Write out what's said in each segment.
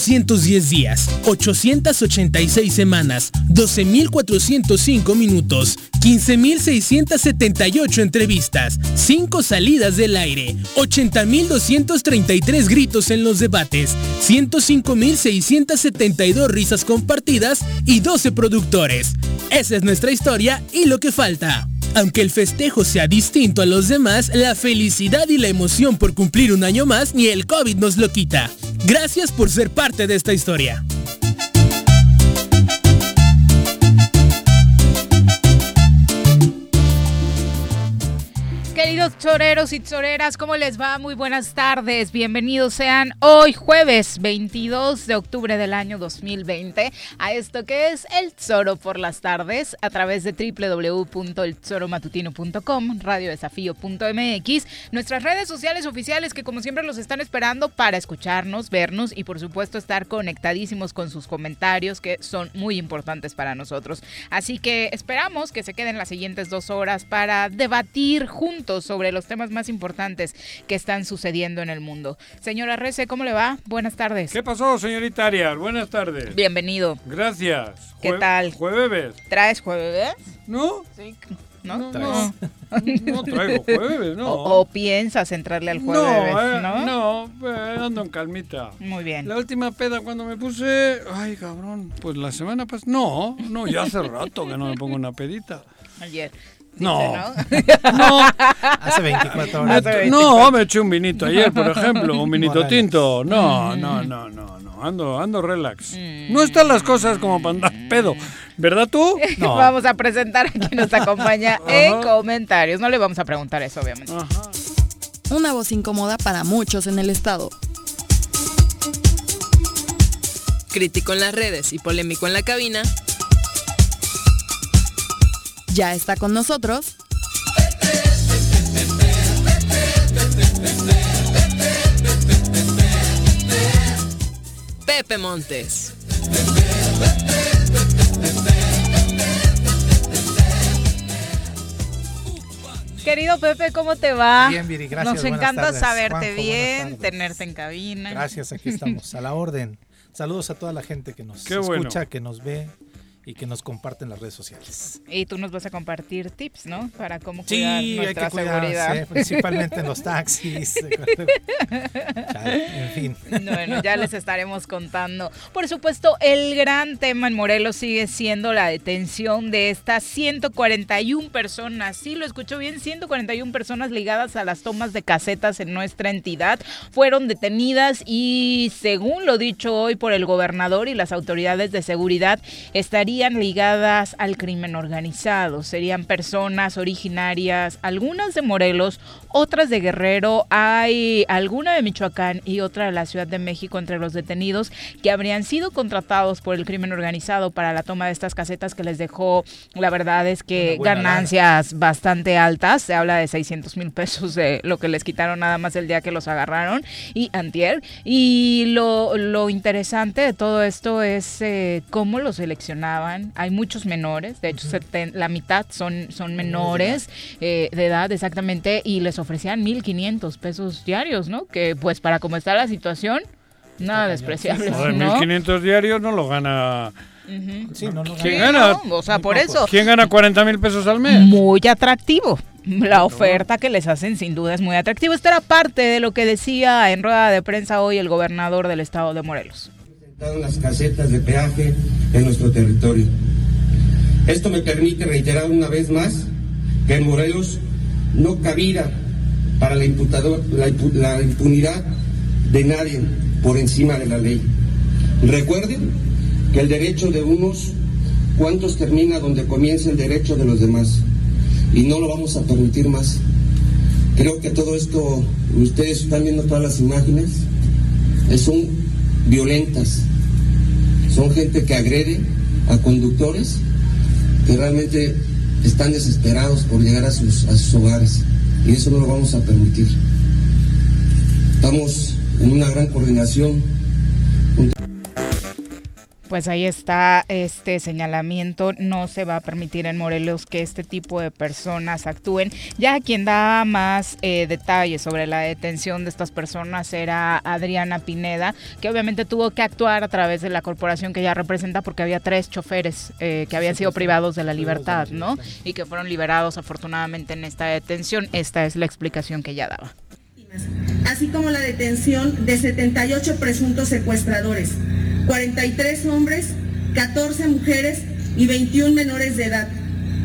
6.210 días, 886 semanas, 12.405 minutos, 15.678 entrevistas, 5 salidas del aire, 80.233 gritos en los debates, 105.672 risas compartidas y 12 productores. Esa es nuestra historia y lo que falta. Aunque el festejo sea distinto a los demás, la felicidad y la emoción por cumplir un año más ni el COVID nos lo quita. Gracias por ser parte de esta historia. Queridos choreros y choreras, ¿cómo les va? Muy buenas tardes. Bienvenidos sean hoy jueves 22 de octubre del año 2020 a esto que es El Zoro por las tardes a través de www.elzoromatutino.com, radiodesafío.mx, nuestras redes sociales oficiales que como siempre los están esperando para escucharnos, vernos y por supuesto estar conectadísimos con sus comentarios que son muy importantes para nosotros. Así que esperamos que se queden las siguientes dos horas para debatir juntos sobre los temas más importantes que están sucediendo en el mundo. Señora Rece, ¿cómo le va? Buenas tardes. ¿Qué pasó, señorita Arias? Buenas tardes. Bienvenido. Gracias. ¿Qué tal? Jueves. ¿Traes jueves? ¿No? Sí. ¿No? No, no, no traigo jueves, ¿no? O, piensas entrarle al jueves, no, ¿no? No, eh, ando en calmita. Muy bien. La última peda cuando me puse, ay, cabrón, pues la semana pasada, no, no, ya hace rato que no me pongo una pedita. Ayer. No. ¿no? Hace 24 horas. No, me eché un vinito ayer, por ejemplo, un vinito tinto. No, no, no, no, no. Ando, ando relax. Mm. No están las cosas como para andar pedo. ¿Verdad tú? No. vamos a presentar a quien nos acompaña en comentarios. No le vamos a preguntar eso, obviamente. Una voz incómoda para muchos en el estado. Crítico en las redes y polémico en la cabina ya está con nosotros. Pepe Montes. Querido Pepe, ¿cómo te va? Bien, Viri, gracias. Nos encanta saberte bien, tenerte en cabina. Gracias, aquí estamos, a la orden. Saludos a toda la gente que nos escucha, que nos ve y que nos comparten las redes sociales. Y tú nos vas a compartir tips, ¿no? Para cómo cuidar nuestra seguridad. principalmente en los taxis. en fin. Bueno, ya les estaremos contando. Por supuesto, el gran tema en Morelos sigue siendo la detención de estas 141 personas. Sí, lo escuchó bien, 141 personas ligadas a las tomas de casetas en nuestra entidad fueron detenidas y según lo dicho hoy por el gobernador y las autoridades de seguridad, estarían ligadas al crimen organizado. Serían personas originarias, algunas de Morelos, otras de Guerrero, hay alguna de Michoacán y otra de la Ciudad de México entre los detenidos que habrían sido contratados por el crimen organizado para la toma de estas casetas que les dejó, la verdad es que ganancias bastante altas. Se habla de 600 mil pesos de lo que les quitaron nada más el día que los agarraron y antier. Y lo, lo interesante de todo esto es eh, cómo los hay muchos menores, de hecho la mitad son, son menores eh, de edad exactamente y les ofrecían 1.500 pesos diarios, ¿no? Que pues para cómo está la situación, nada despreciable. ¿no? 1.500 diarios no lo gana... sí, no, ¿Quién gana? o sea, por eso. ¿Quién gana 40 mil pesos al mes? Muy atractivo La oferta que les hacen sin duda es muy atractiva. Esto era parte de lo que decía en rueda de prensa hoy el gobernador del estado de Morelos. Las casetas de peaje en nuestro territorio. Esto me permite reiterar una vez más que en Morelos no cabida para la, imputador, la impunidad de nadie por encima de la ley. Recuerden que el derecho de unos cuantos termina donde comienza el derecho de los demás y no lo vamos a permitir más. Creo que todo esto, ustedes están viendo todas las imágenes, son violentas, son gente que agrede a conductores que realmente están desesperados por llegar a sus, a sus hogares y eso no lo vamos a permitir. Estamos en una gran coordinación pues ahí está este señalamiento. No se va a permitir en Morelos que este tipo de personas actúen. Ya quien da más eh, detalles sobre la detención de estas personas era Adriana Pineda, que obviamente tuvo que actuar a través de la corporación que ella representa porque había tres choferes eh, que habían sido privados de la libertad, ¿no? Y que fueron liberados afortunadamente en esta detención. Esta es la explicación que ella daba así como la detención de 78 presuntos secuestradores, 43 hombres, 14 mujeres y 21 menores de edad,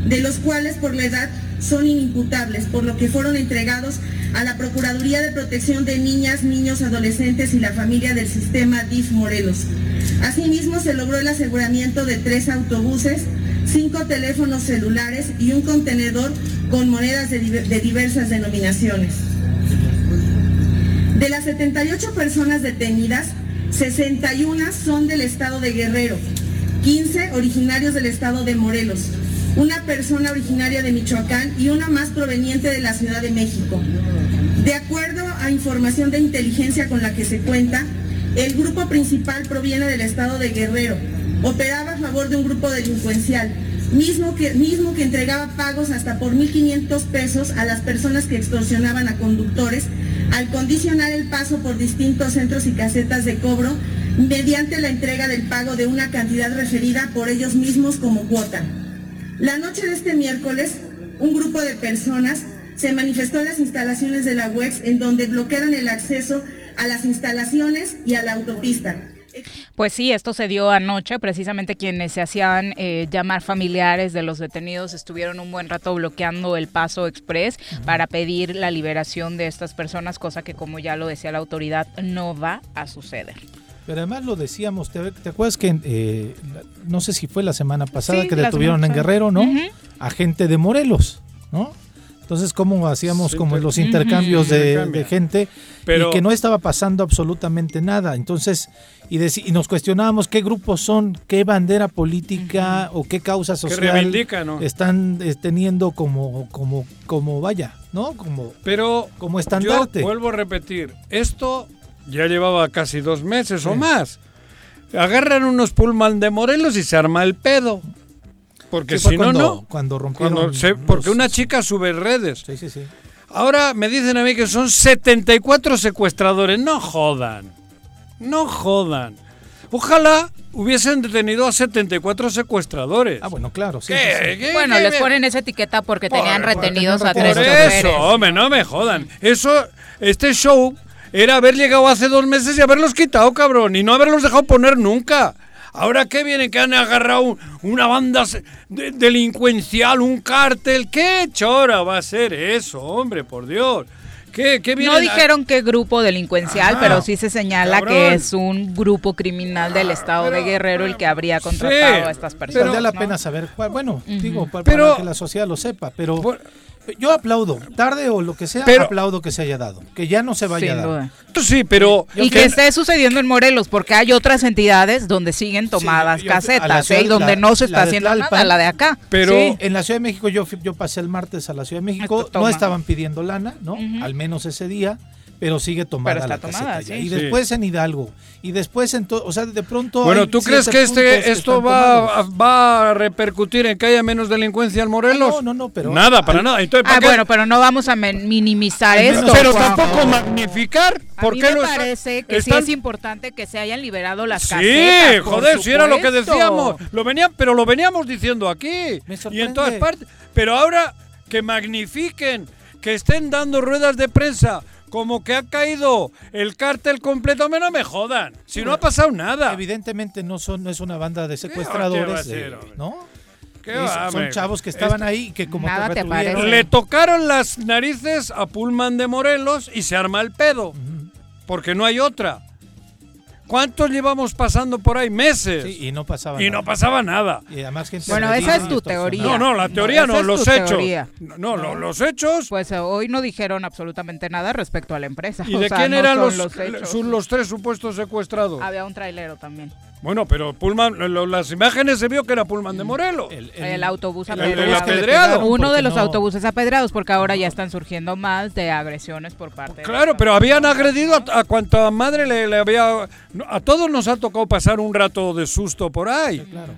de los cuales por la edad son inimputables, por lo que fueron entregados a la Procuraduría de Protección de Niñas, Niños, Adolescentes y la Familia del Sistema DIF Morelos. Asimismo, se logró el aseguramiento de tres autobuses, cinco teléfonos celulares y un contenedor con monedas de, de diversas denominaciones. De las 78 personas detenidas, 61 son del estado de Guerrero, 15 originarios del estado de Morelos, una persona originaria de Michoacán y una más proveniente de la Ciudad de México. De acuerdo a información de inteligencia con la que se cuenta, el grupo principal proviene del estado de Guerrero, operaba a favor de un grupo delincuencial, mismo que, mismo que entregaba pagos hasta por 1.500 pesos a las personas que extorsionaban a conductores al condicionar el paso por distintos centros y casetas de cobro mediante la entrega del pago de una cantidad referida por ellos mismos como cuota. La noche de este miércoles, un grupo de personas se manifestó en las instalaciones de la UEX en donde bloquearon el acceso a las instalaciones y a la autopista. Pues sí, esto se dio anoche. Precisamente quienes se hacían eh, llamar familiares de los detenidos estuvieron un buen rato bloqueando el paso express para pedir la liberación de estas personas, cosa que como ya lo decía la autoridad no va a suceder. Pero además lo decíamos, ¿te, acuerdas que eh, no sé si fue la semana pasada que detuvieron en Guerrero, ¿no? A gente de Morelos, ¿no? Entonces, ¿cómo hacíamos como los intercambios de, gente Pero, y que no estaba pasando absolutamente nada? Entonces, y, y, nos cuestionábamos qué grupos son, qué bandera política o qué causa social están eh, teniendo como, como, como vaya, ¿no? Como, Pero como estandarte. Yo vuelvo a repetir, esto ya llevaba casi dos meses o más. Agarran unos pullman de Morelos y se arma el pedo. Porque si no, no. Cuando rompieron. porque una chica sube redes. Sí, sí, sí. Ahora me dicen a mí que son 74 secuestradores. No jodan. No jodan. Ojalá hubiesen detenido a 74 secuestradores. Ah, bueno, claro. Sí, bueno, les ponen esa etiqueta porque tenían retenidos a tres Por eso, hombre, no me jodan. Eso, este show era haber llegado hace dos meses y haberlos quitado, cabrón, y no haberlos dejado poner nunca. Ahora qué viene que han agarrado una banda delincuencial, un cártel. ¿Qué chora va a ser eso, hombre, por Dios? ¿Qué, qué no dijeron qué grupo delincuencial, pero sí se señala que es un grupo criminal del estado de Guerrero el que habría contratado a estas personas. Pero vale la pena saber, bueno, digo, para, que la sociedad lo sepa, pero... Yo aplaudo, tarde o lo que sea, aplaudo que se haya dado, que ya no se vaya a dar. Sí, pero... Y que, esté sucediendo en Morelos, porque hay otras entidades donde siguen tomadas casetas, ¿eh? y donde no se está haciendo nada, la de acá. Pero en la Ciudad de México, yo, yo pasé el martes a la Ciudad de México, no estaban pidiendo lana, ¿no? Al menos ese día pero sigue tomada la tomada, Y después en Hidalgo. Y después en todo, o sea, de pronto... Bueno, ¿tú crees que este esto va, va a repercutir en que haya menos delincuencia en Morelos? no, no, no, pero... Nada, para nada. ah, bueno, pero no vamos a minimizar esto. Pero tampoco magnificar. A mí me parece que sí es importante que se hayan liberado las casetas. Sí, joder, si era lo que decíamos. Lo venían, pero lo veníamos diciendo aquí. Y en todas partes. Pero ahora que magnifiquen, que estén dando ruedas de prensa como que ha caído el cártel completo, no me jodan. Si no ha pasado nada. Evidentemente no son no es una banda de secuestradores, ser, ¿no? ¿Qué Es- va, son chavos que estaban Este- ahí y que como Nada te. Le tocaron las narices a Pullman de Morelos y se arma el pedo. Porque no hay otra. ¿Cuántos llevamos pasando por ahí? Meses. Sí, y no pasaba Y nada. no pasaba nada. Y además gente Bueno, esa es y tu teoría. No, no, la teoría no, los tu hechos. teoría. No, lo- los hechos. Pues eh, hoy no dijeron absolutamente nada respecto a la empresa. ¿Y o de sea, quién no eran los, hechos. son los tres supuestos secuestrados? Había un trailero también. Bueno, pero Pullman, lo- las imágenes se vio que era Pullman de Morelos. El, autobús el- apedreado. el apedreado. Uno de los no- autobuses apedreados, porque ahora ya están surgiendo más de agresiones por parte de Claro, pero habían agredido a, a cuanta madre le, le había... A todos nos ha tocado pasar un rato de susto por ahí. Claro.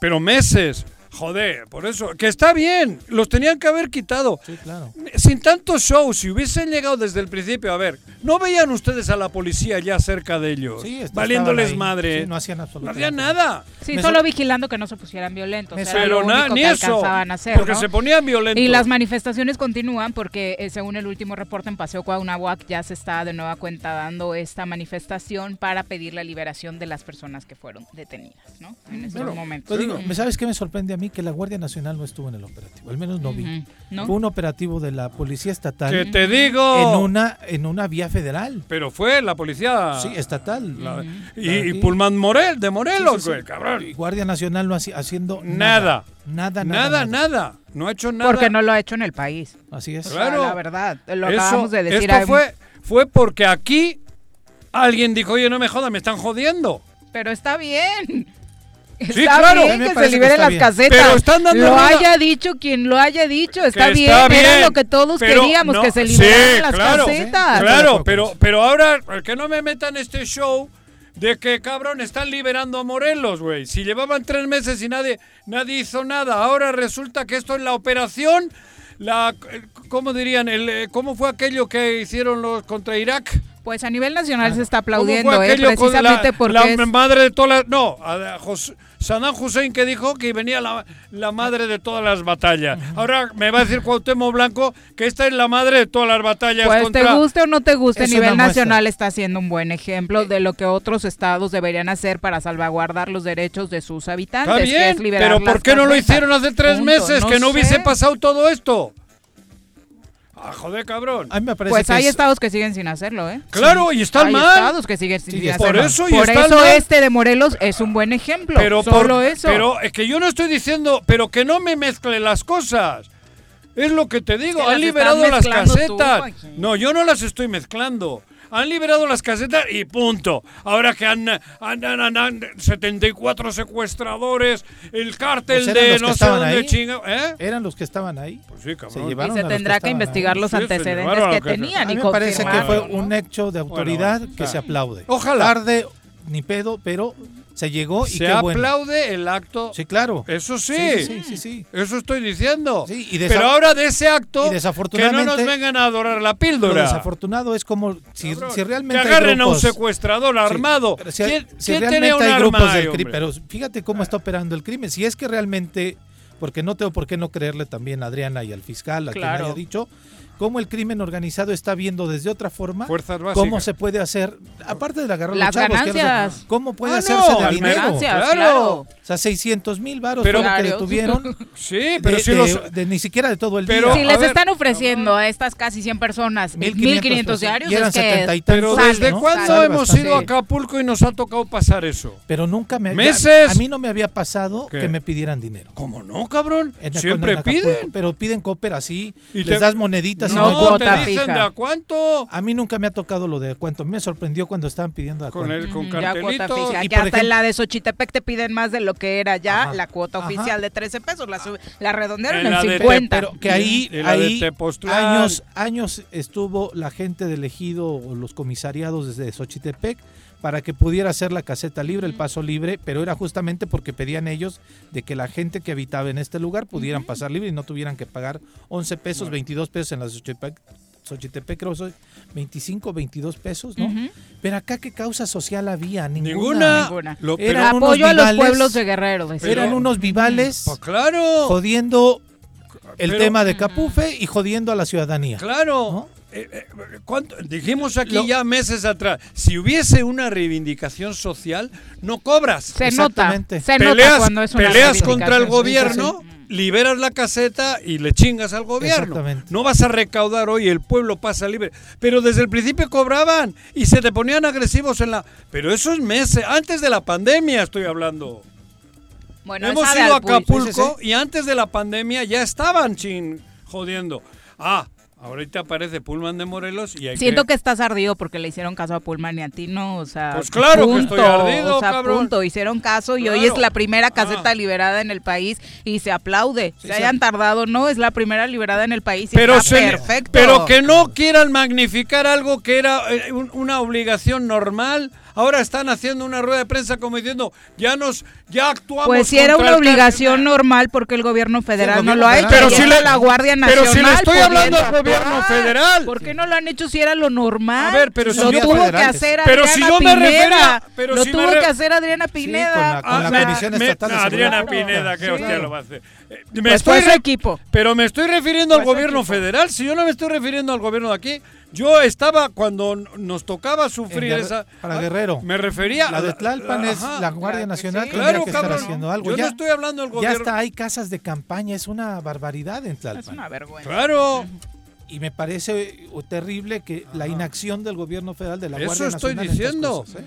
Pero meses. Joder, por eso. Que está bien. Los tenían que haber quitado. Sí, claro. Sin tanto show, si hubiesen llegado desde el principio, a ver, ¿no veían ustedes a la policía ya cerca de ellos? Sí, valiéndoles madre. Sí, no hacían No absolutamente hacían nada. Sí, Me solo sor- vigilando que no se pusieran violentos. era Pero lo na- único ni que eso, alcanzaban a hacer. porque ¿no? se ponían violentos. Y las manifestaciones continúan porque, eh, según el último reporte en Paseo Cuauhnáhuac, ya se está de nueva cuenta dando esta manifestación para pedir la liberación de las personas que fueron detenidas, ¿no? En estos Bueno, momentos. pues digo, ¿me ¿sabes qué me sorprende a mí? Que la Guardia Nacional no estuvo en el operativo. Al menos no vi. ¿No? Fue un operativo de la Policía Estatal. Que te digo. En una, en una vía federal. Pero fue la policía. Sí, estatal. La- y, y Pullman Morel, de Morelos, Sí, sí, sí. güey, cabrón. Y Guardia Nacional no haci- haciendo Nada. Nada, nada, Nada, nada. nada. No ha hecho nada. Porque no lo ha hecho en el país. Así es. Claro. la verdad, lo Eso- acabamos de decir. Esto fue, fue porque aquí alguien dijo, oye, no me jodas, me están jodiendo. Pero está bien. Está Sí, claro. A bien que se que liberen está las bien. casetas. Pero están dando lo haya dicho quien lo haya dicho. Está, bien, está Era lo que todos pero queríamos, no- que se sí, liberaran las claro, casetas. Claro, pero, pero ahora, que no me metan este show de que, cabrón, están liberando a Morelos, güey. Si llevaban tres meses y nadie, nadie hizo nada, ahora resulta que esto es la operación, la, ¿cómo dirían? El, eh, ¿Cómo fue aquello que hicieron los contra Irak? Pues a nivel nacional se está ¿Cómo aplaudiendo, eh, precisamente la, porque la es- madre de todas las... No, a- a Jos- Saddam Hussein que dijo que venía la, la madre de todas las batallas. Ahora me va a decir Cuauhtémoc Blanco que esta es la madre de todas las batallas Pues contra... te guste o no te guste, a nivel nacional está siendo un buen ejemplo de lo que otros estados deberían hacer para salvaguardar los derechos de sus habitantes, Está que bien, es liberar pero ¿por qué no lo hicieron hace tres Punto. meses? No que no sé. hubiese pasado todo esto. Ah, joder, cabrón. A mí me parece Pues que hay es- estados que siguen sin hacerlo, ¿eh? Claro, y están hay mal. estados que siguen sin Sí, hacerlo. por eso y Por están eso mal. este de Morelos es un buen ejemplo. Pero Solo por- eso. Pero es que yo no estoy diciendo, pero que no me mezcle las cosas. Es lo que te digo, han liberado las tú, casetas. No, yo no las estoy mezclando. Han liberado las casetas y punto. Ahora que han, han, han- han- 74 secuestradores, el cártel Pues de no sé estaban dónde ahí. chinga. ¿eh? Eran los que estaban ahí. Pues sí, cabrón. Se y se tendrá que investigar ahí. los antecedentes que que- tenían A mí me parece que fue un hecho de autoridad Bueno, que se aplaude. Ojalá. Tarde ni pedo, pero se llegó y Se qué bueno. aplaude el acto. Sí, claro. Eso sí. Sí, sí, sí. Eso estoy diciendo. Y Pero ahora de ese acto, y que no desafortunadamente- nos vengan a adorar la Lo píldora. desafortunado es como si, Cabrón, si realmente que agarren a un grupos- secuestrador armado. si, ¿Quién, si quién realmente un hay arma grupos ahí, del crimen, pero fíjate cómo está operando el crimen. Si es que realmente, porque no tengo por qué no creerle también a Adriana y al fiscal, a Claro. quien haya dicho, cómo el crimen organizado está viendo desde otra forma Fuerzas básicas. cómo se puede hacer, aparte de agarrar Las los chavos, que ganancias. no- cómo puede Ah, hacerse no, de dinero. Ganancias, claro. claro. O sea, 600 mil baros Pero- que le Claro. tuvieron. Sí, pero de, si de- los... de ni siquiera de todo el Pero- día. Si les ver, están ofreciendo a estas casi 100 personas 1500 diarios, y eran es que 70 y Pero tantos, ¿desde ¿no? cuándo hemos bastante. ido a Acapulco y nos ha tocado pasar eso? Pero nunca me había, Meses. a mí no me había pasado ¿Qué? que me pidieran dinero. ¿Cómo no, cabrón? En- Siempre en Acapulco, piden. Pero piden cooper así, Y les te- das moneditas No, cuota te dicen fija. de a cuánto. A mí nunca me ha tocado lo de cuánto. Me sorprendió cuando estaban pidiendo a Con cuánto. el con Ujú, ya cuota cartelitos. fija, Y que hasta en ejemplo- la de Xochitepec te piden más de lo que era ya Ajá, la cuota ajá. oficial de 13 pesos, la, sub- la redondearon En en, la de 50. Pero que ahí, ahí años, años estuvo la gente del ejido o los comisariados desde Xochitepec para que pudiera hacer la caseta libre, el paso libre, pero era justamente porque pedían ellos de que la gente que habitaba en este lugar pudieran pasar libre y no tuvieran que pagar 11 pesos, 22 pesos en la Xochitepec, creo soy 25, 22 pesos, ¿no? Pero acá qué causa social había, ninguna. Ninguna. Ninguna. Lo- Era- pero- unos Apoyo a los pueblos de Guerrero. decía. Eran unos vivales Pues claro. jodiendo el tema de Capufe y jodiendo a la ciudadanía. Claro. Eh, eh, dijimos aquí ya meses atrás, si hubiese una reivindicación social, no cobras. Se nota. Se peleas, cuando es una peleas contra el gobierno, liberas la caseta y le chingas al gobierno. No vas a recaudar hoy, el pueblo pasa libre. Pero desde el principio cobraban y se te ponían agresivos en la... Pero eso es meses, antes de la pandemia estoy hablando. Bueno, Hemos ido a Acapulco y antes de la pandemia ya estaban chin jodiendo. Ah, Ahorita aparece Pullman de Morelos y hay Siento que... estás ardido porque le hicieron caso a Pullman y a ti no, o sea... Pues claro que estoy ardido, o sea, Punto, hicieron caso y hoy es la primera caseta ah. liberada en el país y se aplaude. se hayan tardado, no, es la primera liberada en el país y pero está perfecto. Pero que no quieran magnificar algo que era eh, una obligación normal ahora están haciendo una rueda de prensa como diciendo, ya nos, ya actuamos. Pues si era una obligación normal porque el gobierno federal no lo ha hecho. Pero si le, la Guardia Nacional. Pero si le estoy hablando al gobierno federal. ¿Por qué no lo han hecho si era lo normal? A ver, pero lo si tuvo que hacer Adriana pero si yo me refería, pero lo tuvo que hacer Adriana Pineda. con la, Comisión Estatal de Adriana Pineda, que usted lo va a hacer. Eh, me estoy equipo. Pero me estoy refiriendo al gobierno federal. Si yo no me estoy refiriendo al gobierno de aquí, yo estaba cuando nos tocaba sufrir esa. Para Guerrero. Me refería. La de Tlalpan es la Guardia Nacional que claro, que estar haciendo algo. Yo ya, no estoy hablando del gobierno. Ya está, hay casas de campaña, es una barbaridad en Tlalpan. Es una vergüenza. Claro. Y me parece terrible que la inacción del gobierno federal de la Guardia Nacional. Eso estoy diciendo. ¿eh?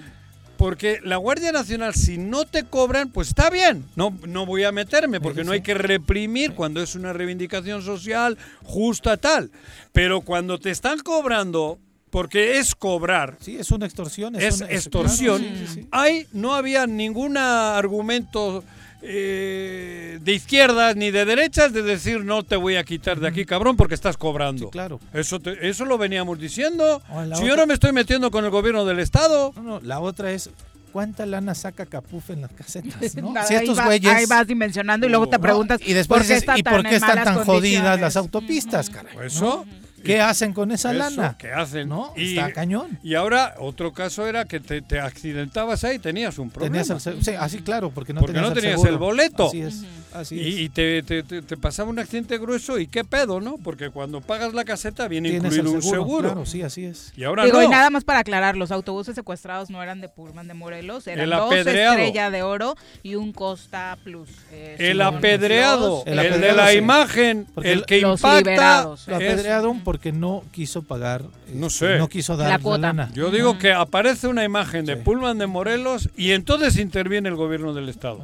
Porque la Guardia Nacional, si no te cobran, pues está bien. No, no voy a meterme, porque no hay que reprimir cuando es una reivindicación social justa tal. Pero cuando te están cobrando porque es cobrar. Sí, es una extorsión. Es, extorsión. Ahí no había ningún argumento eh, de izquierdas ni de derechas de decir no te voy a quitar de aquí, cabrón, porque estás cobrando. claro. Eso, eso lo veníamos diciendo. Si yo no me estoy metiendo con el gobierno del Estado. No, no, la otra es ¿cuánta lana saca Capuf en las casetas? ¿no? si estos güeyes, ahí vas dimensionando y luego te preguntas y después ¿por qué, ¿y por qué están tan jodidas las autopistas, caray? Eso. ¿Qué hacen con esa lana? ¿Qué hacen? ¿No? Y, Está cañón. Y ahora otro caso era que te, accidentabas ahí y tenías un problema. Tenías sí, así claro, porque no porque tenías, no tenías el, boleto. Así es. Así y, y te, te, pasaba un accidente grueso y qué pedo, ¿no? Porque cuando pagas la caseta viene incluido un seguro. Claro, sí, así es. Y ahora Digo, no. y nada más para aclarar, los autobuses secuestrados no eran de Pullman de Morelos, eran el dos Estrella de Oro y un Costa Plus. Eh, el, apedreado, el, de la imagen, el que impacta. El apedreado porque no quiso pagar, no este, sé, no quiso dar la, lana. Yo digo que aparece una imagen de Pullman de Morelos y entonces interviene el gobierno del estado.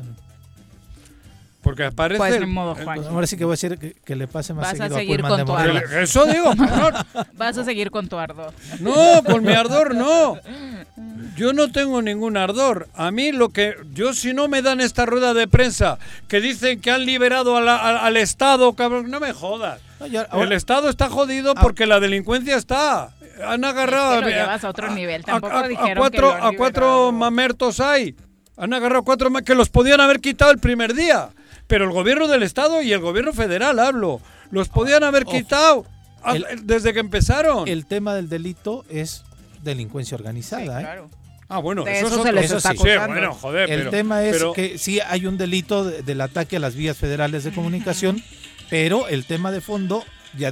Porque aparece. Pues, modo, ahora sí que voy a decir que, le pase más Vas seguido a seguir a con tu ardor. Eso digo, Vas a seguir con tu ardor. No, con mi ardor no. Yo no tengo ningún ardor. A mí lo que. Yo, si no me dan esta rueda de prensa que dicen que han liberado al Estado, cabrón, no me jodas. el Estado está jodido ah. porque la delincuencia está. Han agarrado. Es que lo llevas a otro nivel. Tampoco a, dijeron cuatro, que a cuatro mamertos hay. Han agarrado cuatro que los podían haber quitado el primer día. Pero el gobierno del Estado y el gobierno federal, hablo, los podían haber quitado desde que empezaron. El tema del delito es delincuencia organizada, ¿eh? Claro. Ah, bueno, eso, se les está sí. bueno, joder, El tema es que sí hay un delito del ataque a las vías federales de comunicación, pero el tema de fondo, ya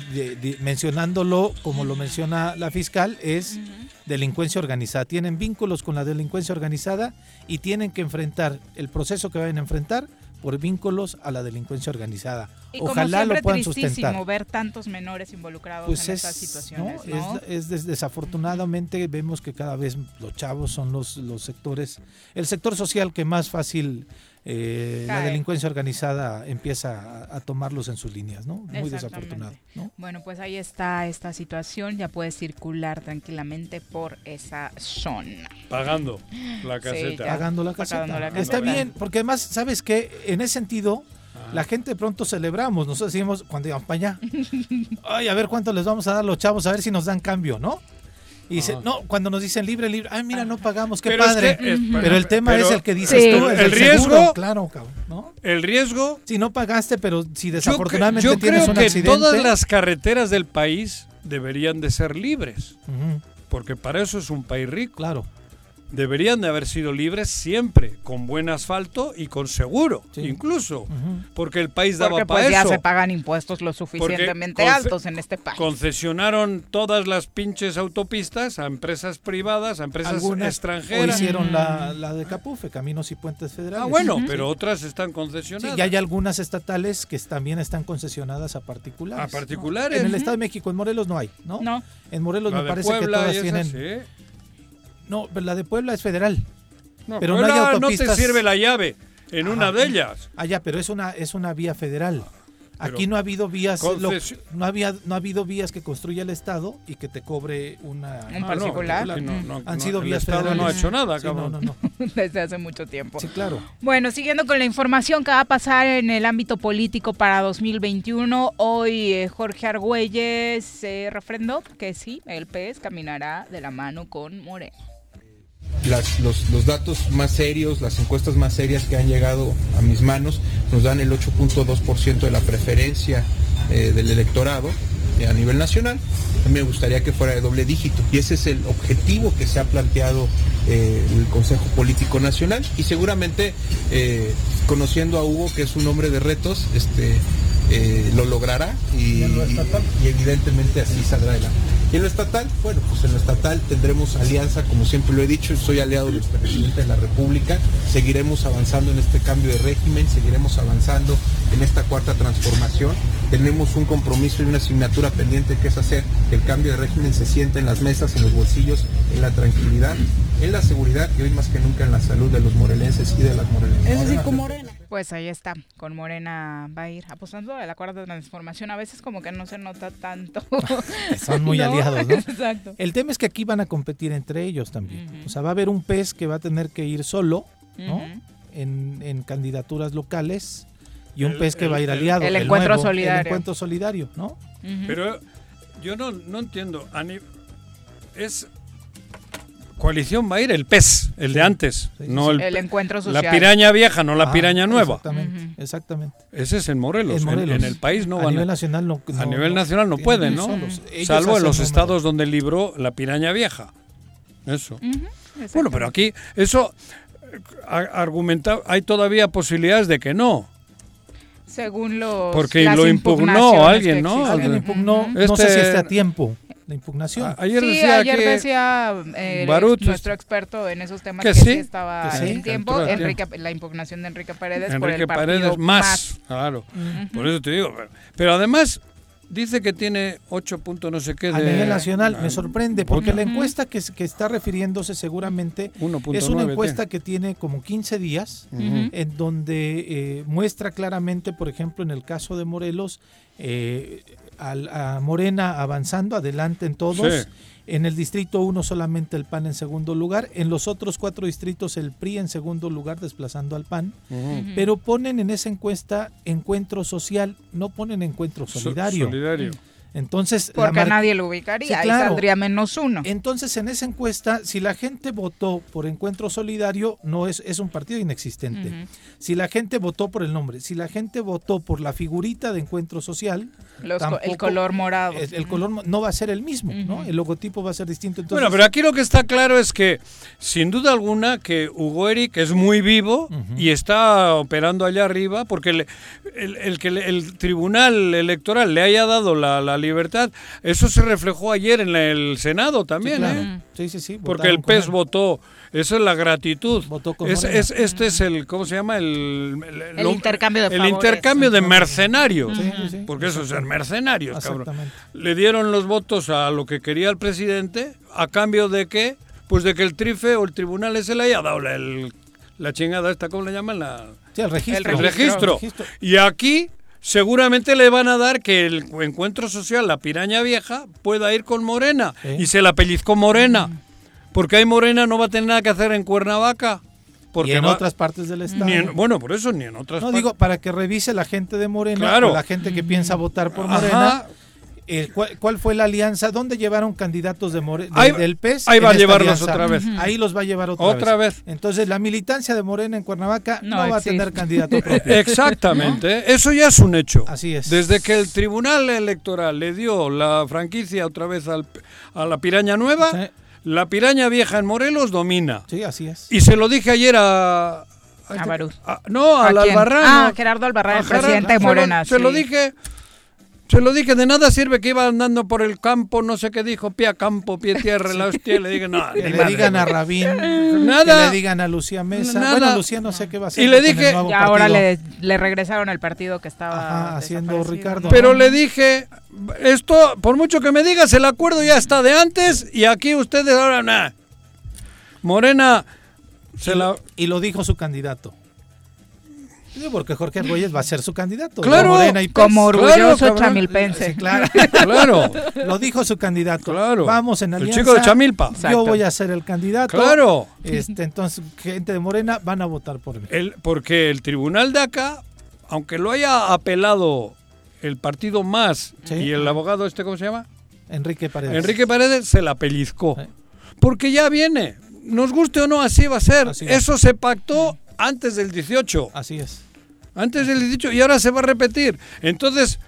mencionándolo como lo menciona la fiscal, es delincuencia organizada. Tienen vínculos con la delincuencia organizada y tienen que enfrentar el proceso que vayan a enfrentar por vínculos a la delincuencia organizada. Ojalá lo puedan sustentar. ver tantos menores involucrados pues en estas situaciones. Es, desafortunadamente vemos que cada vez los chavos son los, los sectores, el sector social que más fácil eh, la delincuencia organizada empieza a, tomarlos en sus líneas, ¿no? Muy desafortunado. Bueno, pues ahí está esta situación, ya puedes circular tranquilamente por esa zona. Pagando la caseta. Pagando la caseta. Está bien, porque además, ¿sabes qué? En ese sentido, la gente pronto celebramos, nosotros decimos cuando íbamos para allá, ay, a ver cuánto les vamos a dar los chavos, a ver si nos dan cambio, ¿no? Y dice, no, cuando nos dicen libre, libre, ay, mira, no pagamos, qué padre. pero el tema es el que dices tú, el, riesgo, claro, ¿no? El riesgo. Si no pagaste, pero si desafortunadamente yo, tienes un accidente. Todas las carreteras del país deberían de ser libres, porque para eso es un país rico. Claro. Deberían de haber sido libres siempre, con buen asfalto y con seguro, incluso, porque el país daba porque, para pues, eso. ya se pagan impuestos lo suficientemente altos en este país. Concesionaron todas las pinches autopistas a empresas privadas, a empresas Algunas o extranjeras. hicieron la, la de Capufe, Caminos y Puentes Federales. Ah, bueno, Sí. pero otras están Sí, concesionadas. y hay algunas estatales que también están concesionadas a particulares. A particulares. En el. Estado de México, en Morelos no hay, ¿no? No. En Morelos La me parece Puebla que todas esas, tienen. sí. No, pero la de Puebla es federal. No, pero Puebla no hay no te sirve la llave en Ajá. una de ellas. Ah, ya, pero es una, es una vía federal. Pero Aquí no ha habido vías, no, había, no ha habido vías que construya el Estado y que te cobre una. Un particular. Ah, no, no, Han no, sido el vías Estado federales. no ha hecho nada, Sí, no, cabrón. no, no. Desde hace mucho tiempo. Sí, claro. Bueno, siguiendo con la información que va a pasar en el ámbito político para 2021, hoy eh, Jorge Argüelles se refrendó que sí, el PES caminará de la mano con Moreno. Los, datos más serios, las encuestas más serias que han llegado a mis manos nos dan el 8.2% de la preferencia eh, del electorado a nivel nacional. Me gustaría que fuera de doble dígito y ese es el objetivo que se ha planteado eh, el Consejo Político Nacional y seguramente eh, conociendo a Hugo que es un hombre de retos, este, eh, lo logrará y, y evidentemente así saldrá adelante. Y en lo estatal, bueno, pues en lo estatal tendremos alianza, como siempre lo he dicho, soy aliado del presidente de la República, seguiremos avanzando en este cambio de régimen, seguiremos avanzando en esta cuarta transformación, tenemos un compromiso y una asignatura pendiente que es hacer que el cambio de régimen se sienta en las mesas, en los bolsillos, en la tranquilidad, en la seguridad y hoy más que nunca en la salud de los morelenses y de las morelenses. Pues ahí está, con Morena va a ir apostando a la cuarta transformación. A veces como que no se nota tanto. Son muy ¿No? aliados, ¿no? Exacto. El tema es que aquí van a competir entre ellos también. O sea, va a haber un pez que va a tener que ir solo, ¿no? Ujú. en, en candidaturas locales y un El- pez que va a ir el- aliado. el encuentro nuevo, solidario. El encuentro solidario, ¿no? Pero yo no, no entiendo. a es coalición va a ir el pez, el de antes, no el, El encuentro la social. piraña vieja, no la Ah, piraña nueva. Exactamente, exactamente. Ese es en Morelos. En En, Morelos. en el país no A van nivel nacional no- a no- nivel no, nacional no pueden, ¿no? solos. Salvo en los número. estados donde libró la piraña vieja. Eso. Bueno, pero aquí eso eh, a- argumenta, hay todavía posibilidades de que no. Según los Porque las lo impugnó alguien, ¿no? Alguien impugnó, no Este- sé si está a tiempo la impugnación. Ayer sí, decía ayer que decía eh, Barut, nuestro experto en esos temas que que, sí, sí, estaba que sí, en tiempo, Enrique, la impugnación de Enrique Paredes por Enrique el partido Paredes más, claro. Por eso te digo. Pero, pero además dice que tiene 8 puntos no sé qué A nivel nacional Ah, me sorprende porque la encuesta que, que está refiriéndose seguramente 1.9 es una encuesta que tiene como 15 días en donde eh, muestra claramente, por ejemplo, en el caso de Morelos, eh, al- a Morena avanzando adelante en todos. Sí. En el distrito 1 solamente el PAN en segundo lugar. En los otros cuatro distritos el PRI en segundo lugar desplazando al PAN. Pero ponen en esa encuesta encuentro social, no ponen encuentro So- solidario. solidario. Entonces, porque nadie lo ubicaría, Sí, ahí claro. saldría menos uno. Entonces, en esa encuesta, si la gente votó por Encuentro Solidario, no es, es un partido inexistente. Si la gente votó por el nombre, si la gente votó por la figurita de Encuentro Social, Los el color morado. el color no va a ser el mismo, ¿no? El logotipo va a ser distinto. Entonces, bueno, pero aquí lo que está claro es que, sin duda alguna, que Hugo Eric es muy vivo y está operando allá arriba, porque le- el, el que el tribunal electoral le haya dado la, la libertad, eso se reflejó ayer en el Senado también, Sí, claro. ¿eh? Sí, sí, sí, Porque el PES él. votó, eso es la gratitud. con Es- es- este es el, ¿cómo se llama? El, El intercambio de El favores. intercambio de mercenarios. Sí, sí, sí. Porque eso es ser mercenarios, cabrón. Le dieron los votos a lo que quería el presidente, a cambio de que, pues de que el trife o el tribunal ese le haya dado la, el- la chingada esta, ¿cómo le llaman? La, Sí, el registro. el registro. El registro. Y aquí seguramente le van a dar que el encuentro social, la piraña vieja, pueda ir con Morena. Y se la pellizcó Morena. Porque ahí Morena no va a tener nada que hacer en Cuernavaca. Porque y en va- otras partes del estado. ni en- bueno, por eso ni en otras No partes. digo para que revise la gente de Morena Claro. o la gente que piensa votar por Ajá. Morena. eh, ¿cuál, cuál fue la alianza? ¿Dónde llevaron candidatos de More- de- Ahí- del PES? ahí va a llevarlos alianza? otra vez. Ahí los va a llevar otra, Otra vez. Entonces la militancia de Morena en Cuernavaca no, No va a tener candidato propio. Exactamente, eso ya es un hecho. Así es. Desde que el Tribunal Electoral le dio la franquicia otra vez al- a la piraña nueva, Sí. La piraña vieja en Morelos domina. Sí, así es. Y se lo dije ayer a... A Barú. no, al ¿A quién? Albarrán. Ah, Gerardo Albarrán, el presidente de Se lo- Morena. Se lo dije. Se lo dije, de nada sirve que iba andando por el campo, no sé qué dijo, pie a campo, pie a tierra, la hostia, y le dije, no, Que le madre, digan a. Rabín, Nada. que le digan a Lucía Mesa. Nada. Bueno, Lucía no sé qué va a hacer. Y le dije- Y ahora le, le regresaron al partido que estaba Ajá, haciendo Ricardo. ¿no? Pero le dije, esto, por mucho que me digas, el acuerdo ya está de antes y aquí ustedes ahora nada. Morena se la... Y lo dijo su candidato. Sí, porque Jorge Argüelles va a ser su candidato. Claro, Morena y. Como orgulloso Claro, chamilpense. Sí, claro. Claro, Lo dijo su candidato. Claro. Vamos en El alianza. chico de Chamilpa. Yo Exacto. voy a ser el candidato. claro. Este, entonces, gente de Morena van a votar por mí. El, porque el tribunal de acá, aunque lo haya apelado el partido más Sí. y el abogado este, ¿cómo se llama? Enrique Paredes. Enrique Paredes se la pellizcó. Sí. Porque ya viene. Nos guste o no, así va a ser. Así es. Eso se pactó antes del 18. Así es. Antes del 18 y ahora se va a repetir. Entonces,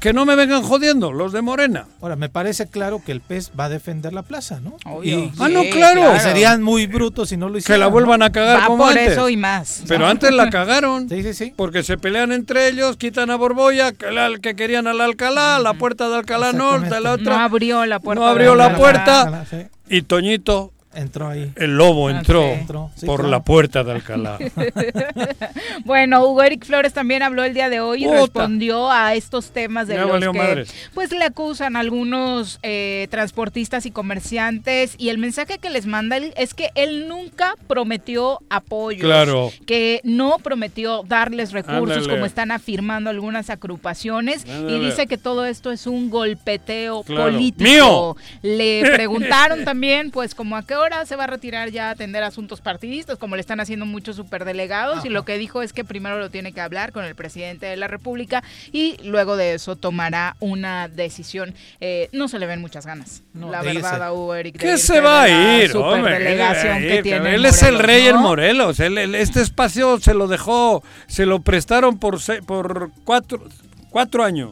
que no me vengan jodiendo los de Morena. Ahora, me parece claro que el PES va a defender la plaza, ¿no? Obvio. Y- Ah, no, claro. que serían muy brutos si no lo hicieran. Que la vuelvan a cagar Va como por antes. eso y más. Pero antes la cagaron. Sí, sí, sí. Porque se pelean entre ellos, quitan a Borboya, que, la- que querían al Alcalá, la puerta de Alcalá Norte, la otra. No abrió la puerta. No abrió la Alcalá. puerta. Sí, Y Toñito, entró ahí. el lobo, Ah, entró sí. Entró, sí, por claro. la puerta de Alcalá. Bueno, Hugo Eric Flores también habló el día de hoy y Puta. respondió a estos temas de Ya los valió que madres. pues le acusan algunos eh, transportistas y comerciantes y el mensaje que les manda él es que él nunca prometió apoyos, Claro. que no prometió darles recursos Ándale. como están afirmando algunas agrupaciones y dice que todo esto es un golpeteo Claro. político. ¡Mío! Le preguntaron también pues como a qué hora se va a retirar ya a atender asuntos partidistas como le están haciendo muchos superdelegados y lo que dijo es que primero lo tiene que hablar con el presidente de la República y luego de eso tomará una decisión. Eh, no se le ven muchas ganas, No, la verdad, a Hugo Eric. ¿Qué se va a ir? en Él es el rey en ¿no? Morelos. Él- él- este espacio se lo dejó, se lo prestaron por, por cuatro, cuatro años.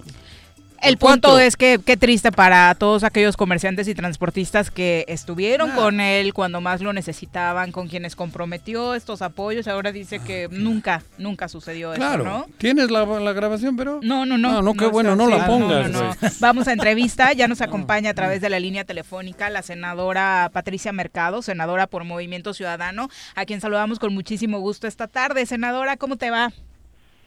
El ¿Por punto cuánto? es que qué triste para todos aquellos comerciantes y transportistas que estuvieron Ah. con él cuando más lo necesitaban, con quienes comprometió estos apoyos. Ahora dice que nunca, nunca sucedió Claro. eso, ¿no? ¿Tienes la, la grabación, pero? No, no, no. Ah, no, qué bueno, no sí, la pongas, no, no, no. Vamos a entrevista, ya nos acompaña a través de la línea telefónica la senadora Patricia Mercado, senadora por Movimiento Ciudadano, a quien saludamos con muchísimo gusto esta tarde. Senadora, ¿cómo te va?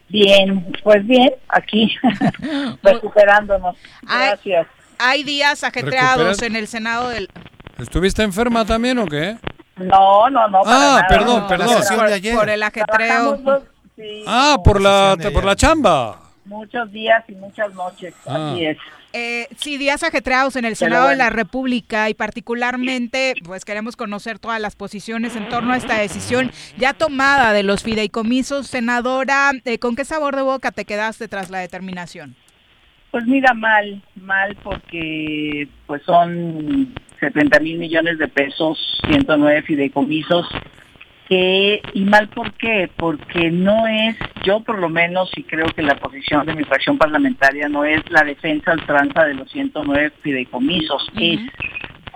Bien, pues bien, aquí recuperándonos. Gracias. Hay días ajetreados ¿Recuperas? en el Senado del... ¿Estuviste enferma también o qué? No, no, no. para Ah, nada, perdón, perdón. no, por, de ayer. por el ajetreo. Trabajamos dos- sí, Ah, por la, por la chamba. muchos días y muchas noches. Ah. Así es. Eh, sí, días ajetreados en el Senado de la República y particularmente, pues queremos conocer todas las posiciones en torno a esta decisión ya tomada de los fideicomisos. Senadora, eh, ¿con qué sabor de boca te quedaste tras la determinación? Pues mira, mal, mal porque pues son 70 mil millones de pesos, 109 fideicomisos, que, y mal por qué, porque no es, yo por lo menos, y creo que la posición de mi fracción parlamentaria no es la defensa ultranza de los 109 fideicomisos, es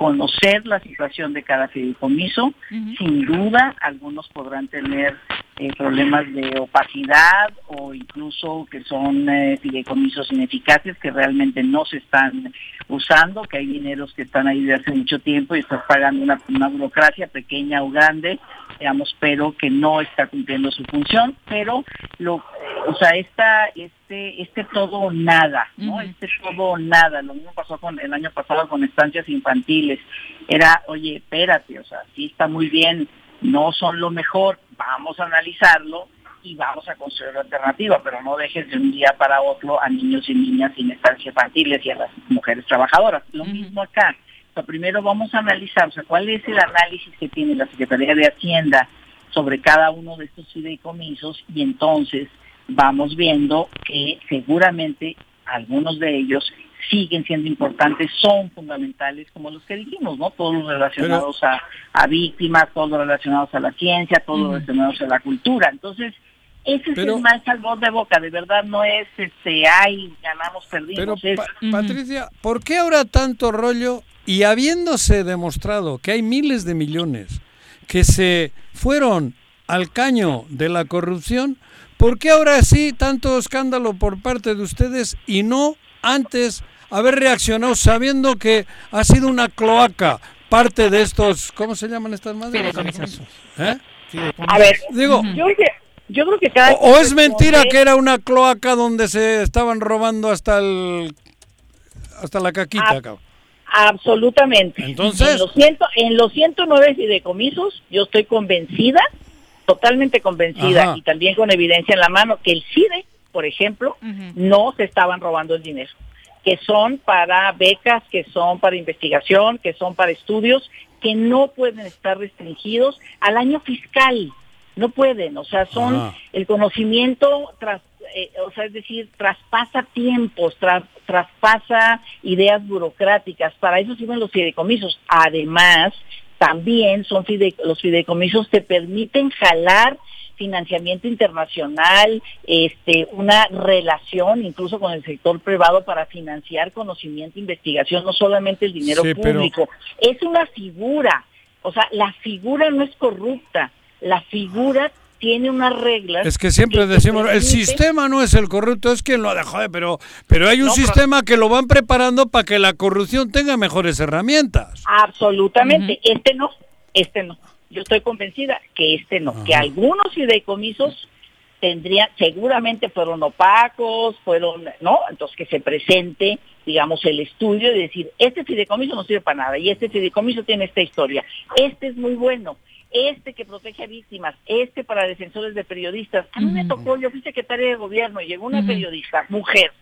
conocer la situación de cada fideicomiso. Sin duda, algunos podrán tener eh, problemas de opacidad o incluso que son eh, fideicomisos ineficaces que realmente no se están usando, que hay dineros que están ahí desde hace mucho tiempo y están pagando una, una burocracia pequeña o grande, digamos, pero que no está cumpliendo su función, pero lo, o sea, esta, este, este todo o nada, ¿no? Este todo o nada, lo mismo pasó con el año pasado con estancias infantiles, era, oye, espérate, o sea, sí está muy bien, no son lo mejor, vamos a analizarlo y vamos a construir una alternativa, pero no dejes de un día para otro a niños y niñas sin estancias infantiles y a las mujeres trabajadoras. Lo mismo acá. O sea, primero vamos a analizar, o sea, cuál es el análisis que tiene la Secretaría de Hacienda sobre cada uno de estos fideicomisos y entonces vamos viendo que seguramente algunos de ellos siguen siendo importantes, son fundamentales, como los que dijimos, ¿no? Todos los relacionados a, a víctimas, todos los relacionados a la ciencia, todos los relacionados a la cultura. Entonces, ese Pero- es el mal sabor de boca, de verdad no es, este, ay, ganamos, Pero, perdimos, es, Pa- Patricia, ¿por qué ahora tanto rollo Y habiéndose demostrado que hay miles de millones que se fueron al caño de la corrupción, ¿por qué ahora sí tanto escándalo por parte de ustedes y no antes haber reaccionado sabiendo que ha sido una cloaca parte de estos, ¿cómo se llaman estas madres? ¿Eh? A ver, digo, yo, yo creo que cada o, es mentira que era una cloaca donde se estaban robando hasta el hasta la caquita, cabrón. Absolutamente. Entonces, en los, ciento, en los 109 fideicomisos, yo estoy convencida, totalmente convencida y también con evidencia en la mano que el CIDE, por ejemplo, no se estaban robando el dinero, que son para becas, que son para investigación, que son para estudios, que no pueden estar restringidos al año fiscal. No pueden, o sea, son el conocimiento tras eh, o sea, es decir, traspasa tiempos, traspasa ideas burocráticas. Para eso sirven los fideicomisos. Además, también son los fideicomisos te permiten jalar financiamiento internacional, este, una relación incluso con el sector privado para financiar conocimiento, investigación, no solamente el dinero público. Es una figura, o sea, la figura no es corrupta, la figura tiene unas reglas. Es que siempre decimos, el sistema no es el corrupto, es quien lo dejó, pero, pero hay un sistema que lo van preparando para que la corrupción tenga mejores herramientas. Absolutamente, este no, este no. Yo estoy convencida que este no, que algunos fideicomisos tendrían, seguramente fueron opacos, fueron, ¿no? Entonces que se presente, digamos, el estudio y decir, este fideicomiso no sirve para nada y este fideicomiso tiene esta historia, este es muy bueno este que protege a víctimas, este para defensores de periodistas. A mí me tocó, yo fui secretaria de gobierno, llegó una periodista, mujer,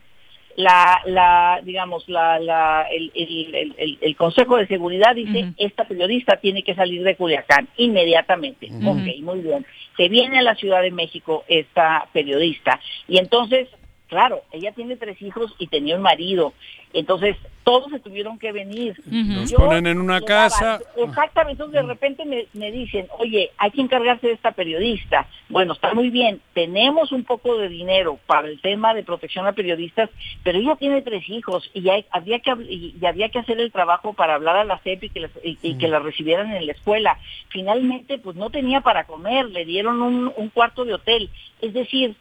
la, la digamos, la, la, el, el, el, Consejo de Seguridad dice, esta periodista tiene que salir de Culiacán inmediatamente. Ok, muy bien. Se viene a la Ciudad de México esta periodista. Y entonces Claro, ella tiene tres hijos y tenía un marido. Entonces, todos se tuvieron que venir. Nos ponen en una casa. Exactamente, entonces de repente me, me, dicen, oye, hay que encargarse de esta periodista. Bueno, está muy bien, tenemos un poco de dinero para el tema de protección a periodistas, pero ella tiene tres hijos y, hay, había, que, y, había que hacer el trabajo para hablar a la CEP y que, y, que la recibieran en la escuela. Finalmente, pues no tenía para comer, le dieron un, un cuarto de hotel. Es decir,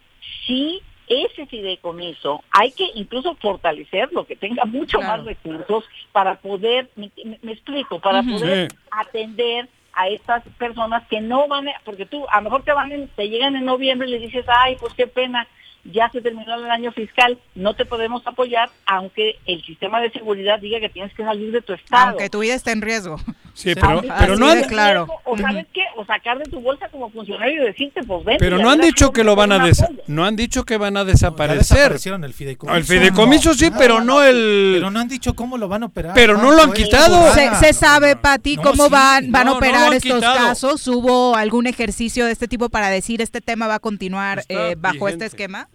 sí ese fideicomiso hay que incluso fortalecerlo, que tenga mucho más recursos para poder, me, explico, para poder atender a estas personas que no van, a, porque tú a lo mejor te van, te llegan en noviembre y le dices, ay, pues qué pena, ya se terminó el año fiscal, no te podemos apoyar, aunque el sistema de seguridad diga que tienes que salir de tu estado. Aunque tu vida esté en riesgo. Sí, pero, pero no han... Claro. O sabes qué, o sacar de tu bolsa como funcionario y decirte, pues ven. Pero no han dicho que lo van a des... no han dicho que van a desaparecer. el fideicomiso. El fideicomiso sí, pero no el. Pero no han dicho cómo lo van a operar. Pero no lo han quitado. Se, sabe, Pati, cómo van, van a operar estos casos. ¿Hubo algún ejercicio de este tipo para decir este tema va a continuar eh, bajo este esquema?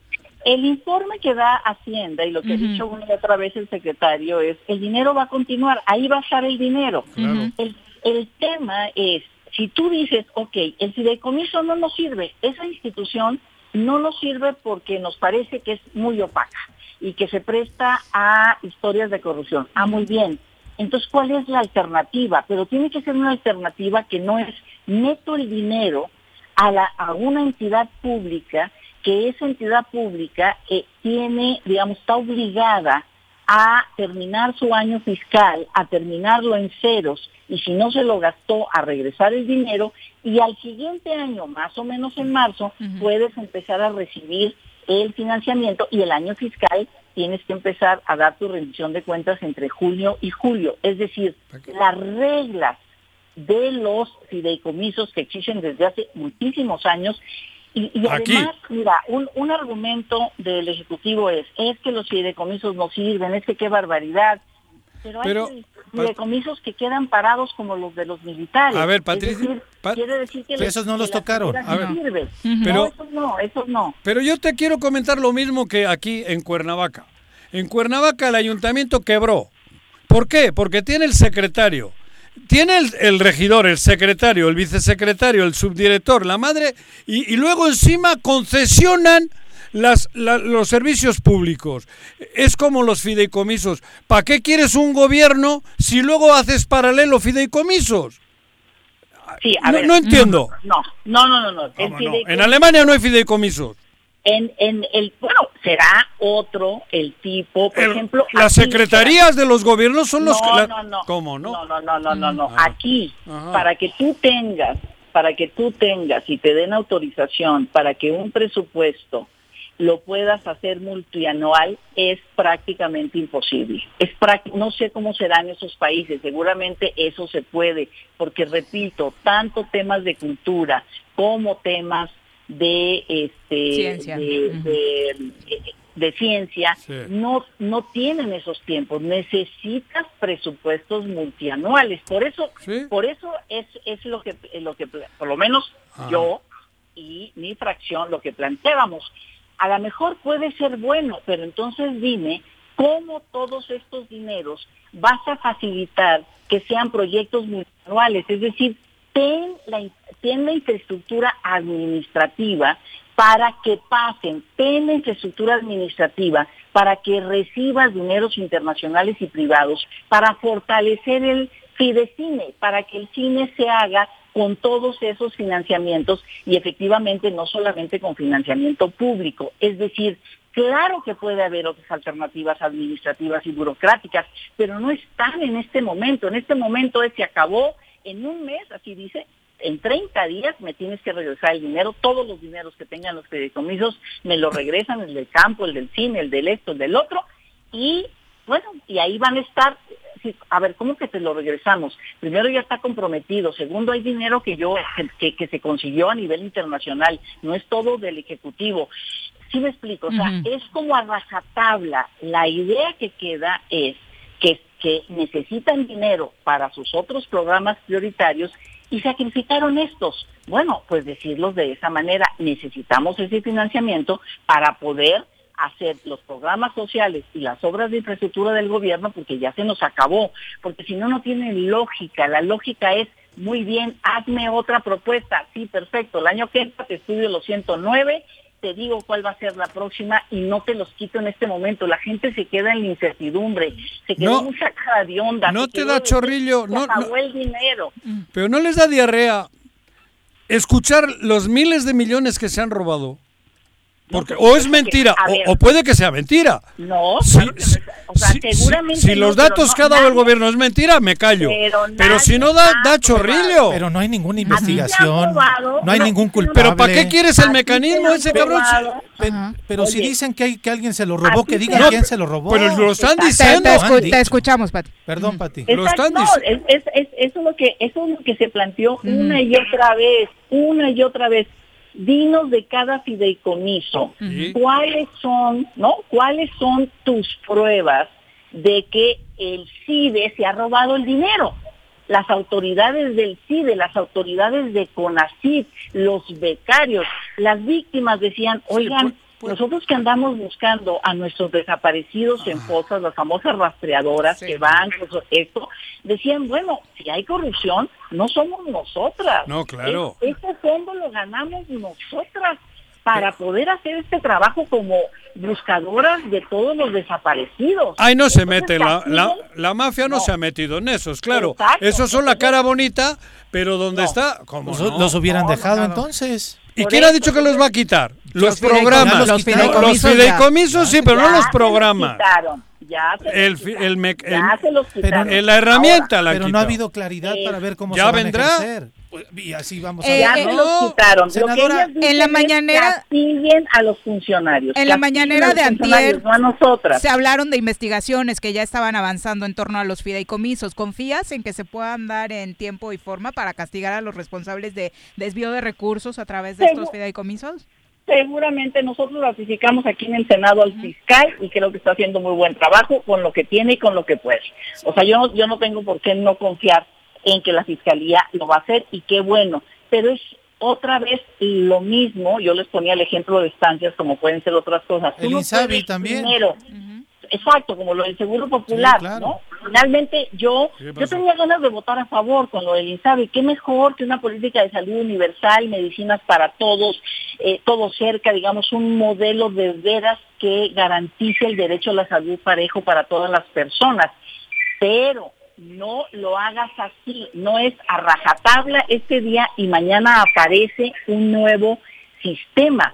El informe que da Hacienda y lo que ha dicho una y otra vez el secretario es, el dinero va a continuar, ahí va a estar el dinero. El, el tema es, si tú dices, ok, el fideicomiso no nos sirve, esa institución no nos sirve porque nos parece que es muy opaca y que se presta a historias de corrupción. Ah, muy bien. Entonces, ¿cuál es la alternativa? Pero tiene que ser una alternativa que no es meto el dinero a, la, a una entidad pública que esa entidad pública eh, tiene, digamos, está obligada a terminar su año fiscal, a terminarlo en ceros, y si no se lo gastó, a regresar el dinero, y al siguiente año, más o menos en marzo, puedes empezar a recibir el financiamiento y el año fiscal tienes que empezar a dar tu rendición de cuentas entre junio y julio. Es decir, las reglas de los fideicomisos que existen desde hace muchísimos años y, además, mira, un, un argumento del Ejecutivo es, es que los fideicomisos no sirven, es que qué barbaridad. Pero, hay fideicomisos que quedan parados como los de los militares. A ver, Patricia. quiere decir que esos no los tocaron. A ver. Pero, no, esos no, esos no. Pero yo te quiero comentar lo mismo que aquí en Cuernavaca. En Cuernavaca el ayuntamiento quebró. ¿Por qué? Porque tiene el secretario tiene el, regidor, el secretario, el vicesecretario, el subdirector, la madre, y, luego encima concesionan las, los servicios públicos. Es como los fideicomisos. ¿Para qué quieres un gobierno si luego haces paralelo fideicomisos? Sí, a no, ver, no entiendo. No, no, no, no. no. El no? fideicomiso- En Alemania no hay fideicomisos. En, en el, bueno, será otro el tipo, por El- ejemplo. las secretarías de los gobiernos son los que... No, la- no, no. ¿Cómo no? No, no, no, no, no, no. Ah. Aquí, Ajá. para que tú tengas, para que tú tengas y te den autorización para que un presupuesto lo puedas hacer multianual es prácticamente imposible. Es práct- no sé cómo será en esos países, seguramente eso se puede, porque repito, tanto temas de cultura como temas de este Ciencia. de, Ujú. de- de ciencia Sí. no no tienen esos tiempos necesitas presupuestos multianuales por eso Sí. por eso es es lo que lo que por lo menos Ah. yo y mi fracción lo que planteábamos a lo mejor puede ser bueno pero entonces dime cómo todos estos dineros vas a facilitar que sean proyectos multianuales es decir ten la, la infraestructura administrativa para que pasen, ten la infraestructura administrativa para que recibas dineros internacionales y privados, para fortalecer el Fidecine, para que el cine se haga con todos esos financiamientos y efectivamente no solamente con financiamiento público. Es decir, claro que puede haber otras alternativas administrativas y burocráticas, pero no están en este momento. En este momento se acabó en un mes, así dice, en 30 días me tienes que regresar el dinero, todos los dineros que tengan los fideicomisos me lo regresan, el del campo, el del cine, el del esto, el del otro, y bueno, y ahí van a estar, a ver, ¿cómo que te lo regresamos? Primero ya está comprometido, segundo hay dinero que yo, que, que se consiguió a nivel internacional, no es todo del Ejecutivo. Sí me explico, o sea, es como a rajatabla, la idea que queda es que, que necesitan dinero para sus otros programas prioritarios y sacrificaron estos. Bueno, pues decirlos de esa manera, necesitamos ese financiamiento para poder hacer los programas sociales y las obras de infraestructura del gobierno porque ya se nos acabó, porque si no, no tiene lógica. La lógica es, muy bien, hazme otra propuesta. Sí, perfecto. El año que entra te estudio los 109 te digo cuál va a ser la próxima y no te los quito en este momento. La gente se queda en la incertidumbre, se quedó No. muy sacada de onda. No te da chorrillo, no- no. el dinero. Pero no les da diarrea escuchar los miles de millones que se han robado. Porque, pues, o es mentira, ver. o, o puede que sea mentira. No, Si, claro que no si- es- o sea, si- seguramente si no, los datos no, que ha dado el gobierno es mentira, me callo. Pero Pero, si no da, da chorrillo. Pero no hay ninguna investigación, no hay ningún culpable. Pero ¿para qué quieres el mecanismo ese cabrón? pero si dicen que, hay, que alguien se lo robó, A que digan quién se lo robó. Pero lo están diciendo. Te, escu- escuchamos, Pati. Perdón, Pati. Lo están es, es- es- eso es lo que eso es lo que se planteó una y otra vez, una y otra vez. Dinos de cada fideicomiso, Sí. cuáles son, ¿no? ¿Cuáles son tus pruebas de que el CIDE se ha robado el dinero? Las autoridades del CIDE, las autoridades de CONACYT, los becarios, las víctimas decían, oigan, pues- nosotros que andamos buscando a nuestros desaparecidos en fosas, las famosas rastreadoras Sí. que van, pues, esto, decían, bueno, si hay corrupción, no somos nosotras. No, claro. Es- Este fondo lo ganamos nosotras para poder hacer este trabajo como buscadoras de todos los desaparecidos. Ahí no se Entonces, mete, la, la, la mafia no, No. se ha metido en esos, claro. Exacto. Esos son la cara bonita, pero ¿dónde No. está? ¿Cómo Los, no? los hubieran dejado entonces. ¿Y quién ha dicho que los va a quitar? Los, programas. los fideicomisos Los fideicomisos sí, pero Ya no los programas. ya se los El fi- quitaron, el me- ya el- se los pero quitaron. La herramienta la Pero no ha habido claridad Eh, para ver cómo ¿ya se van a vendrá? ejercer. Pues, Y así vamos a Eh, ya ver. se eh, los no. quitaron. Senadora, Lo que ellas dicen en la es mañanera- castiguen a los funcionarios. En la mañanera a los de antier No a nosotras. Se hablaron de investigaciones que ya estaban avanzando en torno a los fideicomisos. ¿Confías en que se puedan dar en tiempo y forma para castigar a los responsables de desvío de recursos a través de estos fideicomisos? Seguramente nosotros ratificamos aquí en el Senado al fiscal y creo que está haciendo muy buen trabajo con lo que tiene y con lo que puede. O sea, yo no, yo no tengo por qué no confiar en que la fiscalía lo va a hacer y qué bueno. Pero es otra vez lo mismo. Yo les ponía el ejemplo de estancias como pueden ser otras cosas. El no Insabi también. Primero, exacto, como lo del Seguro Popular, ¿no? Finalmente yo, yo tenía ganas de votar a favor con lo del INSABI. Qué mejor que una política de salud universal, medicinas para todos, eh, todo cerca, digamos, un modelo de veras que garantice el derecho a la salud parejo para todas las personas. Pero no lo hagas así, no es a rajatabla este día y mañana aparece un nuevo sistema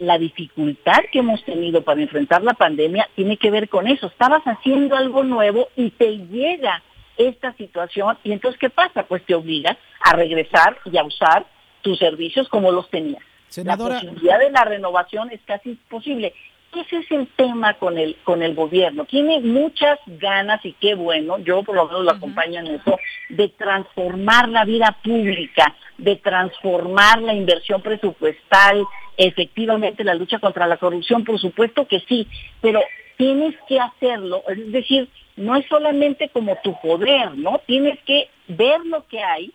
la dificultad que hemos tenido para enfrentar la pandemia tiene que ver con eso. Estabas haciendo algo nuevo y te llega esta situación y entonces ¿qué pasa? Pues te obliga a regresar y a usar tus servicios como los tenías. La posibilidad de la renovación es casi imposible. Ese es el tema con el, con el gobierno. Tiene muchas ganas y qué bueno, yo por lo menos lo acompaño en eso, de transformar la vida pública, de transformar la inversión presupuestal, efectivamente la lucha contra la corrupción, por supuesto que sí, pero tienes que hacerlo, es decir, no es solamente como tu poder, ¿no? Tienes que ver lo que hay,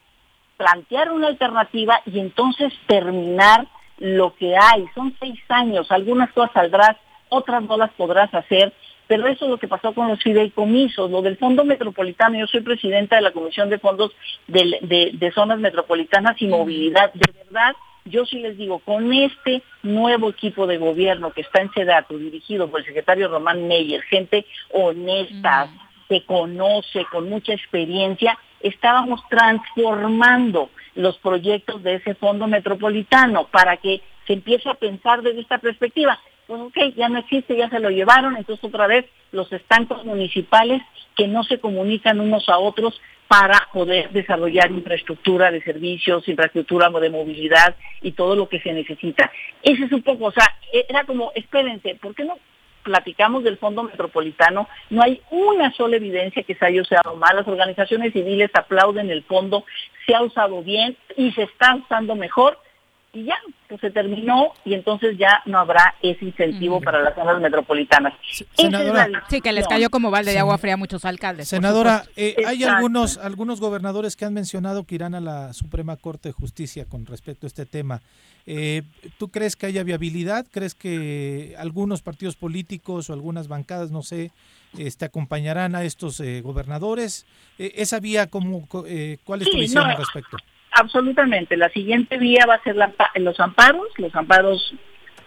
plantear una alternativa y entonces terminar lo que hay. Son seis años, algunas cosas saldrás, otras no las podrás hacer, pero eso es lo que pasó con los fideicomisos, lo del Fondo Metropolitano. Yo soy presidenta de la Comisión de Fondos de, de Zonas Metropolitanas y Movilidad. De verdad, yo sí les digo, con este nuevo equipo de gobierno que está en Sedato, dirigido por el secretario Román Meyer, gente honesta, que conoce, con mucha experiencia, estábamos transformando los proyectos de ese fondo metropolitano para que se empiece a pensar desde esta perspectiva. Pues ok, ya no existe, ya se lo llevaron, entonces otra vez los estancos municipales que no se comunican unos a otros para poder desarrollar infraestructura de servicios, infraestructura de movilidad y todo lo que se necesita. Ese es un poco, o sea, era como, espérense, ¿por qué no platicamos del Fondo Metropolitano? No hay una sola evidencia que se haya usado mal. Las organizaciones civiles aplauden el fondo, se ha usado bien y se está usando mejor y ya, pues se terminó y entonces ya no habrá ese incentivo para las zonas metropolitanas. Senadora, sí, que les cayó como balde de agua fría a muchos alcaldes. Senadora, eh, hay algunos, algunos gobernadores que han mencionado que irán a la Suprema Corte de Justicia con respecto a este tema. Eh, ¿Tú crees que haya viabilidad? ¿Crees que algunos partidos políticos o algunas bancadas, no sé, este, acompañarán a estos eh, gobernadores? ¿Esa vía, cómo, cuál es tu visión al respecto? Absolutamente. La siguiente vía va a ser los amparos, los amparos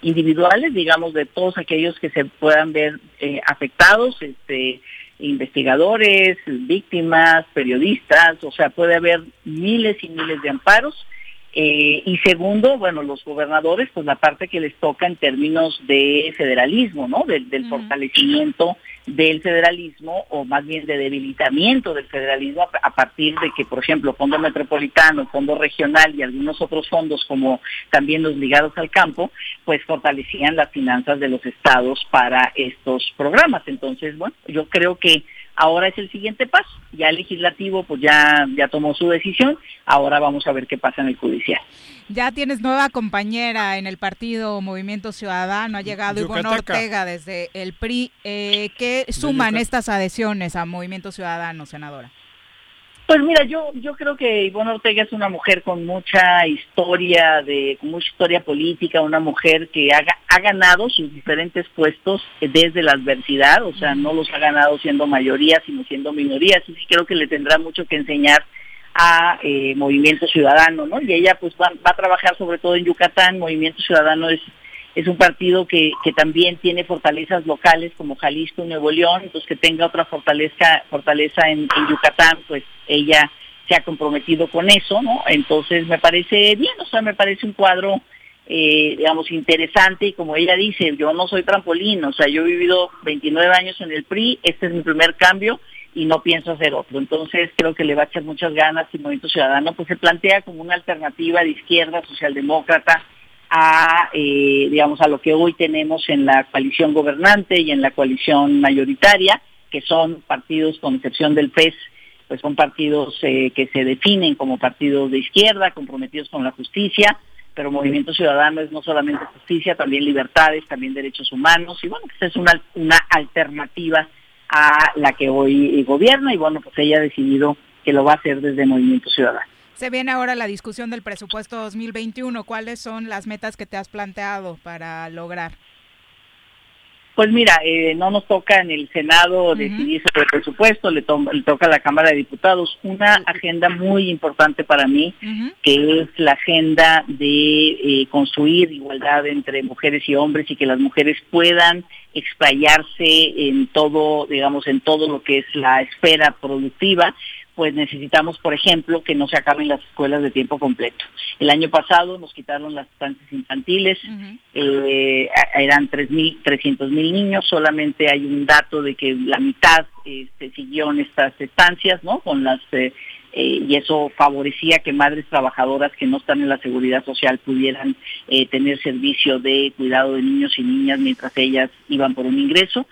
individuales, digamos, de todos aquellos que se puedan ver eh, afectados, este, investigadores, víctimas, periodistas, o sea, puede haber miles y miles de amparos. Eh, y segundo, bueno, los gobernadores, pues la parte que les toca en términos de federalismo, ¿no? Del, fortalecimiento del federalismo o más bien de debilitamiento del federalismo a, partir de que, por ejemplo, Fondo Metropolitano, Fondo Regional y algunos otros fondos como también los ligados al campo, pues fortalecían las finanzas de los estados para estos programas. Entonces, bueno, yo creo que ahora es el siguiente paso. Ya el legislativo pues ya, ya tomó su decisión, ahora vamos a ver qué pasa en el judicial. Ya tienes nueva compañera en el partido Movimiento Ciudadano, ha llegado Ivonne Ortega desde el PRI. Eh, ¿Qué suman estas adhesiones a Movimiento Ciudadano, senadora? Pues mira, yo yo creo que Ivonne Ortega es una mujer con mucha historia de con mucha historia política, una mujer que ha, ha ganado sus diferentes puestos desde la adversidad, o sea, no los ha ganado siendo mayoría, sino siendo minoría, así que creo que le tendrá mucho que enseñar a eh, Movimiento Ciudadano, ¿no? Y ella pues va, va, a trabajar sobre todo en Yucatán, Movimiento Ciudadano es es un partido que, también tiene fortalezas locales como Jalisco y Nuevo León, entonces que tenga otra fortaleza, fortaleza en, Yucatán, pues ella se ha comprometido con eso, ¿no? Entonces me parece bien, o sea, me parece un cuadro, eh, digamos, interesante y como ella dice, yo no soy trampolín, o sea, yo he vivido 29 años en el PRI, este es mi primer cambio y no pienso hacer otro. Entonces creo que le va a echar muchas ganas y Movimiento Ciudadano pues se plantea como una alternativa de izquierda socialdemócrata a, eh, digamos, a lo que hoy tenemos en la coalición gobernante y en la coalición mayoritaria, que son partidos, con excepción del PES, pues son partidos eh, que se definen como partidos de izquierda, comprometidos con la justicia, pero Movimiento Ciudadano es no solamente justicia, también libertades, también derechos humanos, y bueno, pues es una, una alternativa a la que hoy gobierna, y bueno, pues ella ha decidido que lo va a hacer desde Movimiento Ciudadano. Se viene ahora la discusión del presupuesto 2021. ¿Cuáles son las metas que te has planteado para lograr? Pues mira, eh, no nos toca en el Senado decidir sobre el presupuesto, le, le, toca a la Cámara de Diputados. Una agenda muy importante para mí, que es la agenda de eh, construir igualdad entre mujeres y hombres y que las mujeres puedan explayarse en todo, digamos, en todo lo que es la esfera productiva pues necesitamos, por ejemplo, que no se acaben las escuelas de tiempo completo. El año pasado nos quitaron las estancias infantiles, eh, eran 300 mil niños, solamente hay un dato de que la mitad este, siguió en estas estancias, ¿no? Con las eh, eh, y eso favorecía que madres trabajadoras que no están en la seguridad social pudieran tener servicio de cuidado de niños y niñas mientras ellas iban por un ingreso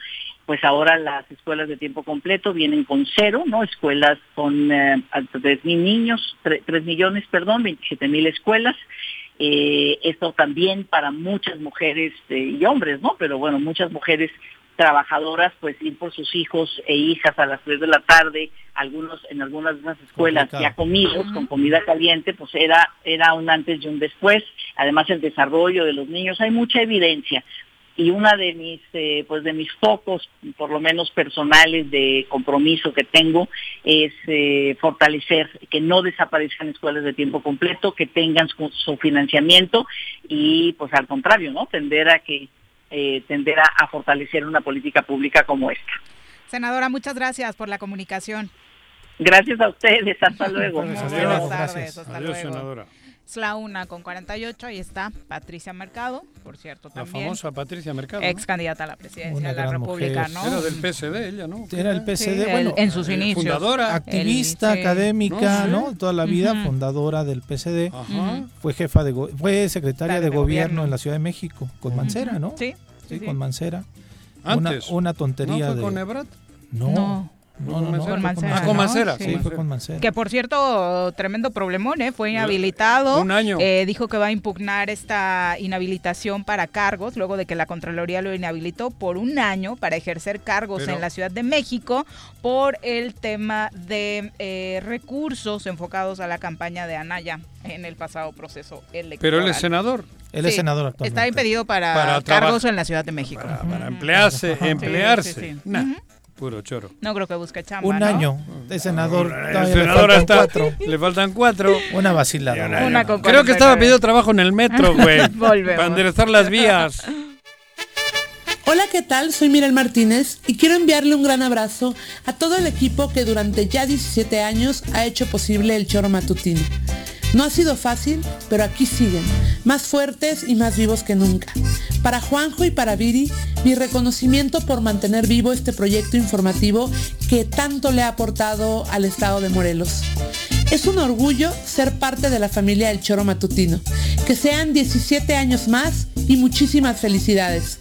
pues ahora las escuelas de tiempo completo vienen con cero, ¿no? Escuelas con eh, tres mil niños, tres millones, perdón, 27 mil escuelas. Eh, esto también para muchas mujeres eh, y hombres, ¿no? Pero bueno, muchas mujeres trabajadoras, pues ir por sus hijos e hijas a las 3 de la tarde, algunos en algunas de esas escuelas ya comidos, con comida caliente, pues era, era un antes y un después. Además el desarrollo de los niños, hay mucha evidencia y una de mis eh, pues de mis focos por lo menos personales de compromiso que tengo es eh, fortalecer que no desaparezcan escuelas de tiempo completo que tengan su, financiamiento y pues al contrario no tender a que eh, tender a, fortalecer una política pública como esta. Senadora muchas gracias por la comunicación. Gracias a ustedes. Hasta luego. Buenas tardes. Hasta luego. senadora es la una con 48, ahí está Patricia Mercado, por cierto, también. La famosa Patricia Mercado. Ex candidata a la presidencia de la República, ¿no? Era del PSD ella, ¿no? Era el PSD, bueno. en sus inicios. Fundadora. Activista, académica, ¿no? Toda la vida, fundadora del PSD. Fue jefa de, fue secretaria de, gobierno, en la Ciudad de México, con Mancera, ¿no? Sí. Sí, con Mancera. Antes. Una, una tontería ¿No fue de... con Ebrat? no. no. No, no, Con Mancera. Ah, con Mancera. Sí, fue con Mancera. Que por cierto, tremendo problemón, ¿eh? Fue inhabilitado. Un año. Eh, dijo que va a impugnar esta inhabilitación para cargos, luego de que la Contraloría lo inhabilitó por un año para ejercer cargos en la Ciudad de México por el tema de eh, recursos enfocados a la campaña de Anaya en el pasado proceso electoral. Pero él es senador. Él es senador actualmente. Está impedido para, cargos en la Ciudad de México. Para, emplearse, emplearse. Puro choro. No creo que busque chamba. Un año de senador. El senador le faltan, cuatro. le faltan cuatro. Una vacilada. Una creo que estaba pidiendo trabajo en el metro, güey. para enderezar las vías. Hola, ¿qué tal? Soy Mirel Martínez y quiero enviarle un gran abrazo a todo el equipo que durante ya 17 años ha hecho posible el choro matutino. No ha sido fácil, pero aquí siguen, más fuertes y más vivos que nunca. Para Juanjo y para Viri, mi reconocimiento por mantener vivo este proyecto informativo que tanto le ha aportado al estado de Morelos. Es un orgullo ser parte de la familia del Choro Matutino. Que sean 17 años más y muchísimas felicidades.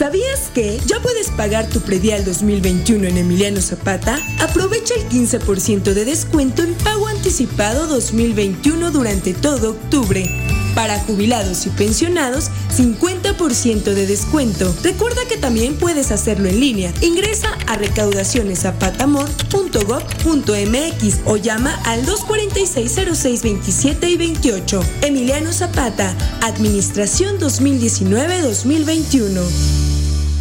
¿Sabías que ya puedes pagar tu predial 2021 en Emiliano Zapata? Aprovecha el 15% de descuento en pago anticipado 2021 durante todo octubre. Para jubilados y pensionados, 50% de descuento. Recuerda que también puedes hacerlo en línea. Ingresa a recaudacioneszapatamor.gov.mx o llama al 246-0627 y 28. Emiliano Zapata, Administración 2019-2021.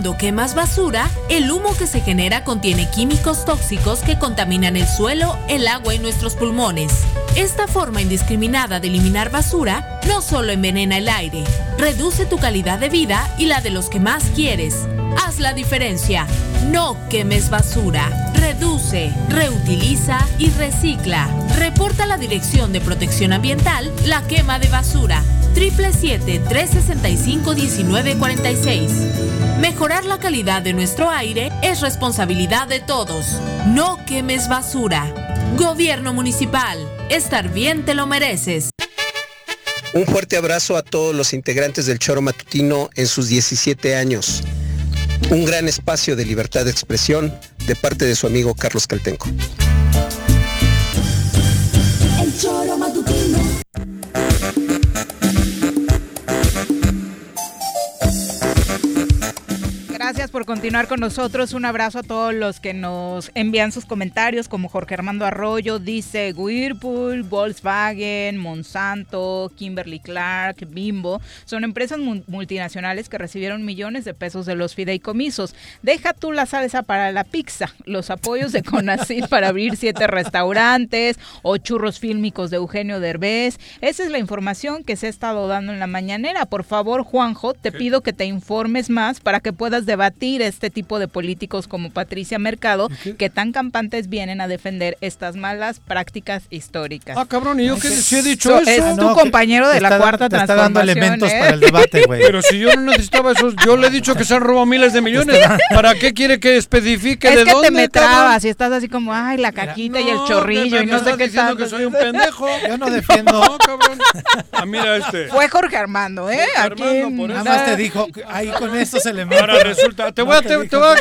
Cuando quemas basura, el humo que se genera contiene químicos tóxicos que contaminan el suelo, el agua y nuestros pulmones. Esta forma indiscriminada de eliminar basura no solo envenena el aire, reduce tu calidad de vida y la de los que más quieres. Haz la diferencia. No quemes basura. Reduce, reutiliza y recicla. Reporta la Dirección de Protección Ambiental la quema de basura 777-365-1946. Mejorar la calidad de nuestro aire es responsabilidad de todos. No quemes basura. Gobierno Municipal. Estar bien te lo mereces. Un fuerte abrazo a todos los integrantes del Choro Matutino en sus 17 años. Un gran espacio de libertad de expresión de parte de su amigo Carlos Caltenco. El Choro Gracias por continuar con nosotros. Un abrazo a todos los que nos envían sus comentarios, como Jorge Armando Arroyo, dice Whirlpool, Volkswagen, Monsanto, Kimberly Clark, Bimbo. Son empresas multinacionales que recibieron millones de pesos de los fideicomisos. Deja tú la salsa para la pizza, los apoyos de Conacid para abrir siete restaurantes o churros fílmicos de Eugenio Derbez. Esa es la información que se ha estado dando en la mañanera. Por favor, Juanjo, te pido que te informes más para que puedas debatir debatir este tipo de políticos como Patricia Mercado, que tan campantes vienen a defender estas malas prácticas históricas. Ah, cabrón, ¿y yo qué sí he dicho eso? Es tu compañero de la cuarta te está dando elementos para el debate, güey. Pero si yo no necesitaba eso, yo le he dicho que se han robado miles de millones. ¿Para qué quiere que especifique es de que dónde? te me trabas y estás así como, ay, la caquita y el chorrillo y no sé qué diciendo tal. que soy un pendejo. Yo no defiendo. No, cabrón. Ah, mira este. Fue Jorge Armando, ¿eh? Aquí en- Nada más te dijo, ahí con estos elementos. Ahora resulta, te voy, a, te, te voy a,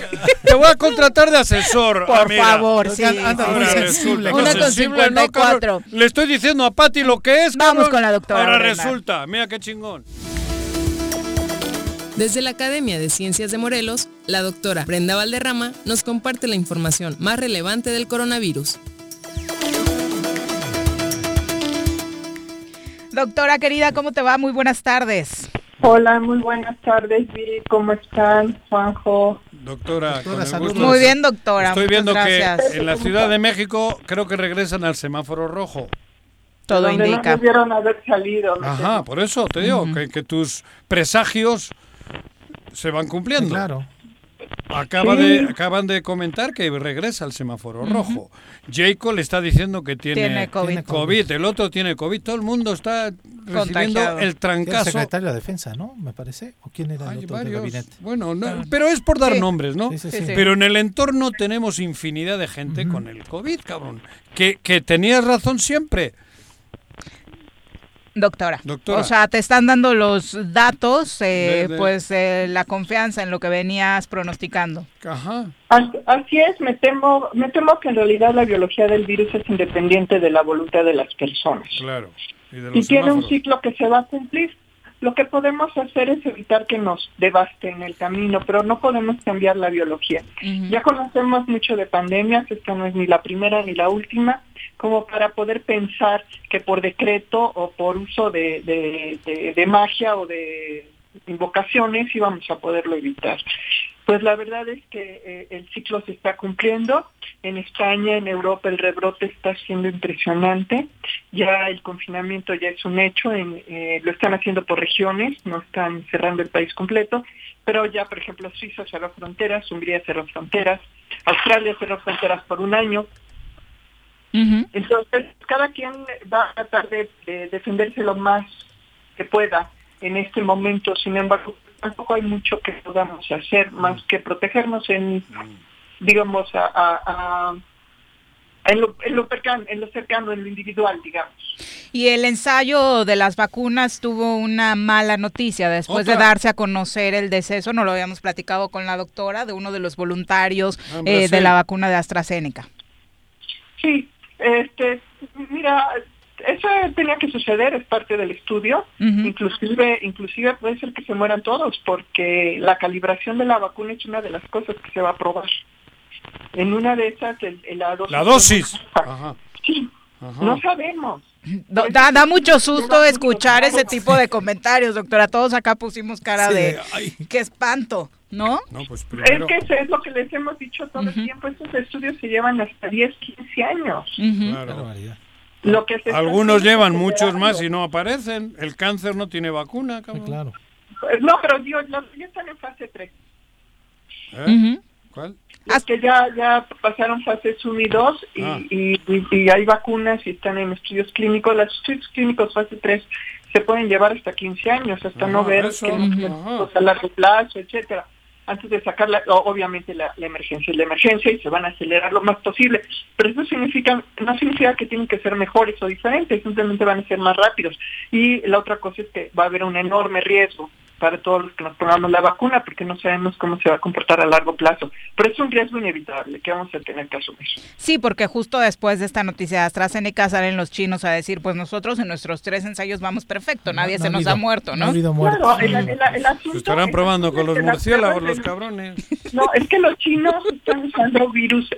te voy a contratar de asesor. Por amiga. favor, sí, Anda sí, muy sensible. Una con sensible, no, 54. cabrón. Le estoy diciendo a Pati lo que es. Vamos cabrón. con la doctora Ahora Brenda. resulta, mira qué chingón. Desde la Academia de Ciencias de Morelos, la doctora Brenda Valderrama nos comparte la información más relevante del coronavirus. Doctora querida, ¿cómo te va? Muy buenas tardes. Hola, muy buenas tardes, Viri. ¿Cómo están, Juanjo? Doctora, con el saludos. gusto. Muy bien, doctora. Estoy viendo gracias. que en la Ciudad de México creo que regresan al semáforo rojo. Todo Donde indica. No debieron haber salido. Ajá, por eso te digo que, que tus presagios se van cumpliendo. Claro. Acaba Sí. de, acaban de comentar que regresa al semáforo rojo. Jacob le está diciendo que tiene, Tiene COVID. Tiene COVID, el otro tiene COVID, todo el mundo está recibiendo Contagiado. el trancazo. secretario de la defensa, ¿no? Me parece. ¿O quién era el Hay otro del varios. gabinete? Bueno, no, pero es por dar Sí. nombres, ¿no? Sí, sí, Sí, sí. sí. Pero en el entorno tenemos infinidad de gente con el COVID, cabrón. Que, que tenías razón siempre. Doctora. Doctora. O sea, te están dando los datos, eh, De- de- pues eh, la confianza en lo que venías pronosticando. Ajá. Así, es, me temo, me temo que en realidad la biología del virus es independiente de la voluntad de las personas. Claro. Y, de Y tiene un ciclo que se va a cumplir. Lo que podemos hacer es evitar que nos devasten el camino, pero no podemos cambiar la biología. Ya conocemos mucho de pandemias, esta no es ni la primera ni la última, como para poder pensar que por decreto o por uso de, de- de- de magia o de invocaciones íbamos a poderlo evitar. Pues la verdad es que eh, el ciclo se está cumpliendo. En España, en Europa, el rebrote está siendo impresionante. Ya el confinamiento ya es un hecho. En, eh, lo están haciendo por regiones, no están cerrando el país completo. Pero ya, por ejemplo, Suiza cerró fronteras, Hungría cerró fronteras, Australia cerró fronteras por un año. Entonces, cada quien va a tratar de, de defenderse lo más que pueda en este momento. Sin embargo, tampoco hay mucho que podamos hacer más que protegernos en, digamos, a, a- a- en, lo, en, lo cercano, en lo cercano, en lo individual, digamos. Y el ensayo de las vacunas tuvo una mala noticia después de darse a conocer el deceso, no lo habíamos platicado con la doctora, de uno de los voluntarios ah, eh, de la vacuna de AstraZeneca. Sí, este, mira, eso tenía que suceder, es parte del estudio, inclusive, inclusive puede ser que se mueran todos, porque la calibración de la vacuna es una de las cosas que se va a probar. En una de esas, el, la dosis. La dosis. Sí, no sabemos. Da, da, mucho susto escuchar ese tipo de comentarios, doctora. Todos acá pusimos cara de qué espanto, ¿no? pues Es que eso es lo que les hemos dicho todo el tiempo. Estos estudios se llevan hasta 10, 15 años. Lo que Algunos llevan muchos más y no aparecen. El cáncer no tiene vacuna, cabrón. Claro. No, pero Dios, los ya están en fase 3. ¿Eh? ¿Cuál? Los que ya, ya pasaron fases 1 y 2 ah. y, y, hay vacunas y están en estudios clínicos. Los estudios clínicos fase 3 se pueden llevar hasta 15 años, hasta no ver que no, a largo plazo, etcétera antes de sacar obviamente la, emergencia. La emergencia y se van a acelerar lo más posible, pero eso significa no significa que tienen que ser mejores o diferentes, simplemente van a ser más rápidos. Y la otra cosa es que va a haber un enorme riesgo para todos los que nos pongamos la vacuna, porque no sabemos cómo se va a comportar a largo plazo. Pero es un riesgo inevitable que vamos a tener que asumir. Sí, porque justo después de esta noticia de AstraZeneca salen los chinos a decir, pues nosotros en nuestros tres ensayos vamos perfecto, nadie se nos ha muerto, ¿no? Claro, el, estarán probando con los murciélagos, los cabrones. No, es que los chinos están usando virus,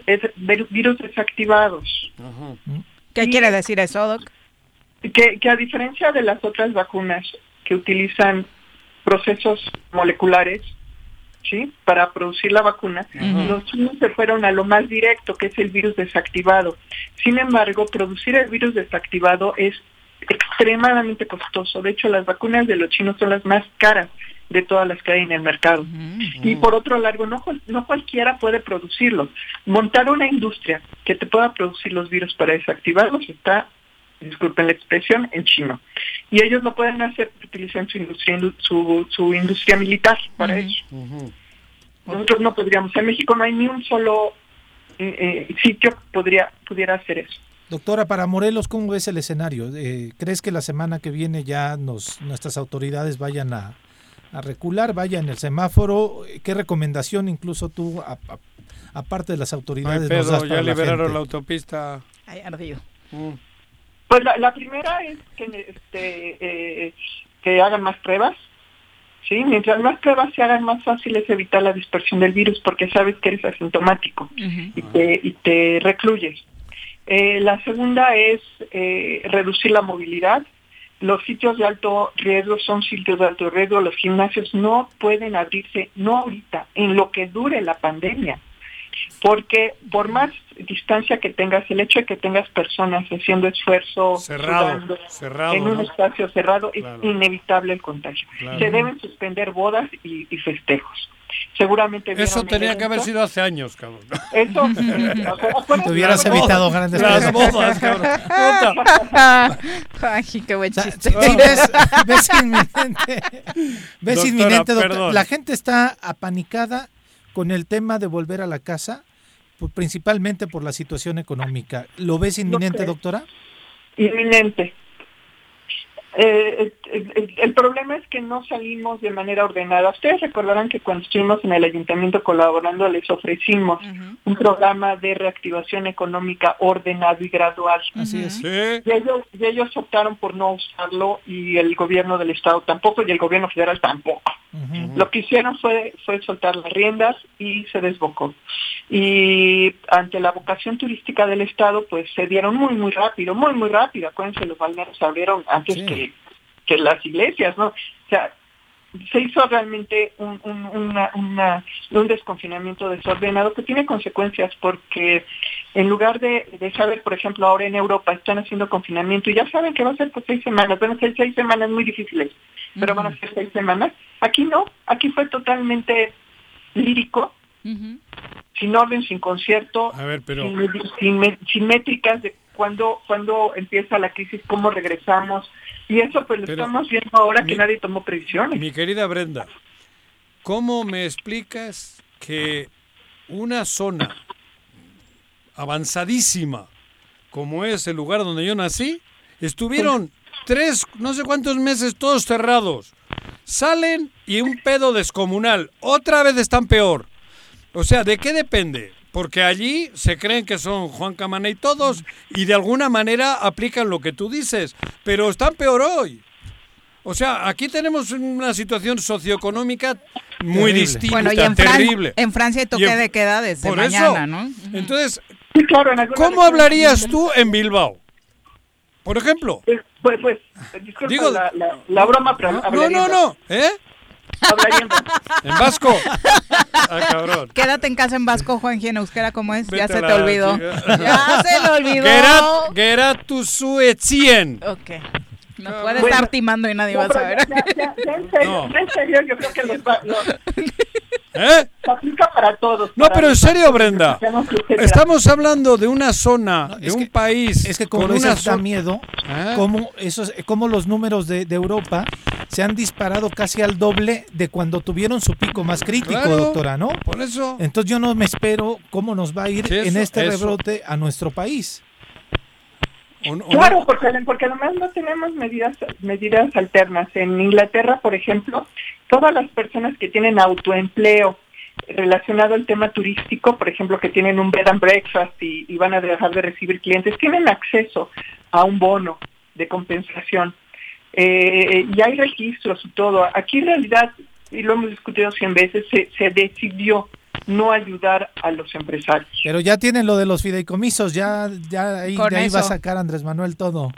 virus desactivados. ¿Qué quiere decir eso, Doc? Que, que a diferencia de las otras vacunas que utilizan procesos moleculares ¿sí? para producir la vacuna, los chinos se fueron a lo más directo, que es el virus desactivado. Sin embargo, producir el virus desactivado es extremadamente costoso. De hecho, las vacunas de los chinos son las más caras de todas las que hay en el mercado. Y por otro lado, no, no cualquiera puede producirlos. Montar una industria que te pueda producir los virus para desactivarlos está disculpen la expresión, en chino. Y ellos lo pueden hacer utilizan su industria, su, su industria militar para eso. Nosotros no podríamos. En México no hay ni un solo eh, eh, sitio que podría, pudiera hacer eso. Doctora, para Morelos, ¿cómo ves el escenario? Eh, ¿Crees que la semana que viene ya nos, nuestras autoridades vayan a, a recular, vayan en el semáforo? ¿Qué recomendación incluso tú, aparte de las autoridades, nos das para ya liberaron la, autopista. Ay, ardido. Mm. Pues la, primera es que, este, eh, que hagan más pruebas. ¿sí? Mientras más pruebas se hagan, más fácil es evitar la dispersión del virus porque sabes que eres asintomático y, te, y te recluyes. Eh, la segunda es eh, reducir la movilidad. Los sitios de alto riesgo son sitios de alto riesgo. Los gimnasios no pueden abrirse, no ahorita, en lo que dure la pandemia porque por más distancia que tengas, el hecho de que tengas personas haciendo esfuerzo cerrado, en un espacio cerrado es inevitable el contagio. Se deben suspender bodas y, festejos. Seguramente eso tenía que haber sido hace años, cabrón. Eso te hubieras evitado grandes las bodas, cabrón. Ay, qué buen chiste. ves, inminente, ves inminente doctor. La gente está apanicada con el tema de volver a la casa, principalmente por la situación económica. ¿Lo ves inminente, doctora? Inminente. Eh, el, problema es que no salimos de manera ordenada. Ustedes recordarán que cuando estuvimos en el ayuntamiento colaborando les ofrecimos un programa de reactivación económica ordenado y gradual. Así es. Y, ellos, y ellos optaron por no usarlo y el gobierno del estado tampoco y el gobierno federal tampoco. Lo que hicieron fue, fue soltar las riendas y se desbocó. Y ante la vocación turística del Estado, pues se dieron muy, muy rápido, muy, muy rápido. Acuérdense, los balnearios se abrieron antes que, que las iglesias, ¿no? O sea, se hizo realmente un, un, una, un desconfinamiento desordenado que tiene consecuencias porque en lugar de, de, saber, por ejemplo, ahora en Europa están haciendo confinamiento y ya saben que va a ser por seis semanas, van a ser seis semanas muy difíciles, pero van a ser seis semanas. Aquí no, aquí fue totalmente lírico, sin orden, sin concierto, sin, métricas de cuándo cuando empieza la crisis, cómo regresamos. Y eso pues lo estamos viendo ahora que nadie tomó previsiones. Mi querida Brenda, ¿cómo me explicas que una zona avanzadísima como es el lugar donde yo nací Estuvieron tres, no sé cuántos meses todos cerrados. Salen y un pedo descomunal. Otra vez están peor. O sea, ¿de qué depende? Porque allí se creen que son Juan Camana y todos y de alguna manera aplican lo que tú dices. Pero están peor hoy. O sea, aquí tenemos una situación socioeconómica muy distinta, bueno, y en terrible. en Francia hay toque de queda desde por mañana, eso, ¿no? Entonces, claro, en algunas ¿cómo hablarías tú en Bilbao? Por ejemplo. Pues, pues, pues, disculpa Digo- la, la, la broma, pero No, no, no. ¿Eh? Hablaría en- En vasco. Ah, cabrón. Quédate en casa en Vasco, Juan en euskera, ¿cómo es? ya Vete se a te la olvidó. chica. Ya se le olvidó. Gerat, Geratu Suetzien. Ok. Nos puede Bueno. estar timando y nadie va a No, pero saber. ya- ya- ya en serio, No. ya en serio, yo creo que los, va- los- ¿Eh? se aplica para todos. No, para pero en serio, Brenda. Estamos hablando de una zona, de un país. Es que como con una da miedo ¿Eh? cómo, esos, cómo los números de, de Europa se han disparado casi al doble de cuando tuvieron su pico más crítico, Claro, doctora, ¿no? Por eso. Entonces yo no me espero cómo nos va a ir Sí, en este eso. rebrote a nuestro país. O no- o Claro, no- porque, porque además no tenemos medidas medidas alternas. En Inglaterra, por ejemplo, todas las personas que tienen autoempleo relacionado al tema turístico, por ejemplo, que tienen un bed and breakfast y, y van a dejar de recibir clientes, tienen acceso a un bono de compensación. Eh, y hay registros y todo. Aquí en realidad, y lo hemos discutido cien veces, se, se decidió no ayudar a los empresarios. Pero ya tienen lo de los fideicomisos, ya, ya ahí, de ahí va a sacar Andrés Manuel todo.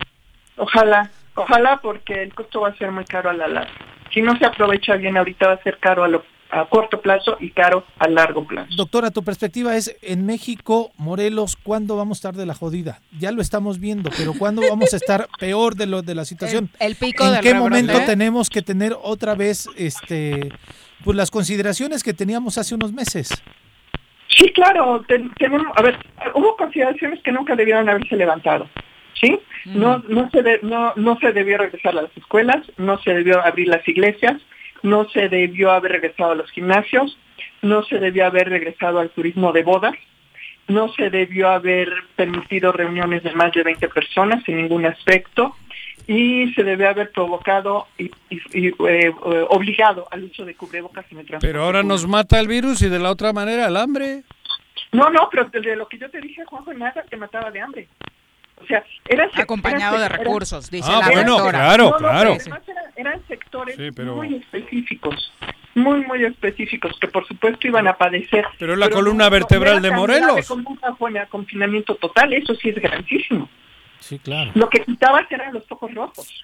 Ojalá, ojalá porque el costo va a ser muy caro a la larga. Si no se aprovecha bien ahorita va a ser caro a, lo- a corto plazo y caro a largo plazo. Doctora, tu perspectiva es, en México, Morelos, ¿cuándo vamos a estar de la jodida? Ya lo estamos viendo, pero ¿cuándo vamos a estar peor de lo de la situación? El- el pico ¿En del qué momento tenemos que tener otra vez este pues las consideraciones que teníamos hace unos meses? Sí, claro, ten- tenemos, a ver, hubo consideraciones que nunca debieron haberse levantado. ¿Sí? No, no, se de- no, no se debió regresar a las escuelas, no se debió abrir las iglesias, no se debió haber regresado a los gimnasios, no se debió haber regresado al turismo de bodas, no se debió haber permitido reuniones de más de 20 personas en ningún aspecto y se debió haber provocado y, y- y, eh, eh, obligado al uso de cubrebocas en el transporte. Pero ahora nos mata el virus y de la otra manera el hambre. No, no, pero de lo que yo te dije, Juanjo, nada te mataba de hambre. O sea, eran Acompañado eran de se- eran- recursos, dice Ah, la bueno, doctora. claro, No, no, claro. pero además eran, eran sectores Sí, pero- muy específicos, muy, muy específicos, que por supuesto iban a padecer. Pero es la columna vertebral de Morelos. fue a confinamiento total, eso sí es grandísimo. Sí, claro. Lo que quitabas eran los focos rojos,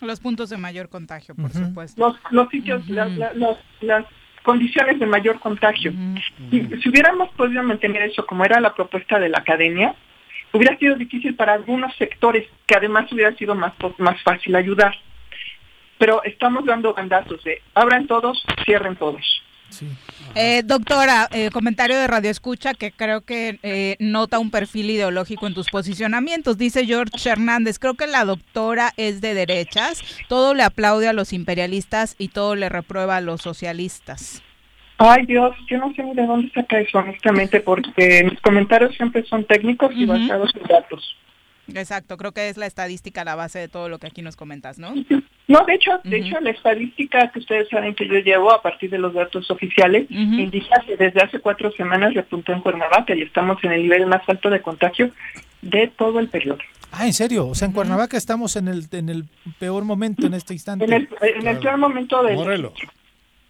Los puntos de mayor contagio, por supuesto. los, los sitios, las, las- las- las condiciones de mayor contagio. Si, si hubiéramos podido mantener eso como era la propuesta de la academia, hubiera sido difícil para algunos sectores que además hubiera sido más, más fácil ayudar. Pero estamos dando bandazos de abran todos, cierren todos. Eh, doctora, eh, comentario de Radio Escucha que creo que eh, nota un perfil ideológico en tus posicionamientos. Dice George Hernández, creo que la doctora es de derechas, todo le aplaude a los imperialistas y todo le reprueba a los socialistas. Ay Dios, yo no sé ni de dónde saca eso honestamente porque mis comentarios siempre son técnicos y basados en datos. Exacto, creo que es la estadística la base de todo lo que aquí nos comentas, ¿no? No, de hecho, de hecho la estadística que ustedes saben que yo llevo a partir de los datos oficiales indica que desde hace cuatro semanas repuntó en Cuernavaca y estamos en el nivel más alto de contagio de todo el periodo. Ah, ¿en serio? O sea, en Cuernavaca estamos en el, en el peor momento en este instante. En el, en el peor momento de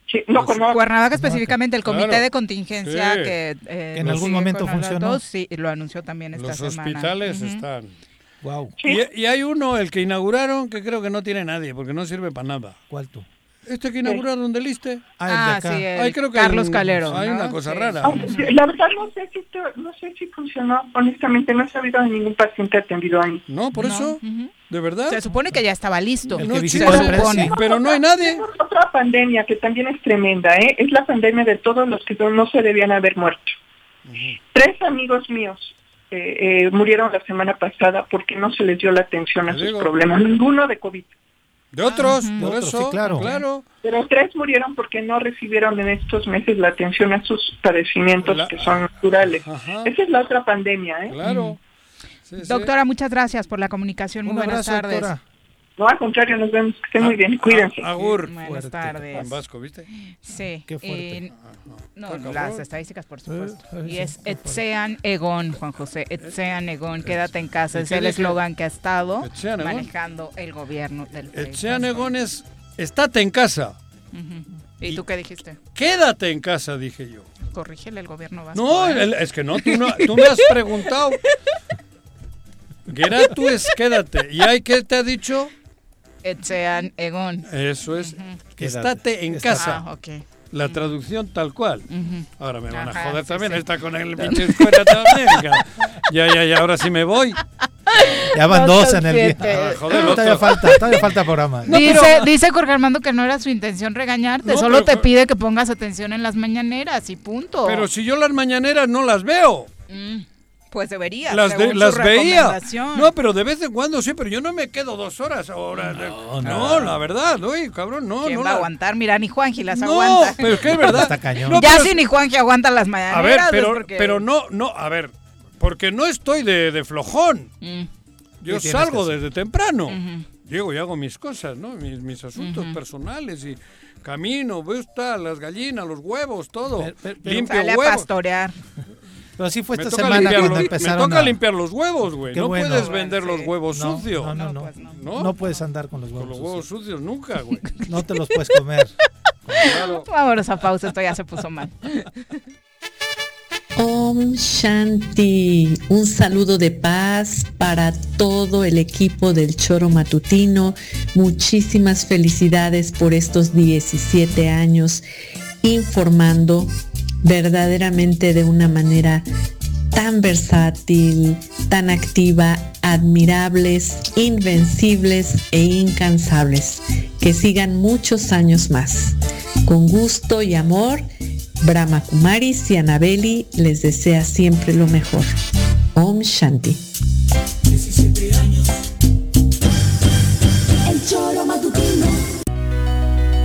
Sí, no, Cuernavaca. Cuernavaca específicamente, el comité Claro. de contingencia Sí. que eh, Que en algún momento los funcionó. datos, sí, lo anunció también esta Los semana. hospitales Ujú. están. Wow. Y, y hay uno, el que inauguraron, que creo que no tiene nadie, porque no sirve para nada. ¿Cuál tú? Este que inauguraron del Liste. Ah, sí, el Ay, creo que Carlos hay un- Calero. Hay ¿no? una cosa Sí. rara. Ah, sí, La verdad no sé si te- no sé si funcionó, honestamente no he sabido de ningún paciente atendido ahí. No, por eso, ¿de verdad? Se supone que ya estaba listo. No, se chicos, supone. pero no hay nadie. Otra pandemia que también es tremenda, ¿eh? Es la pandemia de todos los que no- no se debían haber muerto. Tres amigos míos eh, eh, murieron la semana pasada porque no se les dio la atención a sus digo. problemas. Ninguno de COVID. De otros, por otros, eso, sí, claro. claro. Pero tres murieron porque no recibieron en estos meses la atención a sus padecimientos La- que son naturales. Ajá. Esa es la otra pandemia, ¿eh? Claro. Doctora, muchas gracias por la comunicación. Muy buenas tardes. No, al contrario, nos vemos. Que estén muy bien. Cuídense. Agur. Buenas tardes. En vasco, ¿viste? Sí. Qué fuerte. Eh, no, las estadísticas, por supuesto. y es Etsean Egon, Juan José. Etsean Egon, quédate en casa. Es el eslogan que ha estado manejando el gobierno del país. Etsean Egon es, estate en casa. ¿Y tú qué dijiste? Quédate en casa, dije yo. Corrígele el gobierno vasco. No, ¿eh? el- es que no, tú, no, tú me has preguntado. Geratu es quédate. ¿Y hay qué te ha dicho? Etsean Egon. Eso es, Quédate. estate en casa. Ah. La traducción tal cual. Ahora me van a Ajá, joder sí, también. sí. Está con el pinche escuela también. Ya, ya, ya, ahora sí me voy. Ya van No dos en el día. Ah, joder, todavía falta, todavía falta programa. dice, dice Jorge Armando que no era su intención regañarte, No, solo pero- te pide que pongas atención en las mañaneras y punto. Pero si yo las mañaneras no las veo. Mm, pues deberías. Las, de- las veía. No, pero de vez en cuando sí, pero yo no me quedo dos horas ahora. No, no. la verdad, uy, cabrón, no. ¿Quién no va a la- aguantar? Mira, ni Juanji las No, aguanta. pero es que es verdad. Está cañón. No, ya pero- si ni Juanji aguanta las mañaneras. A ver, es pero, porque- pero no, no, a ver, porque no estoy de, de flojón. Mm, Yo ¿Qué tienes que salgo desde temprano. ujú. Llego y hago mis cosas, ¿no? Mis, mis asuntos personales y camino, veo las gallinas, los huevos, todo. Pero- pero- Limpio Sale a huevos. pastorear. Pero así fue Me esta semana cuando los, me empezaron toca a... limpiar los huevos, güey. No bueno. puedes vender Bueno, los huevos No, sucios. No, no, No, no. pues no. ¿No? No puedes andar con los Con huevos. los huevos sucios. sucios nunca, güey. No te los puedes comer. Claro. Vámonos a pausa, esto ya se puso mal. Om Shanti, un saludo de paz para todo el equipo del Choro Matutino. Muchísimas felicidades por estos 17 años informando verdaderamente de una manera tan versátil, tan activa, admirables, invencibles e incansables. Que sigan muchos años más. Con gusto y amor, Brahma Kumaris y Anabeli les desea siempre lo mejor. Om Shanti.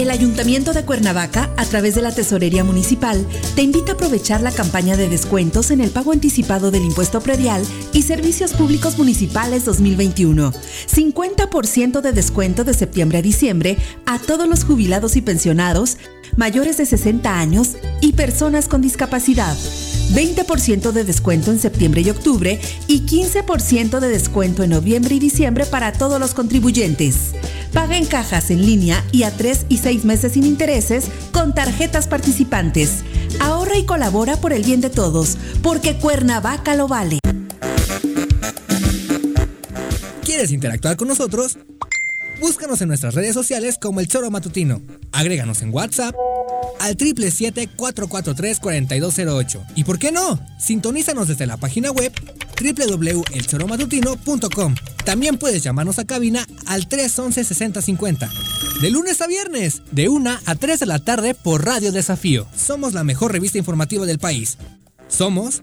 El Ayuntamiento de Cuernavaca, a través de la Tesorería Municipal, te invita a aprovechar la campaña de descuentos en el pago anticipado del impuesto predial y servicios públicos municipales 2021. 50% de descuento de septiembre a diciembre a todos los jubilados y pensionados mayores de 60 años y personas con discapacidad. 20% de descuento en septiembre y octubre y 15% de descuento en noviembre y diciembre para todos los contribuyentes. Paga en cajas en línea y a 3 y 6 meses sin intereses con tarjetas participantes. Ahorra y colabora por el bien de todos, porque Cuernavaca lo vale. ¿Quieres interactuar con nosotros? Búscanos en nuestras redes sociales como El Choro Matutino. Agréganos en WhatsApp al 777-443-4208. ¿Y por qué no? Sintonízanos desde la página web www.elchoromatutino.com. También puedes llamarnos a cabina al 311-6050. De lunes a viernes, de 1 a 3 de la tarde por Radio Desafío. Somos la mejor revista informativa del país. Somos...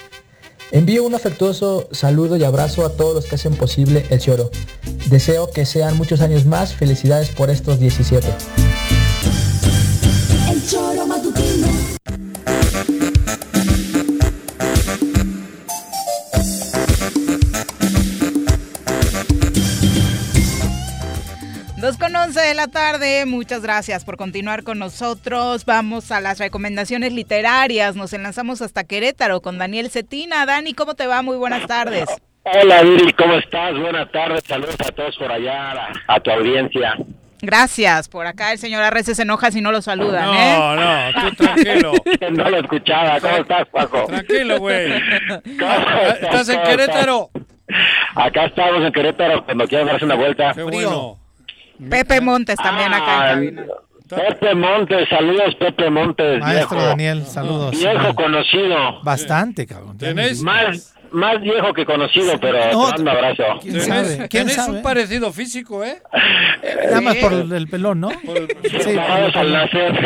Envío un afectuoso saludo y abrazo a todos los que hacen posible el Choro. Deseo que sean muchos años más. Felicidades por estos 17. 11 de la tarde, muchas gracias por continuar con nosotros. Vamos a las recomendaciones literarias. Nos enlazamos hasta Querétaro con Daniel Cetina. Dani, ¿cómo te va? Muy buenas tardes. Hola, Viri, ¿cómo estás? Buenas tardes, saludos a todos por allá, a, a tu audiencia. Gracias. Por acá el señor Arrece se enoja si no lo saludan, No, ¿eh? no, tú tranquilo. no lo escuchaba. ¿Cómo estás, Paco? Tranquilo, güey. ¿Cómo ¿Estás en ¿Cómo Querétaro? Acá estamos en Querétaro, cuando quieras darse una vuelta. Qué bueno. Pepe Montes también acá en Ah, cabina. Pepe Montes, saludos Pepe Montes. Maestro viejo. Daniel, saludos. Viejo conocido. Bastante, cabrón. Más, más viejo que conocido, pero te No, mando un abrazo. ¿Quién sabe? ¿Quién Tenés sabe? un parecido físico, ¿eh? Nada más por el pelón, ¿no? Sí, por el Separados al pelón. nacer.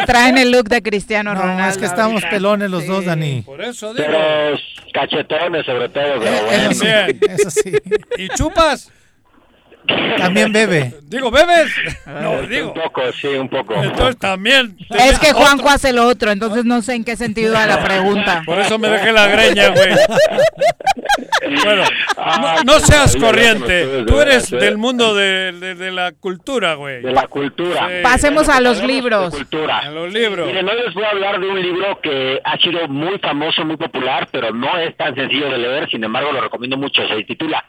Traen el look de Cristiano No, Ronaldo. es que estamos pelones los dos, Dani. Por eso digo. Pero cachetones sobre todo. pero bueno. Eso sí, Bien. eso sí. ¿Y chupas? También bebe. Digo, ¿bebes? No, Un digo. poco, sí, un poco. Entonces también. Es que Juanjo hace lo otro, entonces no sé en qué sentido da la pregunta. Por eso me dejé la greña, güey. Bueno, no, no seas corriente. Tú eres del mundo de, de- de la cultura, güey. De la cultura. Sí. Pasemos a los libros. cultura. A los libros. Miren, hoy les voy a hablar de un libro que ha sido muy famoso, muy popular, pero no es tan sencillo de leer, sin embargo lo recomiendo mucho. Se titula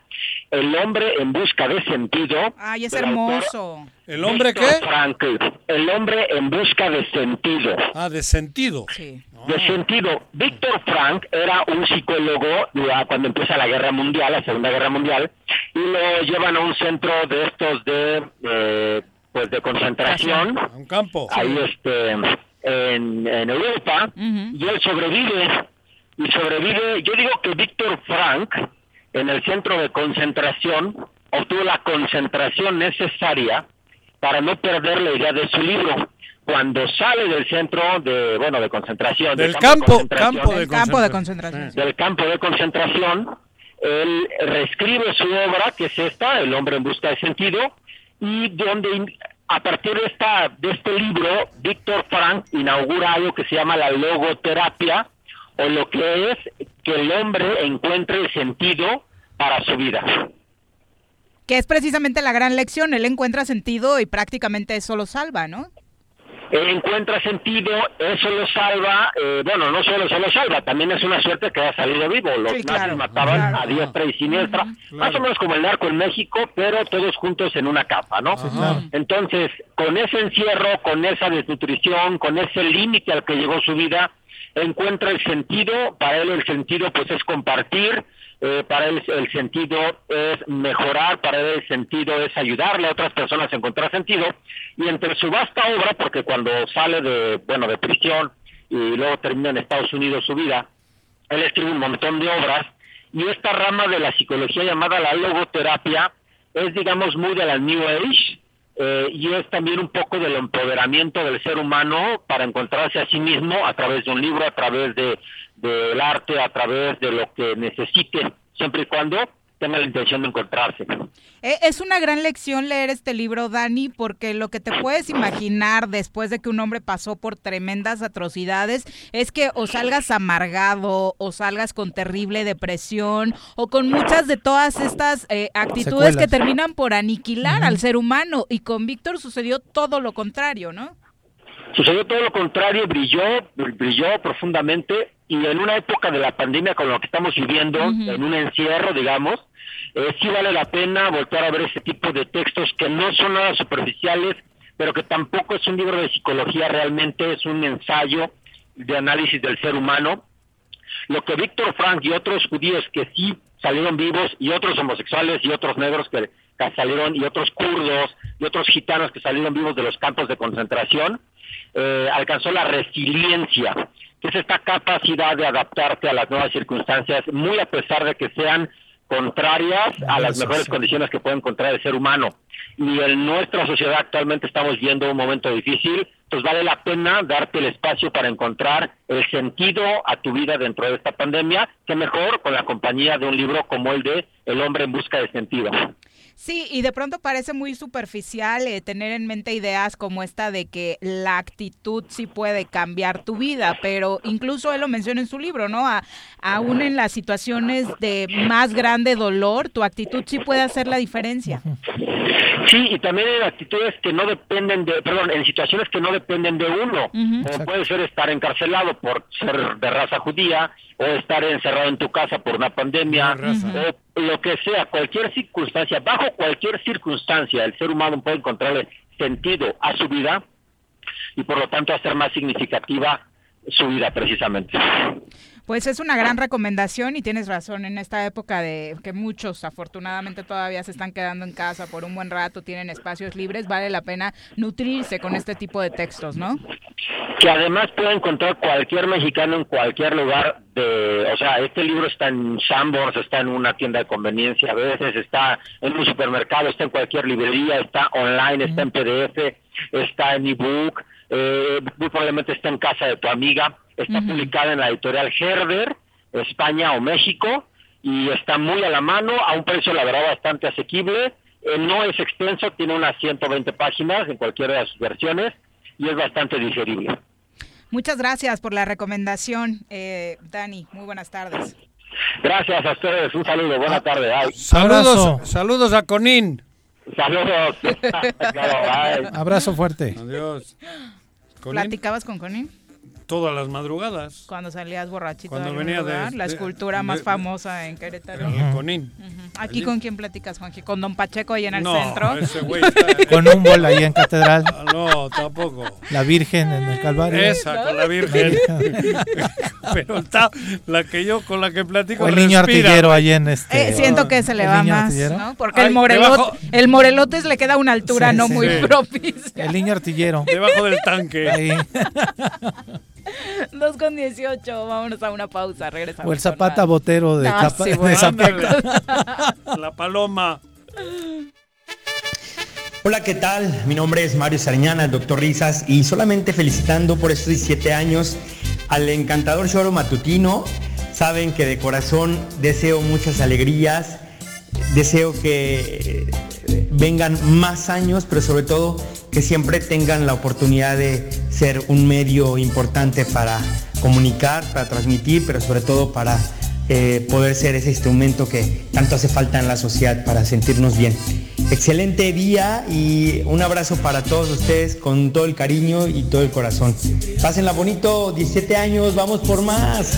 El hombre en busca de sentido. Ay, es hermoso. ¿El hombre qué? Frankl. El hombre en busca de sentido. Ah, de sentido. Sí. De sentido. Víctor Frank era un psicólogo ya cuando empieza la guerra mundial, la Segunda Guerra Mundial, y lo llevan a un centro de estos de, eh, pues de concentración, A un campo. ahí este, en, en Europa, y él sobrevive. Y sobrevive, yo digo que Víctor Frank, en el centro de concentración, obtuvo la concentración necesaria para no perder la idea de su libro. Cuando sale del centro de, bueno, de concentración, Del de campo, campo de El campo de concentración. del campo de concentración, él reescribe su obra, que es esta, El hombre en busca de sentido, y donde a partir de esta de este libro, Víctor Frank inaugura algo que se llama la logoterapia, o lo que es que el hombre encuentre el sentido para su vida. Que es precisamente la gran lección. Él encuentra sentido y prácticamente eso lo salva, ¿no? Él encuentra sentido, eso lo salva, eh, bueno, no solo eso lo salva, también es una suerte que ha salido vivo. Los Sí, nazis mataban claro. a diestra y siniestra, más o menos como el narco en México, pero todos juntos en una capa, ¿no? claro. Entonces, con ese encierro, con esa desnutrición, con ese límite al que llegó su vida, encuentra el sentido, para él el sentido pues es compartir, eh, para él el sentido es mejorar, para él el sentido es ayudarle a otras personas a encontrar sentido, y entre su vasta obra, porque cuando sale de, bueno, de prisión y luego termina en Estados Unidos su vida, él escribe un montón de obras, y esta rama de la psicología llamada la logoterapia es, digamos, muy de la New Age, eh, y es también un poco del empoderamiento del ser humano para encontrarse a sí mismo a través de un libro, a través de del arte, a través de lo que necesite, siempre y cuando tenga la intención de encontrarse. Eh, Es una gran lección leer este libro, Dani, porque lo que te puedes imaginar después de que un hombre pasó por tremendas atrocidades es que o salgas amargado o salgas con terrible depresión o con muchas de todas estas eh, actitudes que terminan por aniquilar al ser humano. Y con Víctor sucedió todo lo contrario, ¿no? Sucedió todo lo contrario, brilló, brilló profundamente y en una época de la pandemia con lo que estamos viviendo, en un encierro, digamos, eh, sí vale la pena volver a ver ese tipo de textos que no son nada superficiales, pero que tampoco es un libro de psicología, realmente es un ensayo de análisis del ser humano. Lo que Víctor Frank y otros judíos que sí salieron vivos y otros homosexuales y otros negros que, que salieron y otros kurdos y otros gitanos que salieron vivos de los campos de concentración, eh, alcanzó la resiliencia, que es esta capacidad de adaptarte a las nuevas circunstancias, muy a pesar de que sean contrarias a las mejores condiciones que puede encontrar el ser humano. Y en nuestra sociedad actualmente estamos viendo un momento difícil, pues vale la pena darte el espacio para encontrar el sentido a tu vida dentro de esta pandemia, que mejor con la compañía de un libro como el de El hombre en busca de sentido. Sí, y de pronto parece muy superficial eh, tener en mente ideas como esta de que la actitud sí puede cambiar tu vida, pero incluso él lo menciona en su libro, ¿no? aún en las situaciones de más grande dolor, tu actitud sí puede hacer la diferencia. Sí, y también en actitudes que no dependen de, perdón, en situaciones que no dependen de uno, como puede ser estar encarcelado por ser de raza judía, o estar encerrado en tu casa por una pandemia, o lo que sea, cualquier circunstancia, bajo cualquier circunstancia, el ser humano puede encontrarle sentido a su vida y por lo tanto hacer más significativa su vida precisamente. Pues es una gran recomendación y tienes razón en esta época de que muchos afortunadamente todavía se están quedando en casa por un buen rato, tienen espacios libres, vale la pena nutrirse con este tipo de textos, ¿no? Que además puede encontrar cualquier mexicano en cualquier lugar de, o sea, este libro está en Sambors, está en una tienda de conveniencia a veces, está en un supermercado, está en cualquier librería, está online, está en PDF, está en ebook, eh, muy probablemente está en casa de tu amiga Está publicada en la editorial Herder, España o México, y está muy a la mano, a un precio, la verdad, bastante asequible. Eh, no es extenso, tiene unas 120 páginas en cualquiera de sus versiones y es bastante digerible. Muchas gracias por la recomendación, eh, Dani. Muy buenas tardes. Gracias a ustedes. Un saludo. Buena tarde. Saludos, saludos a Conín. Saludos. Abrazo fuerte. Adiós. ¿Platicabas con Conín? Todas las madrugadas. Cuando salías borrachito. Cuando venía de, La escultura más famosa en Querétaro. El Conín. ¿Aquí con quién platicas, Juanji? ¿Con Don Pacheco ahí en el centro? Ese güey está... con un bol ahí en Catedral. No, tampoco. La Virgen en el Calvario. Esa, con la Virgen. Pero está la que yo, con la que platico. O el niño artillero ahí en este. Eh, siento que se le va más, ¿no? Porque el, morelote, el morelotes le queda una altura no muy propicia. El niño artillero. Debajo del tanque. Ahí. 2 con 18, vámonos a una pausa, regresamos. O el Zapata Botero de, ah, La paloma. Hola, ¿qué tal? Mi nombre es Mario Sariñana, el doctor Risas, y solamente felicitando por estos 17 años al encantador Choro Matutino. Saben que de corazón deseo muchas alegrías, deseo que vengan más años, pero sobre todo que siempre tengan la oportunidad de ser un medio importante para comunicar, para transmitir, pero sobre todo para eh, poder ser ese instrumento que tanto hace falta en la sociedad para sentirnos bien. Excelente día y un abrazo para todos ustedes con todo el cariño y todo el corazón. Pásenla bonito, 17 años, vamos por más.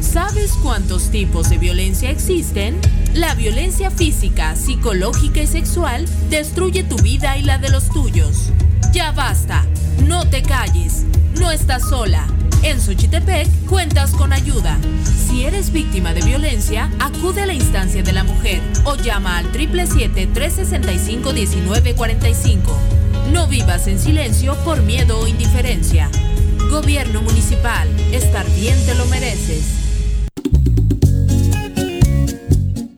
¿Sabes cuántos tipos de violencia existen? La violencia física, psicológica y sexual destruye tu vida y la de los tuyos. Ya basta, no te calles, no estás sola. En Xochitepec cuentas con ayuda. Si eres víctima de violencia, acude a la instancia de la mujer o llama al 777-365-1945. No vivas en silencio por miedo o indiferencia. Gobierno Municipal, estar bien te lo mereces.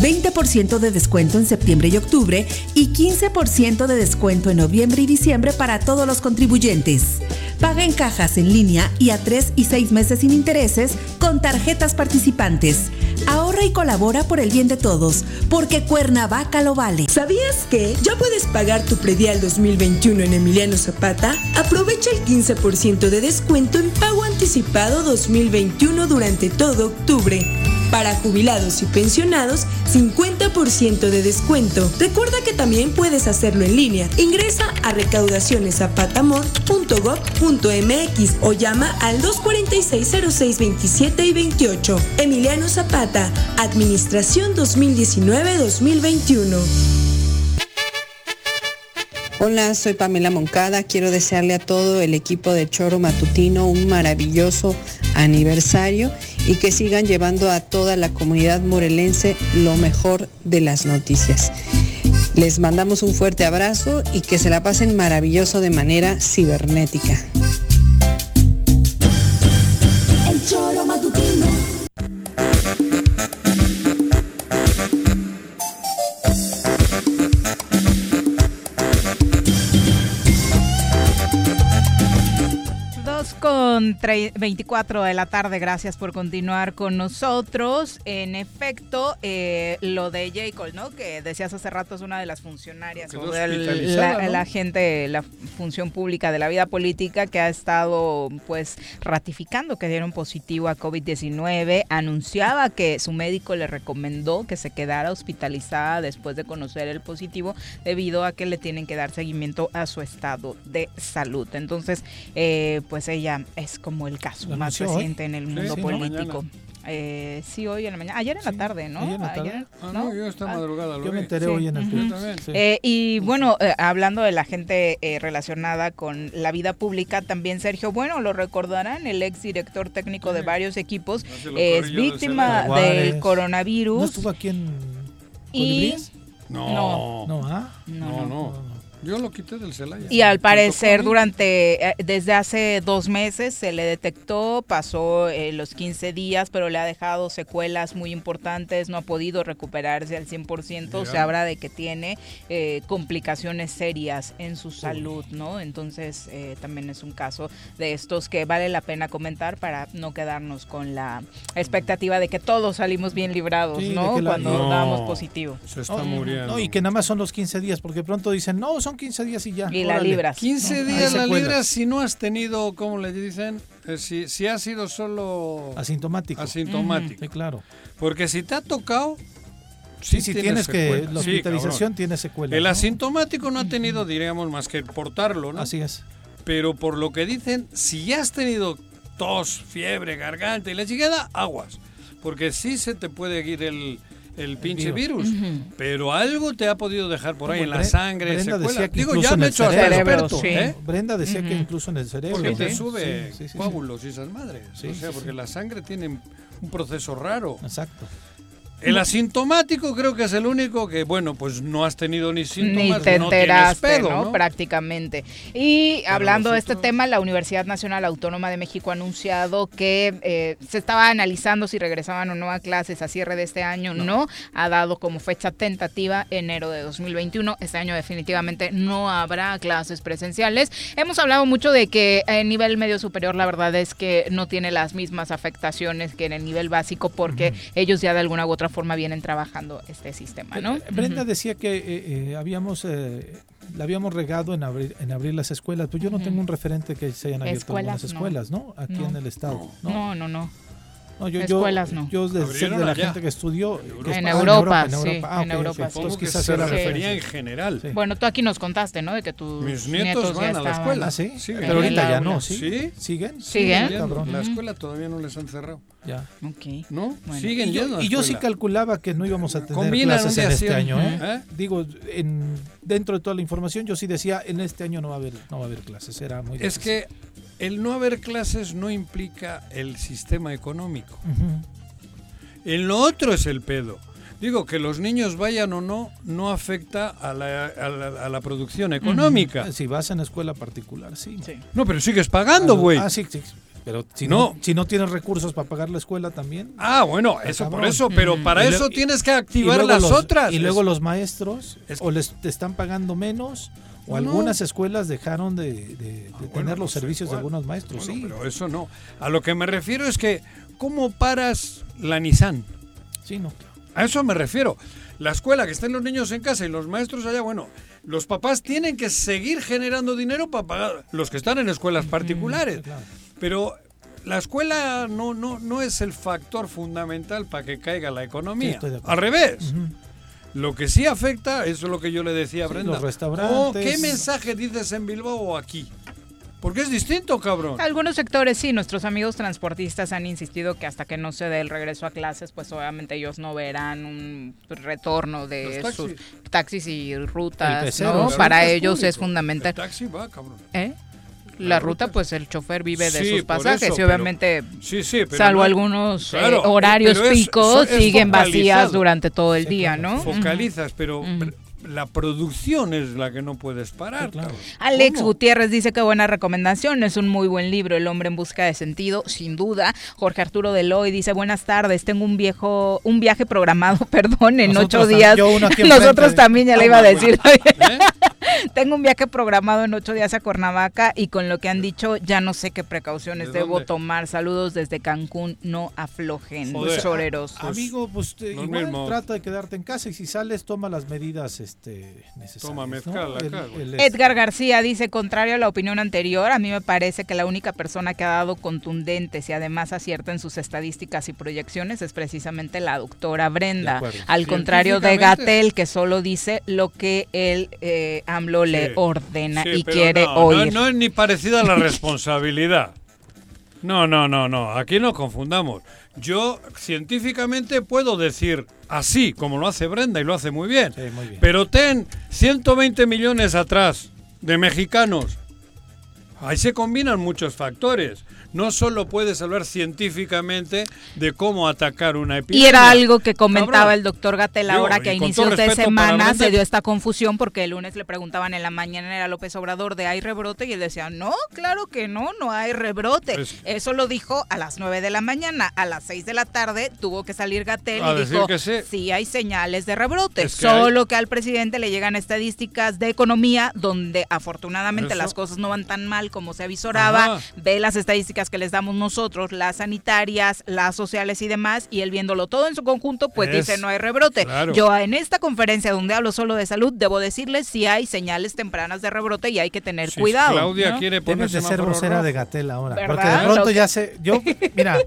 20% de descuento en septiembre y octubre y 15% de descuento en noviembre y diciembre para todos los contribuyentes. Paga en cajas en línea y a 3 y 6 meses sin intereses con tarjetas participantes. Ahorra y colabora por el bien de todos, porque Cuernavaca lo vale. ¿Sabías que ya puedes pagar tu predial 2021 en Emiliano Zapata? Aprovecha el 15% de descuento en pago anticipado 2021 durante todo octubre. Para jubilados y pensionados, 50% de descuento. Recuerda que también puedes hacerlo en línea. Ingresa a recaudacioneszapatamor.gov.mx o llama al 246-0627 y 28. Emiliano Zapata, Administración 2019-2021. Hola, soy Pamela Moncada. Quiero desearle a todo el equipo de Choro Matutino un maravilloso aniversario y que sigan llevando a toda la comunidad morelense lo mejor de las noticias. Les mandamos un fuerte abrazo y que se la pasen maravilloso de manera cibernética. Con tre- 24 de la tarde, gracias por continuar con nosotros. En efecto, eh, lo de J. Cole, ¿no? Que decías hace rato es una de las funcionarias o hospitalizada, la, ¿no? la gente, la función pública de la vida política que ha estado pues ratificando que dieron positivo a COVID-19. Anunciaba que su médico le recomendó que se quedara hospitalizada después de conocer el positivo debido a que le tienen que dar seguimiento a su estado de salud. Entonces, eh, pues ella es como el caso más hoy. reciente en el Sí, mundo sí, ¿no? político. Mañana. Eh, sí, hoy en la mañana. Ayer en la tarde, ¿no? ayer en la tarde. Ah, no, yo esta Ah. madrugada lo Yo me enteré hoy en el. Sí. Eh, y bueno, eh, hablando de la gente eh, relacionada con la vida pública, también Sergio Bueno, lo recordarán, el ex director técnico de varios equipos, es víctima del coronavirus. ¿No estuvo aquí en y, Colibríes? No. No, ¿ah? No, no. Yo lo quité del Celaya. Y al parecer durante, eh, desde hace dos meses se le detectó, pasó eh, los 15 días, pero le ha dejado secuelas muy importantes, no ha podido recuperarse al 100%, Mira. se habla de que tiene eh, complicaciones serias en su salud, ¿no? Entonces eh, también es un caso de estos que vale la pena comentar para no quedarnos con la expectativa de que todos salimos bien librados, Sí, ¿no? la- Cuando No. damos positivo. Se está muriendo. No, y que nada más son los 15 días, porque pronto dicen, no, son 15 días y ya. Y la órale. libras. 15 No, días la secuelas. libra si no has tenido, ¿cómo le dicen? Eh, si, si ha sido solo Asintomático. asintomático. Sí, claro. Porque si te ha tocado, Sí, si tienes que, la Sí, hospitalización tiene secuelas. El ¿no? asintomático no ha tenido, diríamos, más que portarlo, ¿no? Así es. Pero por lo que dicen, si ya has tenido tos, fiebre, garganta y la chingada, aguas. Porque sí se te puede ir el, el pinche virus. virus. Pero algo te ha podido dejar por ahí en la sangre, Brenda secuelas. decía que Digo, incluso ya en me he el hecho hasta cerebro, experto, sí. ¿eh? Brenda decía que incluso en el cerebro. Porque te ¿no? sube Sí, sí, sí, sí. coágulos y esas madres. Sí, o sea, sí, porque sí. la sangre tiene un proceso raro. Exacto. El asintomático creo que es el único que, bueno, pues no has tenido ni síntomas, ni te no enteraste, tienes pedo, ¿no? ¿no? Prácticamente. Y hablando de este tema, la Universidad Nacional Autónoma de México ha anunciado que eh, se estaba analizando si regresaban o no a clases a cierre de este año. No. Ha dado como fecha tentativa enero de 2021. Este año definitivamente no habrá clases presenciales. Hemos hablado mucho de que en nivel medio superior la verdad es que no tiene las mismas afectaciones que en el nivel básico porque ellos ya de alguna u otra forma vienen trabajando este sistema, ¿no? Brenda Ujú. decía que eh, eh, habíamos eh, la habíamos regado en abrir en abrir las escuelas, pues yo no tengo un referente que se hayan abierto Escuelas, algunas no. escuelas, ¿no? Aquí No. en el estado, ¿no? No, no, no. No, yo, Escuelas yo, no. Yo de ser Abrieron de la allá. gente que estudió que En Europa, sí, Ah, en ok, Europa, sí. Entonces quizás se era refería en general. Bueno, tú aquí nos contaste, ¿no? De que tus Mis nietos, van a la estaban- escuela. Ah, sí, pero ahorita ya no, ¿sí? ¿Sí? ¿Siguen? ¿Siguen? La escuela todavía no les han cerrado. Ya. Ok. ¿No? Bueno. Siguen y yo, y yo sí calculaba que no íbamos a tener clases en este sí, año, ¿eh? ¿eh? Digo, en, dentro de toda la información, yo sí decía, en este año no va a haber, no va a haber clases, era muy Es difícil. que el no haber clases no implica el sistema económico. Ujú. En lo otro es el pedo. Digo, que los niños vayan o no, no afecta a la, a la- a la producción económica. Si vas en escuela particular, sí. No, pero sigues pagando, güey. Ah, sí, sí. Pero si No. no. si no tienes recursos para pagar la escuela también. Ah, bueno, eso por eso, pero para eso tienes que activar las los- otras. Y luego los maestros o les te están pagando menos o No, algunas escuelas dejaron de, de- de tener los pues servicios de algunos maestros, Bueno, sí. pero eso no. A lo que me refiero es que, ¿cómo paras la Nissan? Sí, no. A eso me refiero. La escuela, que estén los niños en casa y los maestros allá, bueno, los papás tienen que seguir generando dinero para pagar los que están en escuelas particulares. Pero la escuela no, no, no es el factor fundamental para que caiga la Sí, economía. estoy de acuerdo. Al revés. Ujú. Lo que sí afecta, eso es lo que yo le decía a Sí, Brenda. los restaurantes. Oh, ¿Qué mensaje dices en Bilbao o aquí? Porque es distinto, cabrón. Algunos sectores sí, nuestros amigos transportistas han insistido que hasta que no se dé el regreso a clases, pues obviamente ellos no verán un retorno de sus taxis. y rutas, El pecero, ¿no? Para ellos es fundamental. El taxi va, cabrón. ¿Eh? La La, ruta, pues el chofer vive de Sí, sus pasajes eso, y pero- obviamente, Sí, sí, pero salvo no- algunos eh, Claro, horarios es- picos, es siguen vacías durante todo el día, ¿no? Focalizas, pero la producción es la que no puedes parar. cabrón. Alex ¿Cómo? Gutiérrez dice que buena recomendación, es un muy buen libro, El hombre en busca de sentido, sin duda. Jorge Arturo Deloy dice, buenas tardes, tengo un viejo, un viaje programado, perdón, en Nosotros ocho días. yo uno aquí Nosotros también, ya le iba a decir. ¿Eh? tengo un viaje programado en ocho días a Cuernavaca y con lo que han dicho ya no sé qué precauciones ¿De debo dónde? tomar. Saludos desde Cancún, no aflojen, Joder. choreros. Amigo, pues te- igual mismo. trata de quedarte en casa y si sales toma las medidas este, necesarias. Toma ¿no? mezcal acá, el- Edgar García dice, contrario a la opinión anterior, a mí me parece que la única persona que ha dado contundentes y además acierta en sus estadísticas y proyecciones es precisamente la doctora Brenda. Al contrario de Gatel, que solo dice lo que el eh, AMLO le ordena Sí, y quiere no, oír. No, no es ni parecida a la responsabilidad. No, no, no, no. Aquí no confundamos. Yo científicamente puedo decir así, como lo hace Brenda y lo hace muy bien. muy bien. Pero ten 120 millones atrás de mexicanos. Ahí se combinan muchos factores. No solo puedes hablar científicamente de cómo atacar una epidemia. Y era algo que comentaba Cabrón. el doctor Gatel ahora que a inicios de semana se dio esta confusión porque el lunes le preguntaban en la mañana a López Obrador de hay rebrote y él decía, no, claro que no, no hay rebrote. Pues- Eso lo dijo a las 9 de la mañana. A las 6 de la tarde tuvo que salir Gatel y dijo, que sí. hay señales de rebrote. Es que Solo que al presidente le llegan estadísticas de economía donde afortunadamente Eso. las cosas no van tan mal como se avisoraba. Ajá. Ve las estadísticas que les damos nosotros, las sanitarias, las sociales y demás, y él viéndolo todo en su conjunto, pues Es- dice no hay rebrote. claro. Yo en esta conferencia donde hablo solo de salud, debo decirles si hay señales tempranas de rebrote y hay que tener Si cuidado. Claudia ¿no? quiere Debes ponerse de ser vocera de Gatel ahora. ¿Verdad? Porque de pronto que- ya sé. Yo, mira,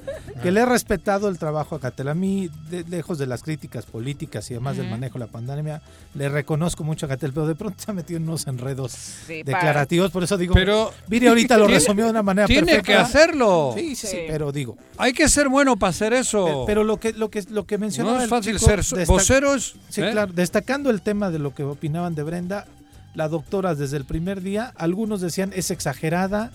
que le he respetado el trabajo a Gatel. A mí, de- lejos de las críticas políticas y además del Ujú. manejo de la pandemia, le reconozco mucho a Gatel, pero de pronto se ha metido en unos enredos Sí, declarativos. Por eso digo, Pero Viri ahorita lo tiene- resumió de una manera tiene perfecta. que hacerlo. Sí, sí, pero digo. Hay que ser bueno para hacer eso. pero lo que lo que lo que mencionaba no es el fácil chico, ser voceros. Sí, ¿eh? claro, destacando el tema de lo que opinaban de Brenda, la doctora desde el primer día, algunos decían es exagerada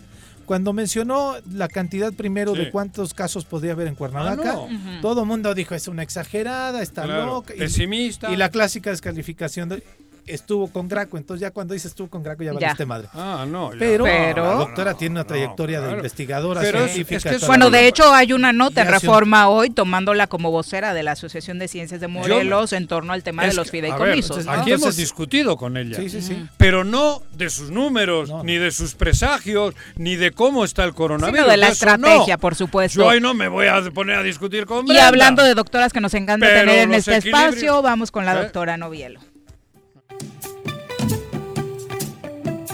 cuando mencionó la cantidad primero de cuántos casos podría haber en Cuernavaca, Ah, todo el mundo dijo es una exagerada, está Claro, loca. y- pesimista. Y, la clásica descalificación de estuvo con Graco, entonces ya cuando dice estuvo con Graco ya Ya. valiste madre. Ah, no. ya. Pero, Pero- la doctora tiene una trayectoria de investigadora Pero científica. es que es- toda Bueno, de hecho hay una nota en un- Reforma hoy tomándola como vocera de la Asociación de Ciencias de Morelos en torno al tema de los que, a ver, fideicomisos. ¿no? aquí hemos discutido con ella. Sí, sí, sí. Pero no de sus números, ni de sus presagios, ni de cómo está el coronavirus. Sino de la Eso no. estrategia, por supuesto. Yo ahí no me voy a poner a discutir con Y hablando de doctoras que nos encanta Pero tener en este equilibrios- espacio, vamos con la doctora Novielo.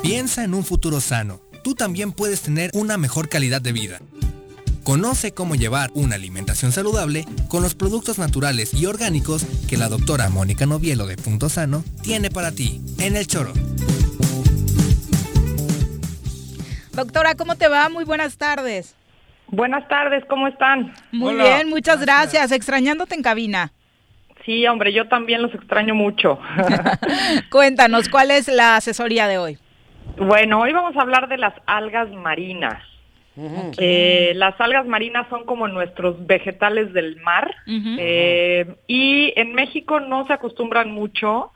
Piensa en un futuro sano. Tú también puedes tener una mejor calidad de vida. Conoce cómo llevar una alimentación saludable con los productos naturales y orgánicos que la doctora Mónica Novielo de Punto Sano tiene para ti en el choro. Doctora, ¿cómo te va? Muy buenas tardes. Buenas tardes, ¿cómo están? Muy Hola. bien, muchas gracias. Extrañándote en cabina. Sí, hombre, yo también los extraño mucho. Cuéntanos, ¿cuál es la asesoría de hoy? Bueno, hoy vamos a hablar de las algas marinas. Eh, las algas marinas son como nuestros vegetales del mar eh, y en México no se acostumbran mucho.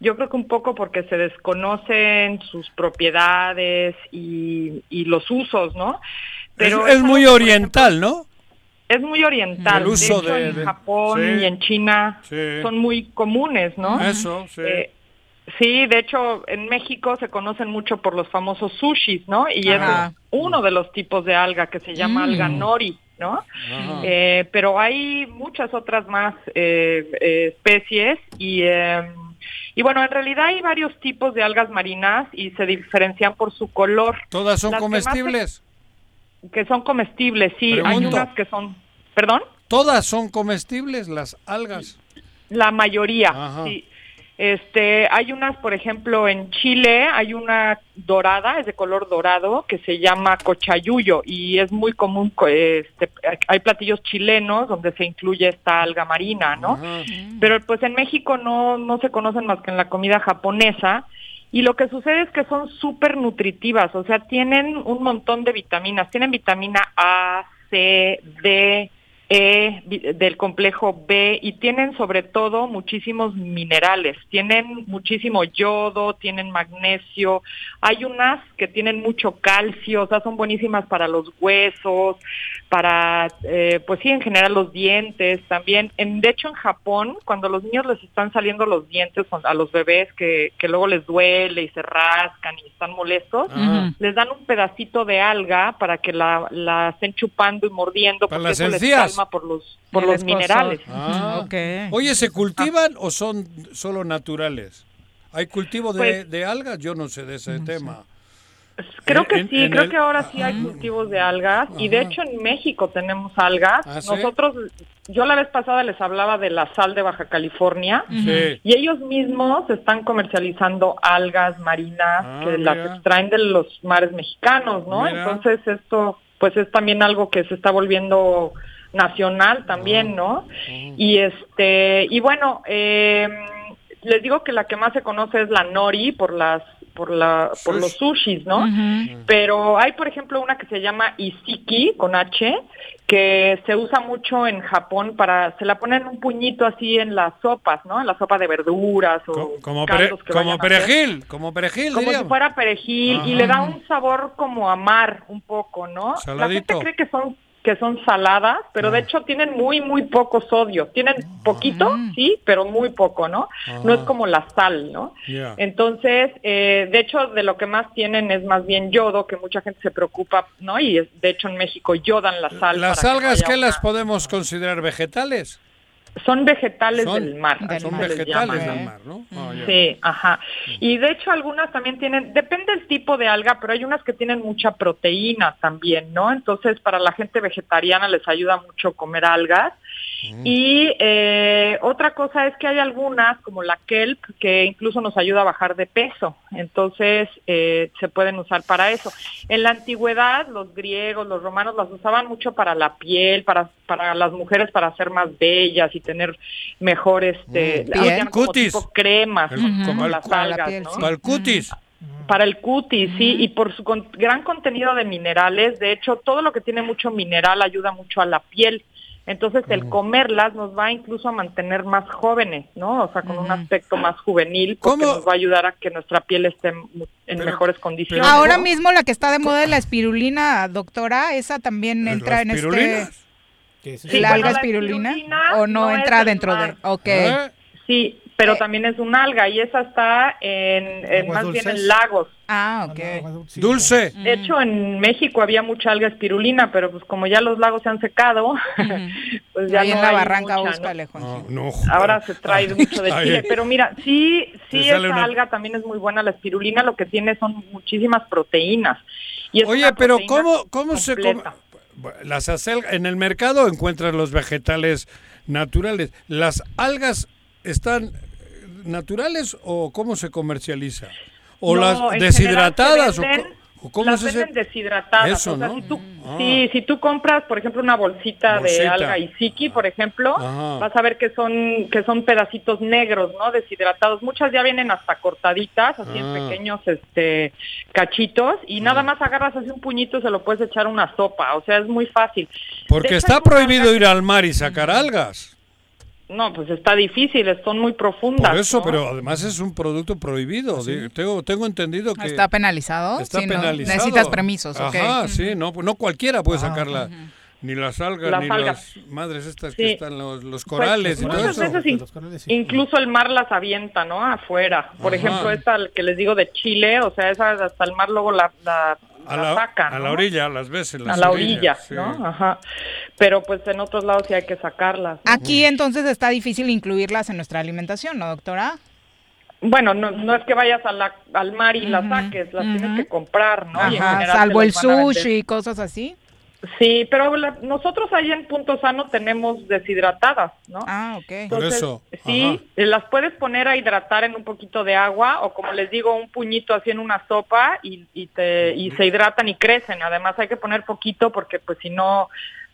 Yo creo que un poco porque se desconocen sus propiedades y, y los usos, ¿no? es, Pero es muy oriental, ¿no? Es muy oriental. El uso de hecho, de- en de- Japón sí. y en China Sí. son muy comunes, ¿no? Eso, sí. Eh, sí, de hecho, en México se conocen mucho por los famosos sushis, ¿no? Y Ajá. es uno de los tipos de alga que se llama Mm. alga nori, ¿no? Eh, pero hay muchas otras más eh, eh, especies y... eh, y bueno, en realidad hay varios tipos de algas marinas y se diferencian por su color. ¿Todas son Las comestibles? Que son comestibles, sí. Hay Pregunto. unas que son... ¿Perdón? ¿Todas son comestibles las algas? La mayoría, Ajá. sí. Este, hay unas, por ejemplo, en Chile hay una dorada, es de color dorado, que se llama cochayuyo y es muy común, co- este, hay platillos chilenos donde se incluye esta alga marina, ¿no? Pero pues en México no, no se conocen más que en la comida japonesa. Y lo que sucede es que son súper nutritivas, o sea, tienen un montón de vitaminas. Tienen vitamina A, C, D, E, del complejo B y tienen sobre todo muchísimos minerales. Tienen muchísimo yodo, tienen magnesio. Hay unas que tienen mucho calcio, o sea, son buenísimas para los huesos, para, eh, pues sí, en general los dientes también. En, de hecho, en Japón, cuando los niños les están saliendo los dientes a los bebés que, que luego les duele y se rascan y están molestos, Ajá. les dan un pedacito de alga para que la, la estén chupando y mordiendo Para porque eso les calma por los, por los minerales. Ah. Ok. Oye, ¿se cultivan o son solo naturales? ¿Hay cultivo de, Pues- de algas? Yo no sé de ese tema. Creo que en- sí, en creo el- que ahora sí hay cultivos de algas y de hecho en México tenemos algas. ¿Ah, sí? Nosotros, yo la vez pasada les hablaba de la sal de Baja California Sí. y ellos mismos están comercializando algas marinas Ah, que las extraen de los mares mexicanos, ¿no? Mira. Entonces esto pues es también algo que se está volviendo nacional también. ¿no? Y este y bueno, eh, les digo que la que más se conoce es la nori por las por la por los sushis, ¿no? Pero hay, por ejemplo, una que se llama Isiki con H, que se usa mucho en Japón para, se la ponen en un puñito así en las sopas, ¿no? En la sopa de verduras o Como, pere- que perejil, como perejil, Como si fuera perejil y le da un sabor como a mar un poco, ¿no? Saladito. La gente cree que son que son saladas, pero Ah. de hecho tienen muy muy poco sodio. Tienen poquito, sí, pero muy poco, ¿no? No es Ajá. como la sal, ¿no? Entonces, eh, de hecho, de lo que más tienen es más bien yodo, que mucha gente se preocupa, ¿no? Y es- de hecho en México yodan la sal. ¿Las para que no algas una- las podemos considerar vegetales? Son vegetales Son- del mar. Así son vegetales llama, del ¿eh? mar, ¿no? Ah. Sí, ajá. Y de hecho algunas también tienen, depende del tipo de alga, pero hay unas que tienen mucha proteína también, ¿no? Entonces para la gente vegetariana les ayuda mucho comer algas. Y eh, otra cosa es que hay algunas, como la kelp, que incluso nos ayuda a bajar de peso. Entonces eh, se pueden usar para eso. En la antigüedad, los griegos, los romanos las usaban mucho para la piel, para, para las mujeres para ser más bellas y tener mejor este Mm. como tipo cremas, El- como como el- las la algas. Para el cutis. Para el cutis, sí, y por su con- gran contenido de minerales. De hecho, todo lo que tiene mucho mineral ayuda mucho a la piel. Entonces, el comerlas nos va incluso a mantener más jóvenes, ¿no? O sea, con un aspecto más juvenil, porque nos va a ayudar a que nuestra piel esté en, mejores condiciones. Ahora mismo la que está de moda es la espirulina, doctora, esa también entra en este... Sí, ¿La bueno, alga la espirulina? espirulina ¿O no, entra dentro de...? Ok. ¿Eh? Sí, pero también es un alga y esa está en, en más bien en lagos. Ah, ok. Dulce. De hecho, en México había mucha alga espirulina, pero pues como ya los lagos se han secado, pues ya Ahí no en la hay barranca mucha, búscale, ¿no? No, Ahora se trae mucho de. Chile, pero mira, sí, sí, esa una- alga también es muy buena, la espirulina lo que tiene son muchísimas proteínas. Y es Oye, pero ¿cómo, cómo se come? Las acelgas, en el mercado encuentras los vegetales naturales. ¿Las algas están eh, naturales o cómo se comercializa? ¿O No, las deshidratadas? o, venden- co- o cómo las venden deshidratadas. Eso, o sea, ¿no? si tú, Ah. sí, si tú compras, por ejemplo, una bolsita, de alga Isiki, por ejemplo, Ajá. vas a ver que son que son pedacitos negros, ¿no? Deshidratados. Muchas ya vienen hasta cortaditas, así en Ah. pequeños este cachitos y nada más agarras así un puñito y se lo puedes echar a una sopa, o sea, es muy fácil. Porque De está prohibido ir al mar y sacar algas. No, pues está difícil, son muy profundas. Por eso, ¿no? pero además es un producto prohibido. Digo, Tengo, tengo entendido que ¿Está penalizado? está Sí, no, penalizado. necesitas permisos, ok. Ajá, sí, no, pues no cualquiera puede sacarla. Ni las algas, Las ni algas. las madres estas Sí. que están, los, los corales Pues, y todo muchas eso. veces in- incluso el mar las avienta, ¿no? Afuera. Por Ajá. ejemplo, esta que les digo de Chile, o sea, esa hasta el mar luego la, la, a la la, saca, a ¿no? la orilla, las ves en las a la orillas, orilla, sí. ¿no? Ajá. Pero pues en otros lados sí hay que sacarlas. ¿no? Aquí entonces está difícil incluirlas en nuestra alimentación, ¿no, doctora? Bueno, no, no es que vayas a la- al mar y las saques, las tienes que comprar, ¿no? Y en Ajá, salvo el sushi y cosas así. Sí, pero la- nosotros ahí en Punto Sano tenemos deshidratadas, ¿no? Ah, ok. Por eso, Sí, las puedes poner a hidratar en un poquito de agua o como les digo, un puñito así en una sopa y, y, te, y se hidratan y crecen. Además hay que poner poquito porque pues si no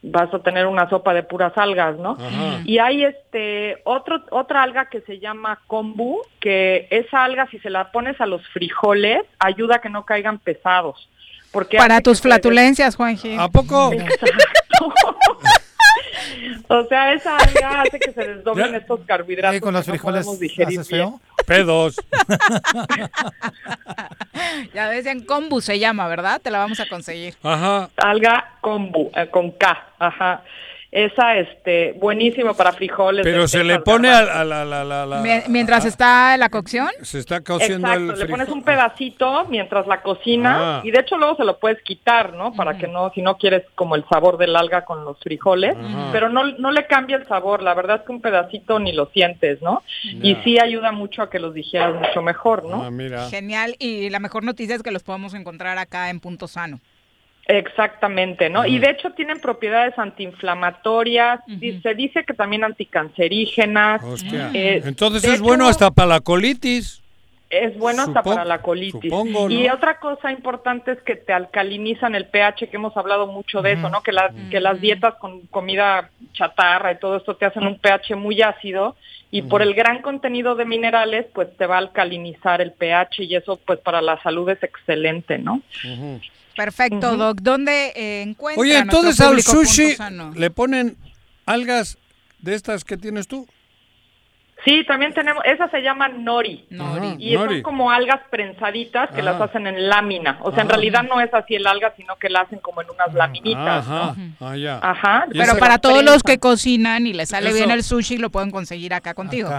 vas a tener una sopa de puras algas, ¿no? Ajá. Y hay este otro otra alga que se llama kombu, que esa alga si se la pones a los frijoles ayuda a que no caigan pesados. Porque Para tus flatulencias, Juanji. ¿A poco? O sea, esa alga hace que se desdoblen Ya. estos carbohidratos. ¿Y con los no frijoles digerir haces feo? Pedos. Ya decían kombu se llama, ¿verdad? Te la vamos a conseguir. Ajá. Alga kombu, eh, con K, ajá. Esa, este, buenísimo para frijoles. Pero se le pone a, la, la, la, la- Mie- Mientras está la cocción. Se está cociendo Exacto, el le pones un pedacito mientras la cocinas Ah. y de hecho luego se lo puedes quitar, ¿no? Para que no, si no quieres como el sabor del alga con los frijoles, pero no, no le cambia el sabor, la verdad es que un pedacito ni lo sientes, ¿no? Y sí ayuda mucho a que los digieras mucho mejor, ¿no? Ah, mira. Genial. Y la mejor noticia es que los podemos encontrar acá en Punto Sano. Exactamente, ¿no? Y de hecho tienen propiedades antiinflamatorias, di- se dice que también anticancerígenas. Hostia. Eh, Entonces es hecho, bueno hasta para la colitis. Es bueno hasta para la colitis. supongo, ¿no? Y otra cosa importante es que te alcalinizan el pH, que hemos hablado mucho de eso, ¿no? Que, la- que las dietas con comida chatarra y todo esto te hacen un pH muy ácido y por el gran contenido de minerales, pues te va a alcalinizar el pH y eso pues para la salud es excelente, ¿no? Perfecto, Ujú. Doc. ¿Dónde eh, encuentra Oye, entonces al sushi le ponen algas de estas que tienes tú. Sí, también tenemos, esas se llaman nori. Nori. Y Nori. son como algas prensaditas que las hacen en lámina. O sea, en Ajá. realidad no es así el alga, sino que la hacen como en unas laminitas. Ajá. ¿no? Ah, ya. Ajá. Pero para todos los que cocinan y les sale Eso. bien el sushi, lo pueden conseguir acá contigo.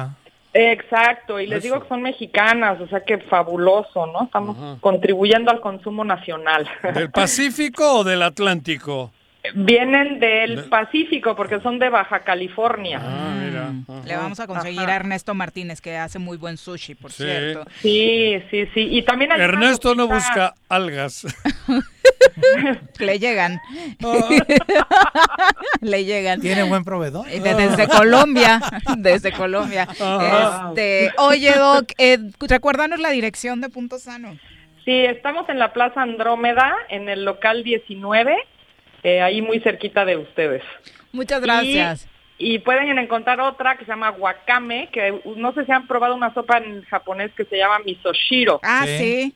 Exacto, y les Eso. digo que son mexicanas, o sea que fabuloso, ¿no? Estamos Ajá. contribuyendo al consumo nacional. ¿Del Pacífico o del Atlántico? Vienen del Pacífico porque son de Baja California. Ah, mira. Mm. Le vamos a conseguir Ajá. a Ernesto Martínez, que hace muy buen sushi, por Sí. cierto. Sí, sí, sí. Y también hay Ernesto no busca algas. Le llegan. Le llegan. ¿Tiene buen proveedor? De- Desde Colombia, desde Colombia. Ajá. Este, oye, Doc, eh, recuérdanos la dirección de Punto Sano. Sí, estamos en la Plaza Andrómeda, en el local 19, eh, ahí muy cerquita de ustedes. Muchas gracias. Y, y pueden encontrar otra que se llama wakame, que no sé si han probado una sopa en japonés que se llama misoshiro. Ah, sí.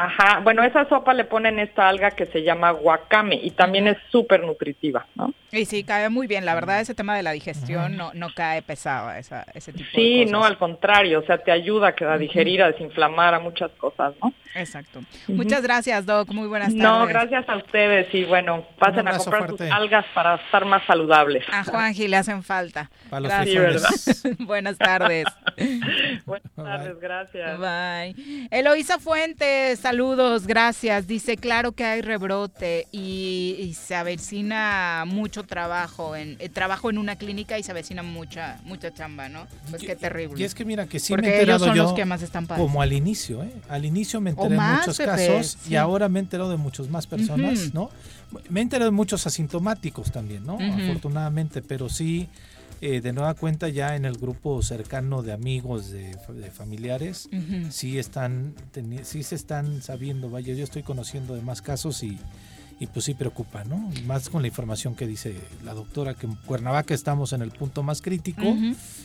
Ajá, bueno, esa sopa le ponen esta alga que se llama wakame y también es súper nutritiva, ¿no? Y sí, cae muy bien. La verdad, ese tema de la digestión no, no cae pesado, esa, ese tipo sí, de cosas. no, al contrario, o sea, te ayuda a digerir, a desinflamar, a muchas cosas, ¿no? Exacto. Muchas gracias, Doc. Muy buenas tardes. No, gracias a ustedes y bueno, pasen a comprar sus algas para estar más saludables. A Juanji le hacen falta. Para los gracias. buenas tardes. buenas tardes, gracias. Bye. Eloísa Fuentes, saludos, gracias. Dice, claro que hay rebrote y, y se avecina mucho trabajo, en eh, trabajo en una clínica y se avecina mucha mucha chamba, ¿no? Pues qué terrible. Y es que mira que sí Porque me he enterado ellos son yo los que más están padeciendo. como al inicio, ¿eh? Al inicio me enteré de muchos Pepe, casos sí. y ahora me he enterado de muchas más personas. ¿no? Me he enterado de muchos asintomáticos también, ¿no? Afortunadamente, pero sí eh, de nueva cuenta ya en el grupo cercano de amigos, de, de familiares, sí están, sí se están sabiendo, vaya, yo estoy conociendo de más casos y, y pues sí preocupa, ¿no? Y Más con la información que dice la doctora, que en Cuernavaca estamos en el punto más crítico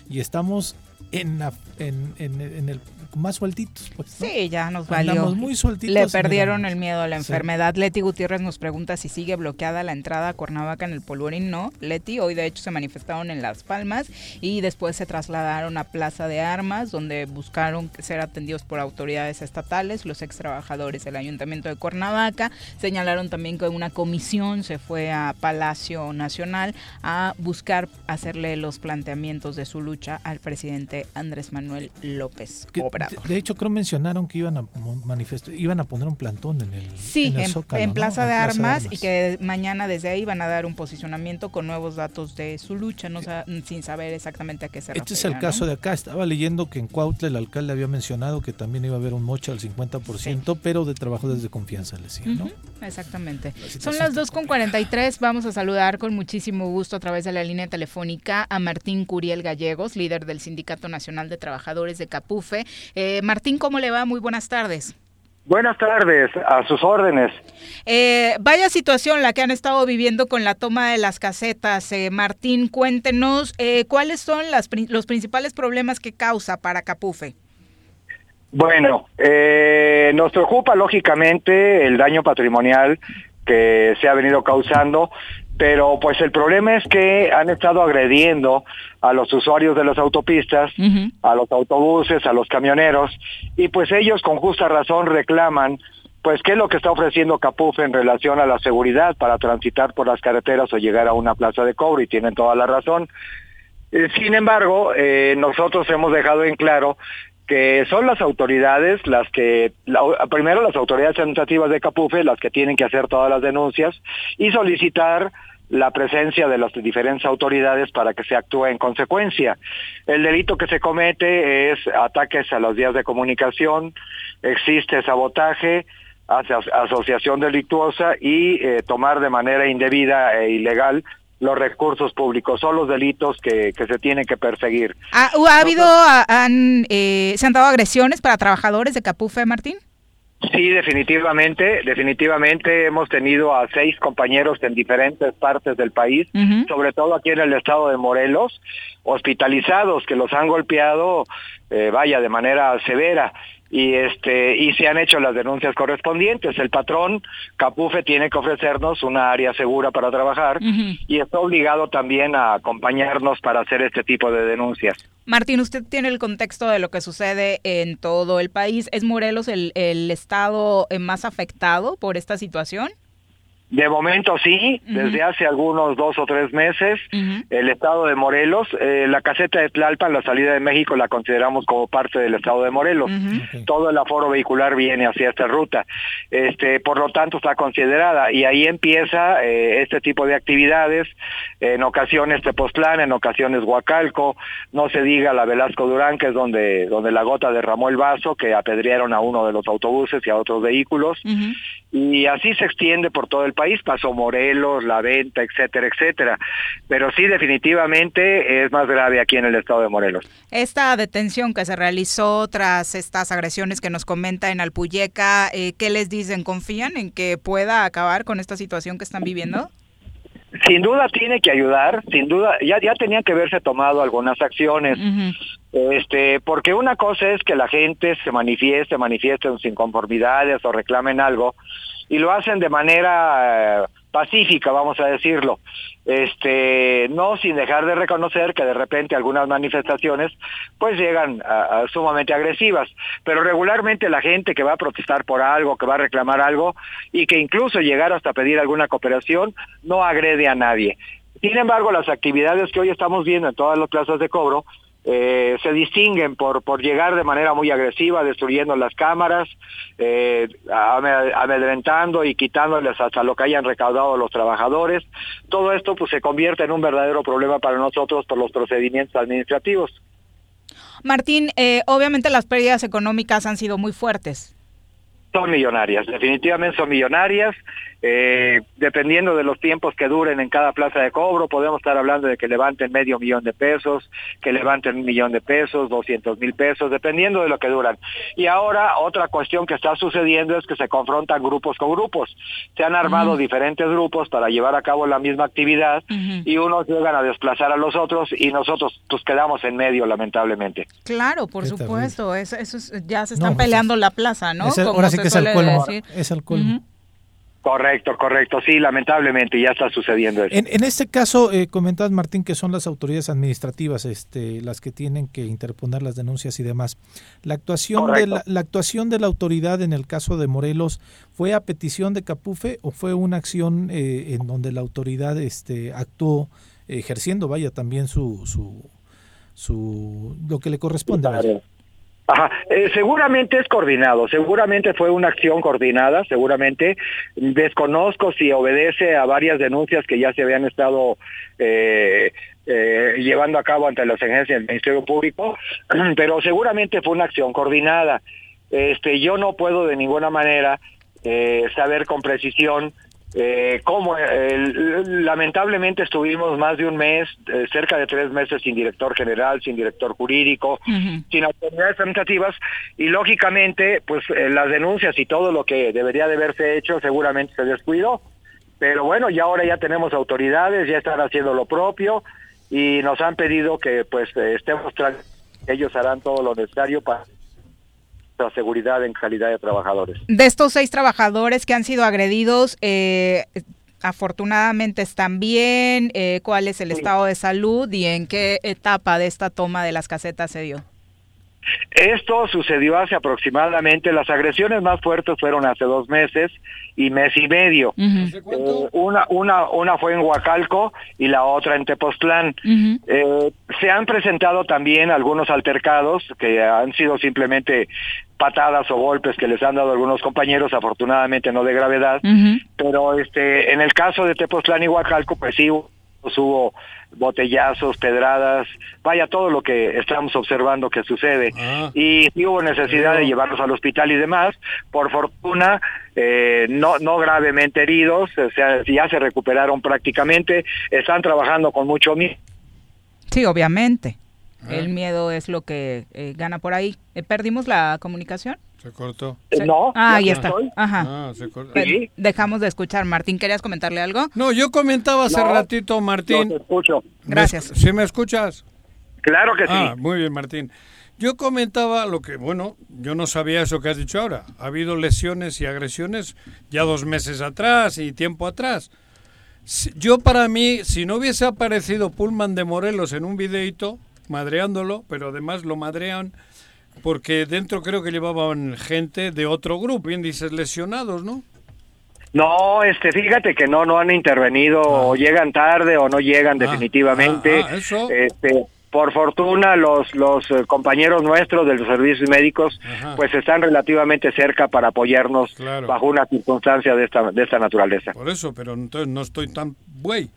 y estamos en, la- en, en- en el más sueltitos. Pues, ¿no? Sí, ya nos valió. Andamos muy sueltitos. Le perdieron el miedo a la Sí. enfermedad. Leti Gutiérrez nos pregunta si sigue bloqueada la entrada a Cuernavaca en el Polvorín. No, Leti, hoy de hecho se manifestaron en Las Palmas y después se trasladaron a Plaza de Armas, donde buscaron ser atendidos por autoridades estatales, los ex trabajadores del Ayuntamiento de Cuernavaca. Señalaron también que una comisión se fue a Palacio Nacional a buscar hacerle los planteamientos de su lucha al presidente Andrés Manuel López Obrador. de, de hecho, creo mencionaron que iban a manifestar, iban a poner un plantón en el, Sí, en el en, Zócalo, en ¿no? Plaza, de, Armas, y que mañana desde ahí van a dar un posicionamiento con nuevos datos de su lucha, no sin saber exactamente a qué se Este es el caso ¿no? de acá. Estaba leyendo que en Cuautla el alcalde había mencionado que también iba a haber un mocha al 50%, pero de trabajadores de confianza, le decía, ¿no? Exactamente. Son situación las 2.43. Vamos a saludar con muchísimo gusto a través de la línea telefónica a Martín Curiel Gallegos, líder del Sindicato Nacional de Trabajadores de Capufe. Eh, Martín, ¿cómo le va? Muy buenas tardes. Buenas tardes, a sus órdenes. Eh, vaya situación la que han estado viviendo con la toma de las casetas. Eh, Martín, cuéntenos eh, cuáles son las, los principales problemas que causa para Capufe. Bueno, eh, nos preocupa lógicamente el daño patrimonial que se ha venido causando, pero pues el problema es que han estado agrediendo a los usuarios de las autopistas, a los autobuses, a los camioneros, y pues ellos con justa razón reclaman pues qué es lo que está ofreciendo Capufe en relación a la seguridad para transitar por las carreteras o llegar a una plaza de cobro y tienen toda la razón. Eh, Sin embargo, eh, nosotros hemos dejado en claro que son las autoridades las que, la- primero las autoridades administrativas de Capufe, las que tienen que hacer todas las denuncias y solicitar la presencia de las diferentes autoridades para que se actúe en consecuencia. El delito que se comete es ataques a las vías de comunicación, existe sabotaje, aso- asociación delictuosa y eh, tomar de manera indebida e ilegal los recursos públicos. Son los delitos que, que se tienen que perseguir. ¿Ha, ha habido, han, eh, se han dado agresiones para trabajadores de Capufe, Martín? Sí, definitivamente, definitivamente hemos tenido a seis compañeros en diferentes partes del país, sobre todo aquí en el estado de Morelos, hospitalizados que los han golpeado, eh, vaya, de manera severa y este y se han hecho las denuncias correspondientes. El patrón Capufe tiene que ofrecernos una área segura para trabajar y está obligado también a acompañarnos para hacer este tipo de denuncias. Martín, usted tiene el contexto de lo que sucede en todo el país. ¿Es Morelos el, el estado eh, más afectado por esta situación? De momento sí, desde hace algunos dos o tres meses, el estado de Morelos, eh, la caseta de Tlalpan, la salida de México la consideramos como parte del estado de Morelos. Todo el aforo vehicular viene hacia esta ruta. Este, por lo tanto está considerada. Y ahí empieza eh, este tipo de actividades, en ocasiones Tepoztlán, en ocasiones Huacalco, no se diga la Velasco Durán, que es donde, donde la gota derramó el vaso, que apedrearon a uno de los autobuses y a otros vehículos. Y así se extiende por todo el país, pasó Morelos, La Venta, etcétera, etcétera. Pero sí, definitivamente es más grave aquí en el estado de Morelos. Esta detención que se realizó tras estas agresiones que nos comenta en Alpuyeca, eh, ¿qué les dicen? ¿Confían en que pueda acabar con esta situación que están viviendo? Sin duda tiene que ayudar, sin duda, ya, ya tenían que haberse tomado algunas acciones. Este, porque una cosa es que la gente se manifieste, manifieste sus inconformidades o reclamen algo, y lo hacen de manera eh, pacífica, vamos a decirlo. Este, no sin dejar de reconocer que de repente algunas manifestaciones pues llegan sumamente agresivas, pero regularmente la gente que va a protestar por algo, que va a reclamar algo y que incluso llegar hasta pedir alguna cooperación no agrede a nadie. Sin embargo, las actividades que hoy estamos viendo en todas las plazas de cobro eh, se distinguen por, por llegar de manera muy agresiva, destruyendo las cámaras, eh, amedrentando y quitándoles hasta lo que hayan recaudado los trabajadores. Todo esto pues se convierte en un verdadero problema para nosotros por los procedimientos administrativos. Martín, eh, obviamente las pérdidas económicas han sido muy fuertes. Son millonarias, definitivamente son millonarias. Eh, dependiendo de los tiempos que duren en cada plaza de cobro, podemos estar hablando de que levanten medio millón de pesos, que levanten un millón de pesos, doscientos mil pesos, dependiendo de lo que duran. Y ahora otra cuestión que está sucediendo es que se confrontan grupos con grupos. Se han armado diferentes grupos para llevar a cabo la misma actividad y unos llegan a desplazar a los otros y nosotros pues quedamos en medio, lamentablemente. Claro, por supuesto, eso, ya se están peleando la plaza, ¿no? ahora sí que es el colmo. Es el colmo. Correcto, correcto. Sí, lamentablemente ya está sucediendo eso. En, este caso, eh, comentas, Martín, que son las autoridades administrativas este, las que tienen que interponer las denuncias y demás. La actuación, de la, actuación de la autoridad en el caso de Morelos fue a petición de Capufe o fue una acción eh, en donde la autoridad este, actuó ejerciendo, vaya, también su, su, su lo que le corresponde. Ajá, eh, seguramente es coordinado, seguramente fue una acción coordinada, seguramente desconozco si obedece a varias denuncias que ya se habían estado eh, eh, llevando a cabo ante las agencias del Ministerio Público, pero seguramente fue una acción coordinada. Este, yo no puedo de ninguna manera saber con precisión eh, como lamentablemente estuvimos más de un mes, eh, cerca de tres meses sin director general, sin director jurídico, sin autoridades administrativas y lógicamente pues eh, las denuncias y todo lo que debería de haberse hecho seguramente se descuidó. Pero bueno, ya ahora ya tenemos autoridades, ya están haciendo lo propio y nos han pedido que pues estemos ellos harán todo lo necesario para la seguridad en calidad de trabajadores. De estos seis trabajadores que han sido agredidos, eh, afortunadamente están bien, eh, ¿cuál es el estado de salud y en qué etapa de esta toma de las casetas se dio? Esto sucedió hace aproximadamente, las agresiones más fuertes fueron hace dos meses y mes y medio. Eh, una, una, una fue en Huacalco y la otra en Tepoztlán. Eh, se han presentado también algunos altercados que han sido simplemente patadas o golpes que les han dado algunos compañeros, afortunadamente no de gravedad, pero este en el caso de Tepoztlán y Huacalco, pues sí hubo botellazos, pedradas, vaya todo lo que estamos observando que sucede. Ah. y Y hubo necesidad de llevarlos al hospital y demás. Por fortuna, eh, no, no gravemente heridos, o sea, ya se recuperaron prácticamente, están trabajando con mucho miedo. Sí, obviamente. Ah. El miedo es lo que eh, gana por ahí. Eh, ¿Perdimos la comunicación? Se cortó. No. Ah, ahí está. Ajá. Ah, se cortó. Dejamos de escuchar. Martín, ¿querías comentarle algo? No, yo comentaba hace ratito, Martín. No te escucho. Gracias. ¿Sí me escuchas? Claro que sí. Ah, muy bien, Martín. Yo comentaba lo que, bueno, yo no sabía eso que has dicho ahora. Ha habido lesiones y agresiones ya dos meses atrás y tiempo atrás. Yo para mí, si no hubiese aparecido Pullman de Morelos en un videito, madreándolo, pero además lo madrean porque dentro creo que llevaban gente de otro grupo, bien dices lesionados, ¿no? No, este, fíjate que no, no han intervenido, o ah. llegan tarde o no llegan ah, definitivamente. Ah, eso. Este, por fortuna los los eh, compañeros nuestros de los servicios médicos pues están relativamente cerca para apoyarnos bajo una circunstancia de esta de esta naturaleza. Por eso, pero entonces no estoy tan güey.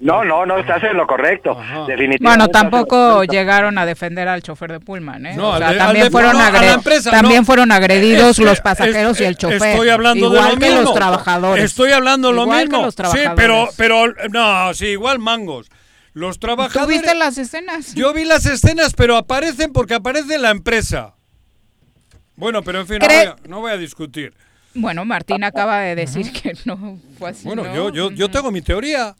No, no, no estás en lo correcto. Definitivamente. Bueno, tampoco llegaron a defender al chofer de Pullman, ¿eh? No, también, fueron, también fueron agredidos los pasajeros y el chofer. Estoy hablando igual de lo que los trabajadores. Estoy hablando lo mismo. sí, pero, pero, no, sí, igual mangos. Los trabajadores. ¿Tú viste las escenas? Yo vi las escenas, pero aparecen porque aparece la empresa. Bueno, pero en fin, no voy, a, discutir. Bueno, Martín acaba de decir que no fue así. Bueno, yo, yo, yo tengo mi teoría.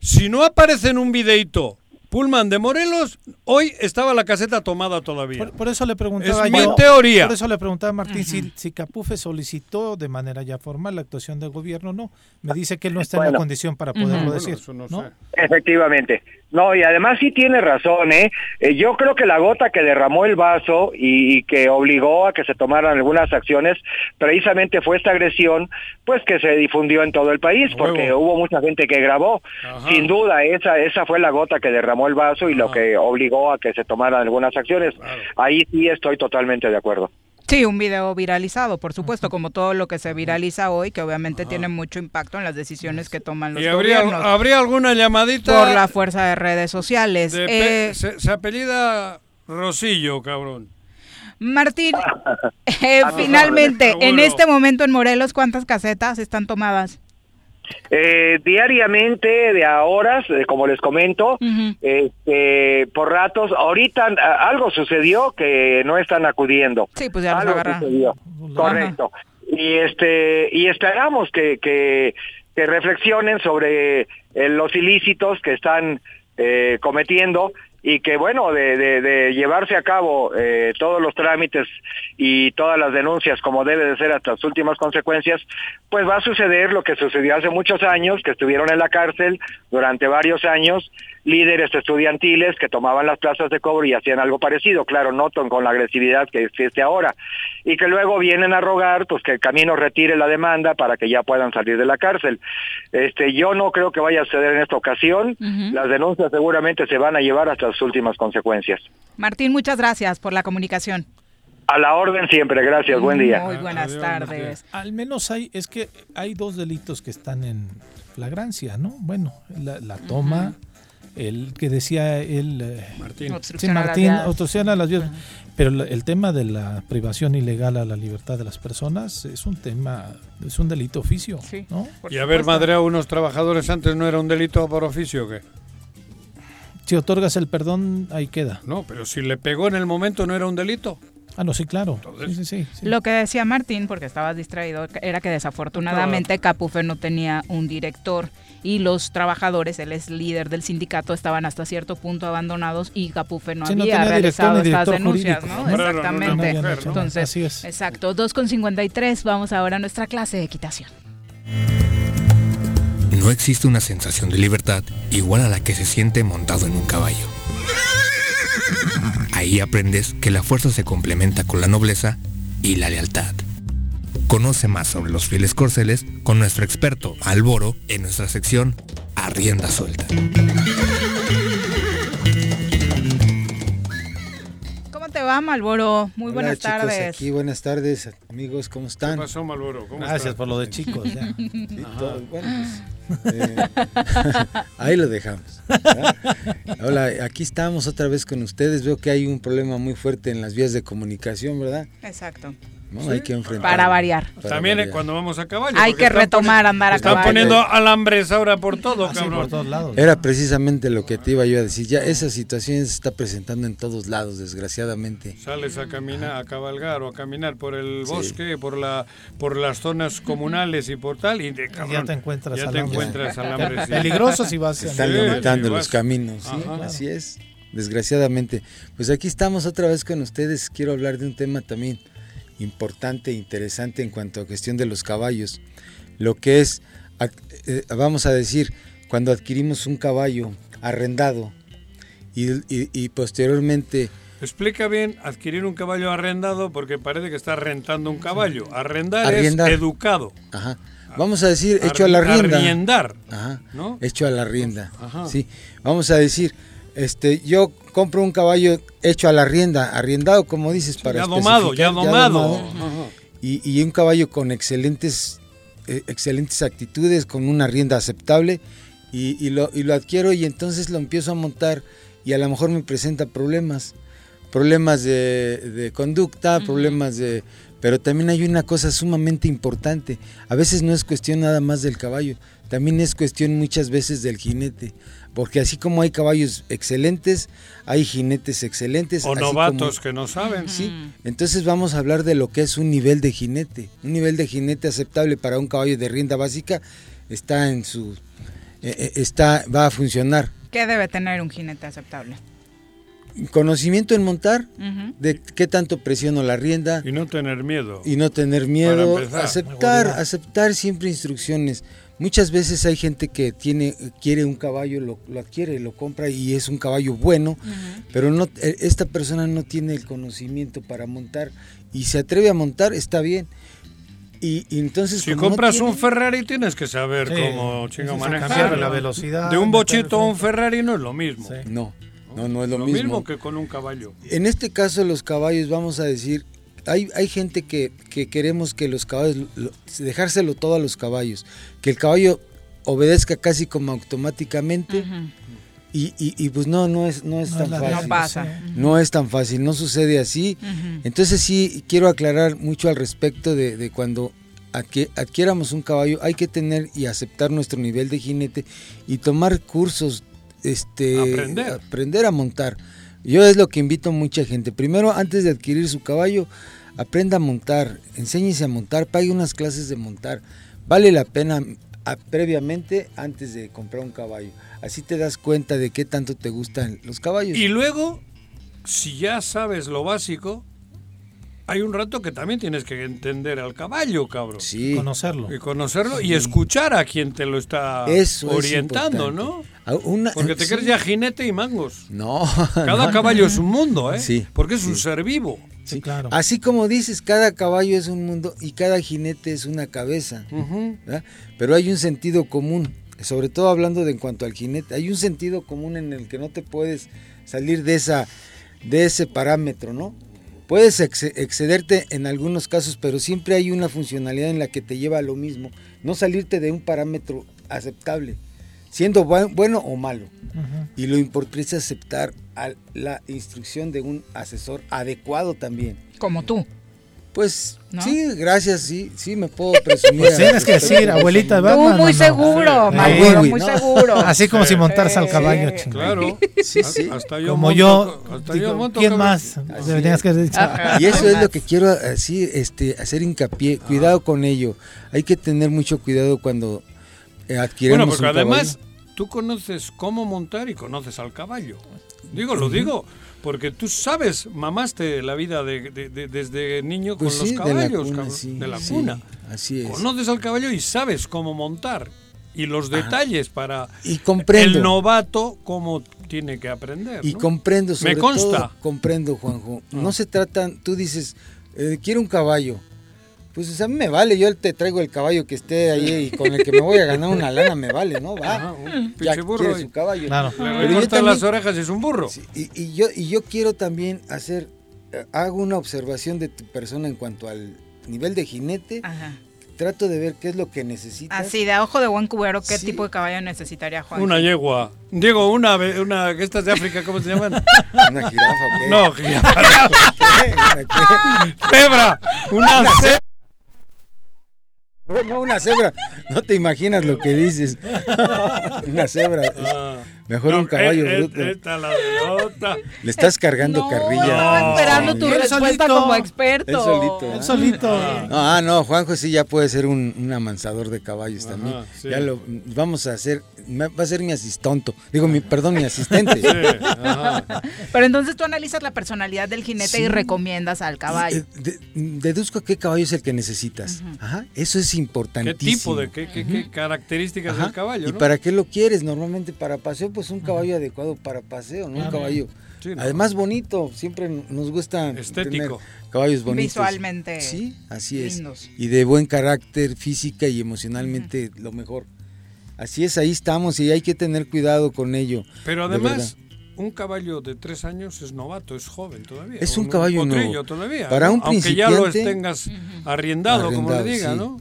Si no aparece en un videito Pullman de Morelos, hoy estaba la caseta tomada todavía. Por, eso le preguntaba es yo. mi teoría. Por eso le preguntaba a Martín si, si, Capufe solicitó de manera ya formal la actuación del gobierno o no. Me dice que él no está en la condición para poderlo decir. no Efectivamente. No, y además sí tiene razón, ¿eh? ¿eh? Yo creo que la gota que derramó el vaso y, que obligó a que se tomaran algunas acciones, precisamente fue esta agresión, pues que se difundió en todo el país, porque hubo mucha gente que grabó. Sin duda, esa, esa fue la gota que derramó el vaso y lo que obligó a que se tomaran algunas acciones. Ahí sí estoy totalmente de acuerdo. Sí, un video viralizado, por supuesto, como todo lo que se viraliza hoy, que obviamente tiene mucho impacto en las decisiones que toman los ¿Y habría, gobiernos. ¿Habría alguna llamadita? Por la fuerza de redes sociales. Eh, se, apellida Rosillo, cabrón. Martín, eh, finalmente, en este momento en Morelos, ¿cuántas casetas están tomadas? Eh, diariamente, de a horas, eh, como les comento, este, por ratos, ahorita algo sucedió que no están acudiendo. Sí, pues ya algo sucedió. Correcto. Y este y esperamos que, que, que reflexionen sobre eh, los ilícitos que están eh, cometiendo y que bueno, de, de, llevarse a cabo eh, todos los trámites y todas las denuncias como debe de ser hasta las últimas consecuencias, pues va a suceder lo que sucedió hace muchos años, que estuvieron en la cárcel durante varios años líderes estudiantiles que tomaban las plazas de cobro y hacían algo parecido, claro, no con la agresividad que existe ahora, y que luego vienen a rogar pues que el camino retire la demanda para que ya puedan salir de la cárcel. Este, yo no creo que vaya a suceder en esta ocasión, las denuncias seguramente se van a llevar hasta las últimas consecuencias. Martín, muchas gracias por la comunicación. A la orden siempre, gracias, buen día. Muy buenas tardes. Al menos hay, es que hay dos delitos que están en flagrancia, ¿no? Bueno, la, toma el que decía él eh, Martín, sí, Martín a las vías. Pero el tema de la privación ilegal a la libertad de las personas es un tema, es un delito oficio. ¿no? Y haber madreado a unos trabajadores antes no era un delito por oficio, ¿qué? Si otorgas el perdón, ahí queda. No, pero si le pegó en el momento no era un delito. Ah, no, sí, claro. Sí, sí, Lo que decía Martín, porque estabas distraído, era que desafortunadamente Capufe no tenía un director y los trabajadores, él es líder del sindicato, estaban hasta cierto punto abandonados y Capufe no había realizado estas denuncias, ¿no? Exactamente. Entonces, exacto. 2.53, vamos ahora a nuestra clase de equitación. No existe una sensación de libertad igual a la que se siente montado en un caballo. Ahí aprendes que la fuerza se complementa con la nobleza y la lealtad. Conoce más sobre los fieles corceles con nuestro experto Alboro en nuestra sección Arrienda Suelta. ¿Cómo te va, Malboro? Muy buenas tardes. Aquí, buenas tardes, amigos, ¿cómo están? ¿Qué pasó, Malboro? Gracias por lo de chicos. bueno, pues, eh, ahí lo dejamos. Hola, aquí estamos otra vez con ustedes. Veo que hay un problema muy fuerte en las vías de comunicación, ¿verdad? Exacto. Hay que enfrentar. Para variar. También cuando vamos a caballo. Hay que retomar andar a caballo. Están poniendo alambres ahora por todo, ah, por todos lados. Era precisamente lo que te iba yo a decir. Ya esa situación se está presentando en todos lados, desgraciadamente. Sales a caminar, a cabalgar o a caminar por el bosque, por la por las zonas comunales y por tal y ya te encuentras ya alambres. Te encuentras alambres Peligroso si vas. Se están limitando los caminos, ¿sí? Así es. Desgraciadamente. Pues aquí estamos otra vez con ustedes. Quiero hablar de un tema también importante e interesante en cuanto a cuestión de los caballos. Lo que es, eh, vamos a decir, cuando adquirimos un caballo arrendado y, posteriormente... Explica bien adquirir un caballo arrendado porque parece que está rentando un caballo. Arrendar, es educado. Ajá. Vamos a decir, hecho a la rienda. Arriendar. Ajá. Hecho a la rienda. Sí. Vamos a decir, este, yo compro un caballo hecho a la rienda, arriendado, como dices, para ya domado, ya domado. Y, un caballo con excelentes, eh, excelentes actitudes, con una rienda aceptable, y, lo, y lo adquiero y entonces lo empiezo a montar y a lo mejor me presenta problemas, problemas de, conducta, problemas de... Pero también hay una cosa sumamente importante, a veces no es cuestión nada más del caballo, también es cuestión muchas veces del jinete porque así como hay caballos excelentes, hay jinetes excelentes. O novatos que no saben. Sí, entonces vamos a hablar de lo que es un nivel de jinete. Un nivel de jinete aceptable para un caballo de rienda básica está en su... Eh, eh, está, va a funcionar ¿Qué debe tener un jinete aceptable? Conocimiento en montar, de qué tanto presiono la rienda. Y no tener miedo. Y no tener miedo. Aceptar, aceptar siempre instrucciones. Muchas veces hay gente que tiene, quiere un caballo, lo, adquiere, lo compra y es un caballo bueno, pero no, e, esta persona no tiene el conocimiento para montar y se atreve a montar, está bien. Y, entonces si compras un Ferrari tienes que saber cómo chingo manejar la velocidad de un bochito a un Ferrari no es lo mismo no no no es lo, lo mismo. que con un caballo en este caso los caballos vamos a decir hay, hay gente que, queremos que los caballos, dejárselo todo a los caballos, que el caballo obedezca casi como automáticamente. y, y, pues no, no es, no es tan fácil. No pasa. No es tan fácil, no sucede así. Entonces sí, quiero aclarar mucho al respecto de, de cuando adquiéramos un caballo, hay que tener y aceptar nuestro nivel de jinete y tomar cursos, este, aprender, aprender a montar. Yo es lo que invito a mucha gente. Primero, antes de adquirir su caballo, aprenda a montar, enséñese a montar, pague unas clases de montar. Vale la pena previamente antes de comprar un caballo. Así te das cuenta de qué tanto te gustan los caballos. Y luego, si ya sabes lo básico, hay un rato que también tienes que entender al caballo, cabrón. Sí. Conocerlo. Y conocerlo y escuchar a quien te lo está orientando, ¿no? Porque te crees ya jinete y mangos. No. Cada caballo es un mundo, ¿eh? Sí. Porque es un ser vivo. Sí, claro. Así como dices, cada caballo es un mundo y cada jinete es una cabeza. Pero hay un sentido común, sobre todo hablando de en cuanto al jinete, hay un sentido común en el que no te puedes salir de esa de ese parámetro, ¿no? Puedes excederte en algunos casos, pero siempre hay una funcionalidad en la que te lleva a lo mismo. No salirte de un parámetro aceptable, siendo bueno o malo. Y lo importante es aceptar la instrucción de un asesor adecuado también. Como tú. Pues sí, gracias, sí, sí me puedo presumir. Pues tienes que decir, abuelita Tú muy seguro, muy seguro. Así como si montarse al caballo. Claro. Sí, sí. Hasta yo como yo, ¿quién más? Que y eso es lo que quiero así, este, hacer hincapié. Cuidado con ello. Hay que tener mucho cuidado cuando eh, adquirimos bueno, porque además tú conoces cómo montar y conoces al caballo. Digo, lo digo porque tú sabes, mamaste la vida de, desde niño con pues los caballos, de la cuna. así es. Conoces al caballo y sabes cómo montar y los detalles para y comprendo. el novato cómo tiene que aprender. Y comprendo, sobre Me consta. comprendo, Juanjo. No ah. se trata, tú dices, eh, quiero un caballo. Pues a mí me vale, yo te traigo el caballo que esté ahí y con el que me voy a ganar una lana me vale, ¿no? Va. ya burro su caballo. Claro. Pero yo las orejas es un burro. y, yo y yo quiero también hacer eh, hago una observación de tu persona en cuanto al nivel de jinete. Trato de ver qué es lo que necesitas. Así, de ojo de buen cubero, ¿qué tipo de caballo necesitaría Juan? Una yegua. Diego, una, una, estas de África, ¿cómo se llaman? una jirafa, ¿qué? No, jirafa. Cebra. Una cebra. No, una cebra. No te imaginas lo que dices. una cebra. Mejor un caballo eh, bruto. Esta la. Le estás cargando carrilla. No, esperando tu respuesta como experto. Él solito. Él solito. Ah, no, Juanjo sí ya puede ser un, un amansador de caballos también. Ya lo vamos a hacer va a ser mi asistonto. Digo, mi, perdón, mi asistente. Pero entonces tú analizas la personalidad del jinete y recomiendas al caballo. Eh, deduzco qué caballo es el que necesitas. Ajá. Eso es importantísimo. ¿Qué tipo de, qué, qué, características del caballo? ¿Y para qué lo quieres? Normalmente para paseo, pues un caballo adecuado para paseo, ¿no? Un caballo. Además bonito, siempre nos gusta estético, caballos bonitos. Visualmente. Sí, así es. Y de buen carácter física y emocionalmente lo mejor. Así es, ahí estamos y hay que tener cuidado con ello. Pero además, un caballo de tres años es novato, es joven todavía. Es un, caballo nuevo. todavía. Para un Aunque ya lo tengas arriendado, como le diga, ¿no?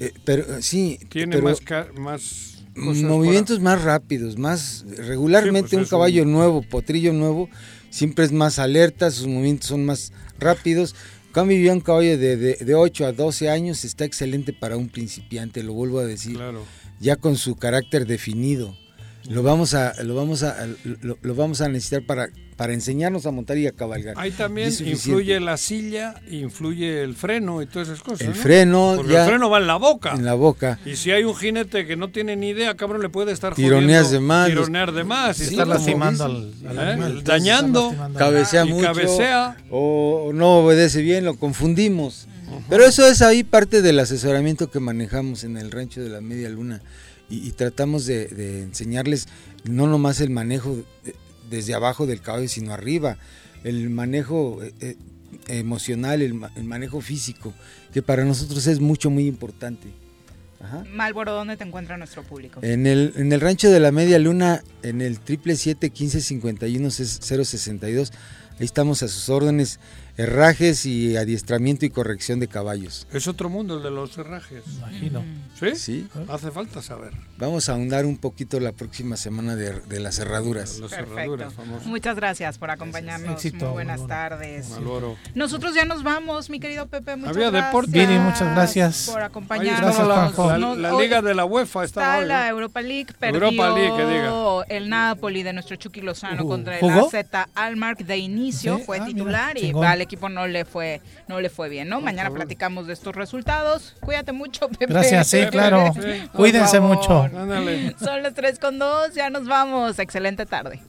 Eh, pero sí. Tiene más, más movimientos más rápidos, más regularmente pues un caballo nuevo, potrillo nuevo, siempre es más alerta, sus movimientos son más rápidos. Cuando vivía un caballo de, de, de, 8 a 12 años, está excelente para un principiante, lo vuelvo a decir. Claro ya con su carácter definido. lo vamos a lo vamos a lo, lo vamos a necesitar para para enseñarnos a montar y a cabalgar. Ahí también influye la silla, influye el freno y todas esas cosas. El freno, Porque el freno va en la boca. En la boca. Y si hay un jinete que no tiene ni idea, cabrón, le puede estar Tironeas de más. Tironear de más. y estar lastimando al, al ¿Eh? animal. Dañando. Cabecea mucho. cabecea. O no obedece bien, lo confundimos. Pero eso es ahí parte del asesoramiento que manejamos en el rancho de la Media Luna. Y, y tratamos de, de enseñarles no nomás el manejo de- desde abajo del caballo, sino arriba, el manejo eh, eh, emocional, el, ma- el manejo físico, que para nosotros es mucho, muy importante. Ajá. Malboro, ¿dónde te encuentra nuestro público? En el, en el rancho de la Media Luna, en el 777-1551-062, ahí estamos a sus órdenes, herrajes y adiestramiento y corrección de caballos. Es otro mundo el de los herrajes. Imagino. ¿Sí? Sí. Hace falta saber. Vamos a ahondar un poquito la próxima semana de, de las cerraduras. Las Perfecto. cerraduras famosas. Muchas gracias por acompañarnos. Éxito, Muy buenas tardes. Nosotros ya nos vamos, mi querido Pepe. Muchas Había gracias. deporte. Viri, muchas gracias. Por acompañarnos. estaba la, Juanjo. la- No, la hoy liga de la UEFA. Está hoy, la. Europa League, perdió Europa League, que diga. el Napoli de nuestro Chucky Lozano Uh, contra el. AZ Almark de inicio, Sí, fue ah, mira, titular y chingón. al equipo no le fue, no le fue bien, ¿no? Mañana platicamos de estos resultados. Cuídate mucho, Gracias, sí, claro. Cuídense mucho. Son las 3 con 2, ya nos vamos. Excelente tarde.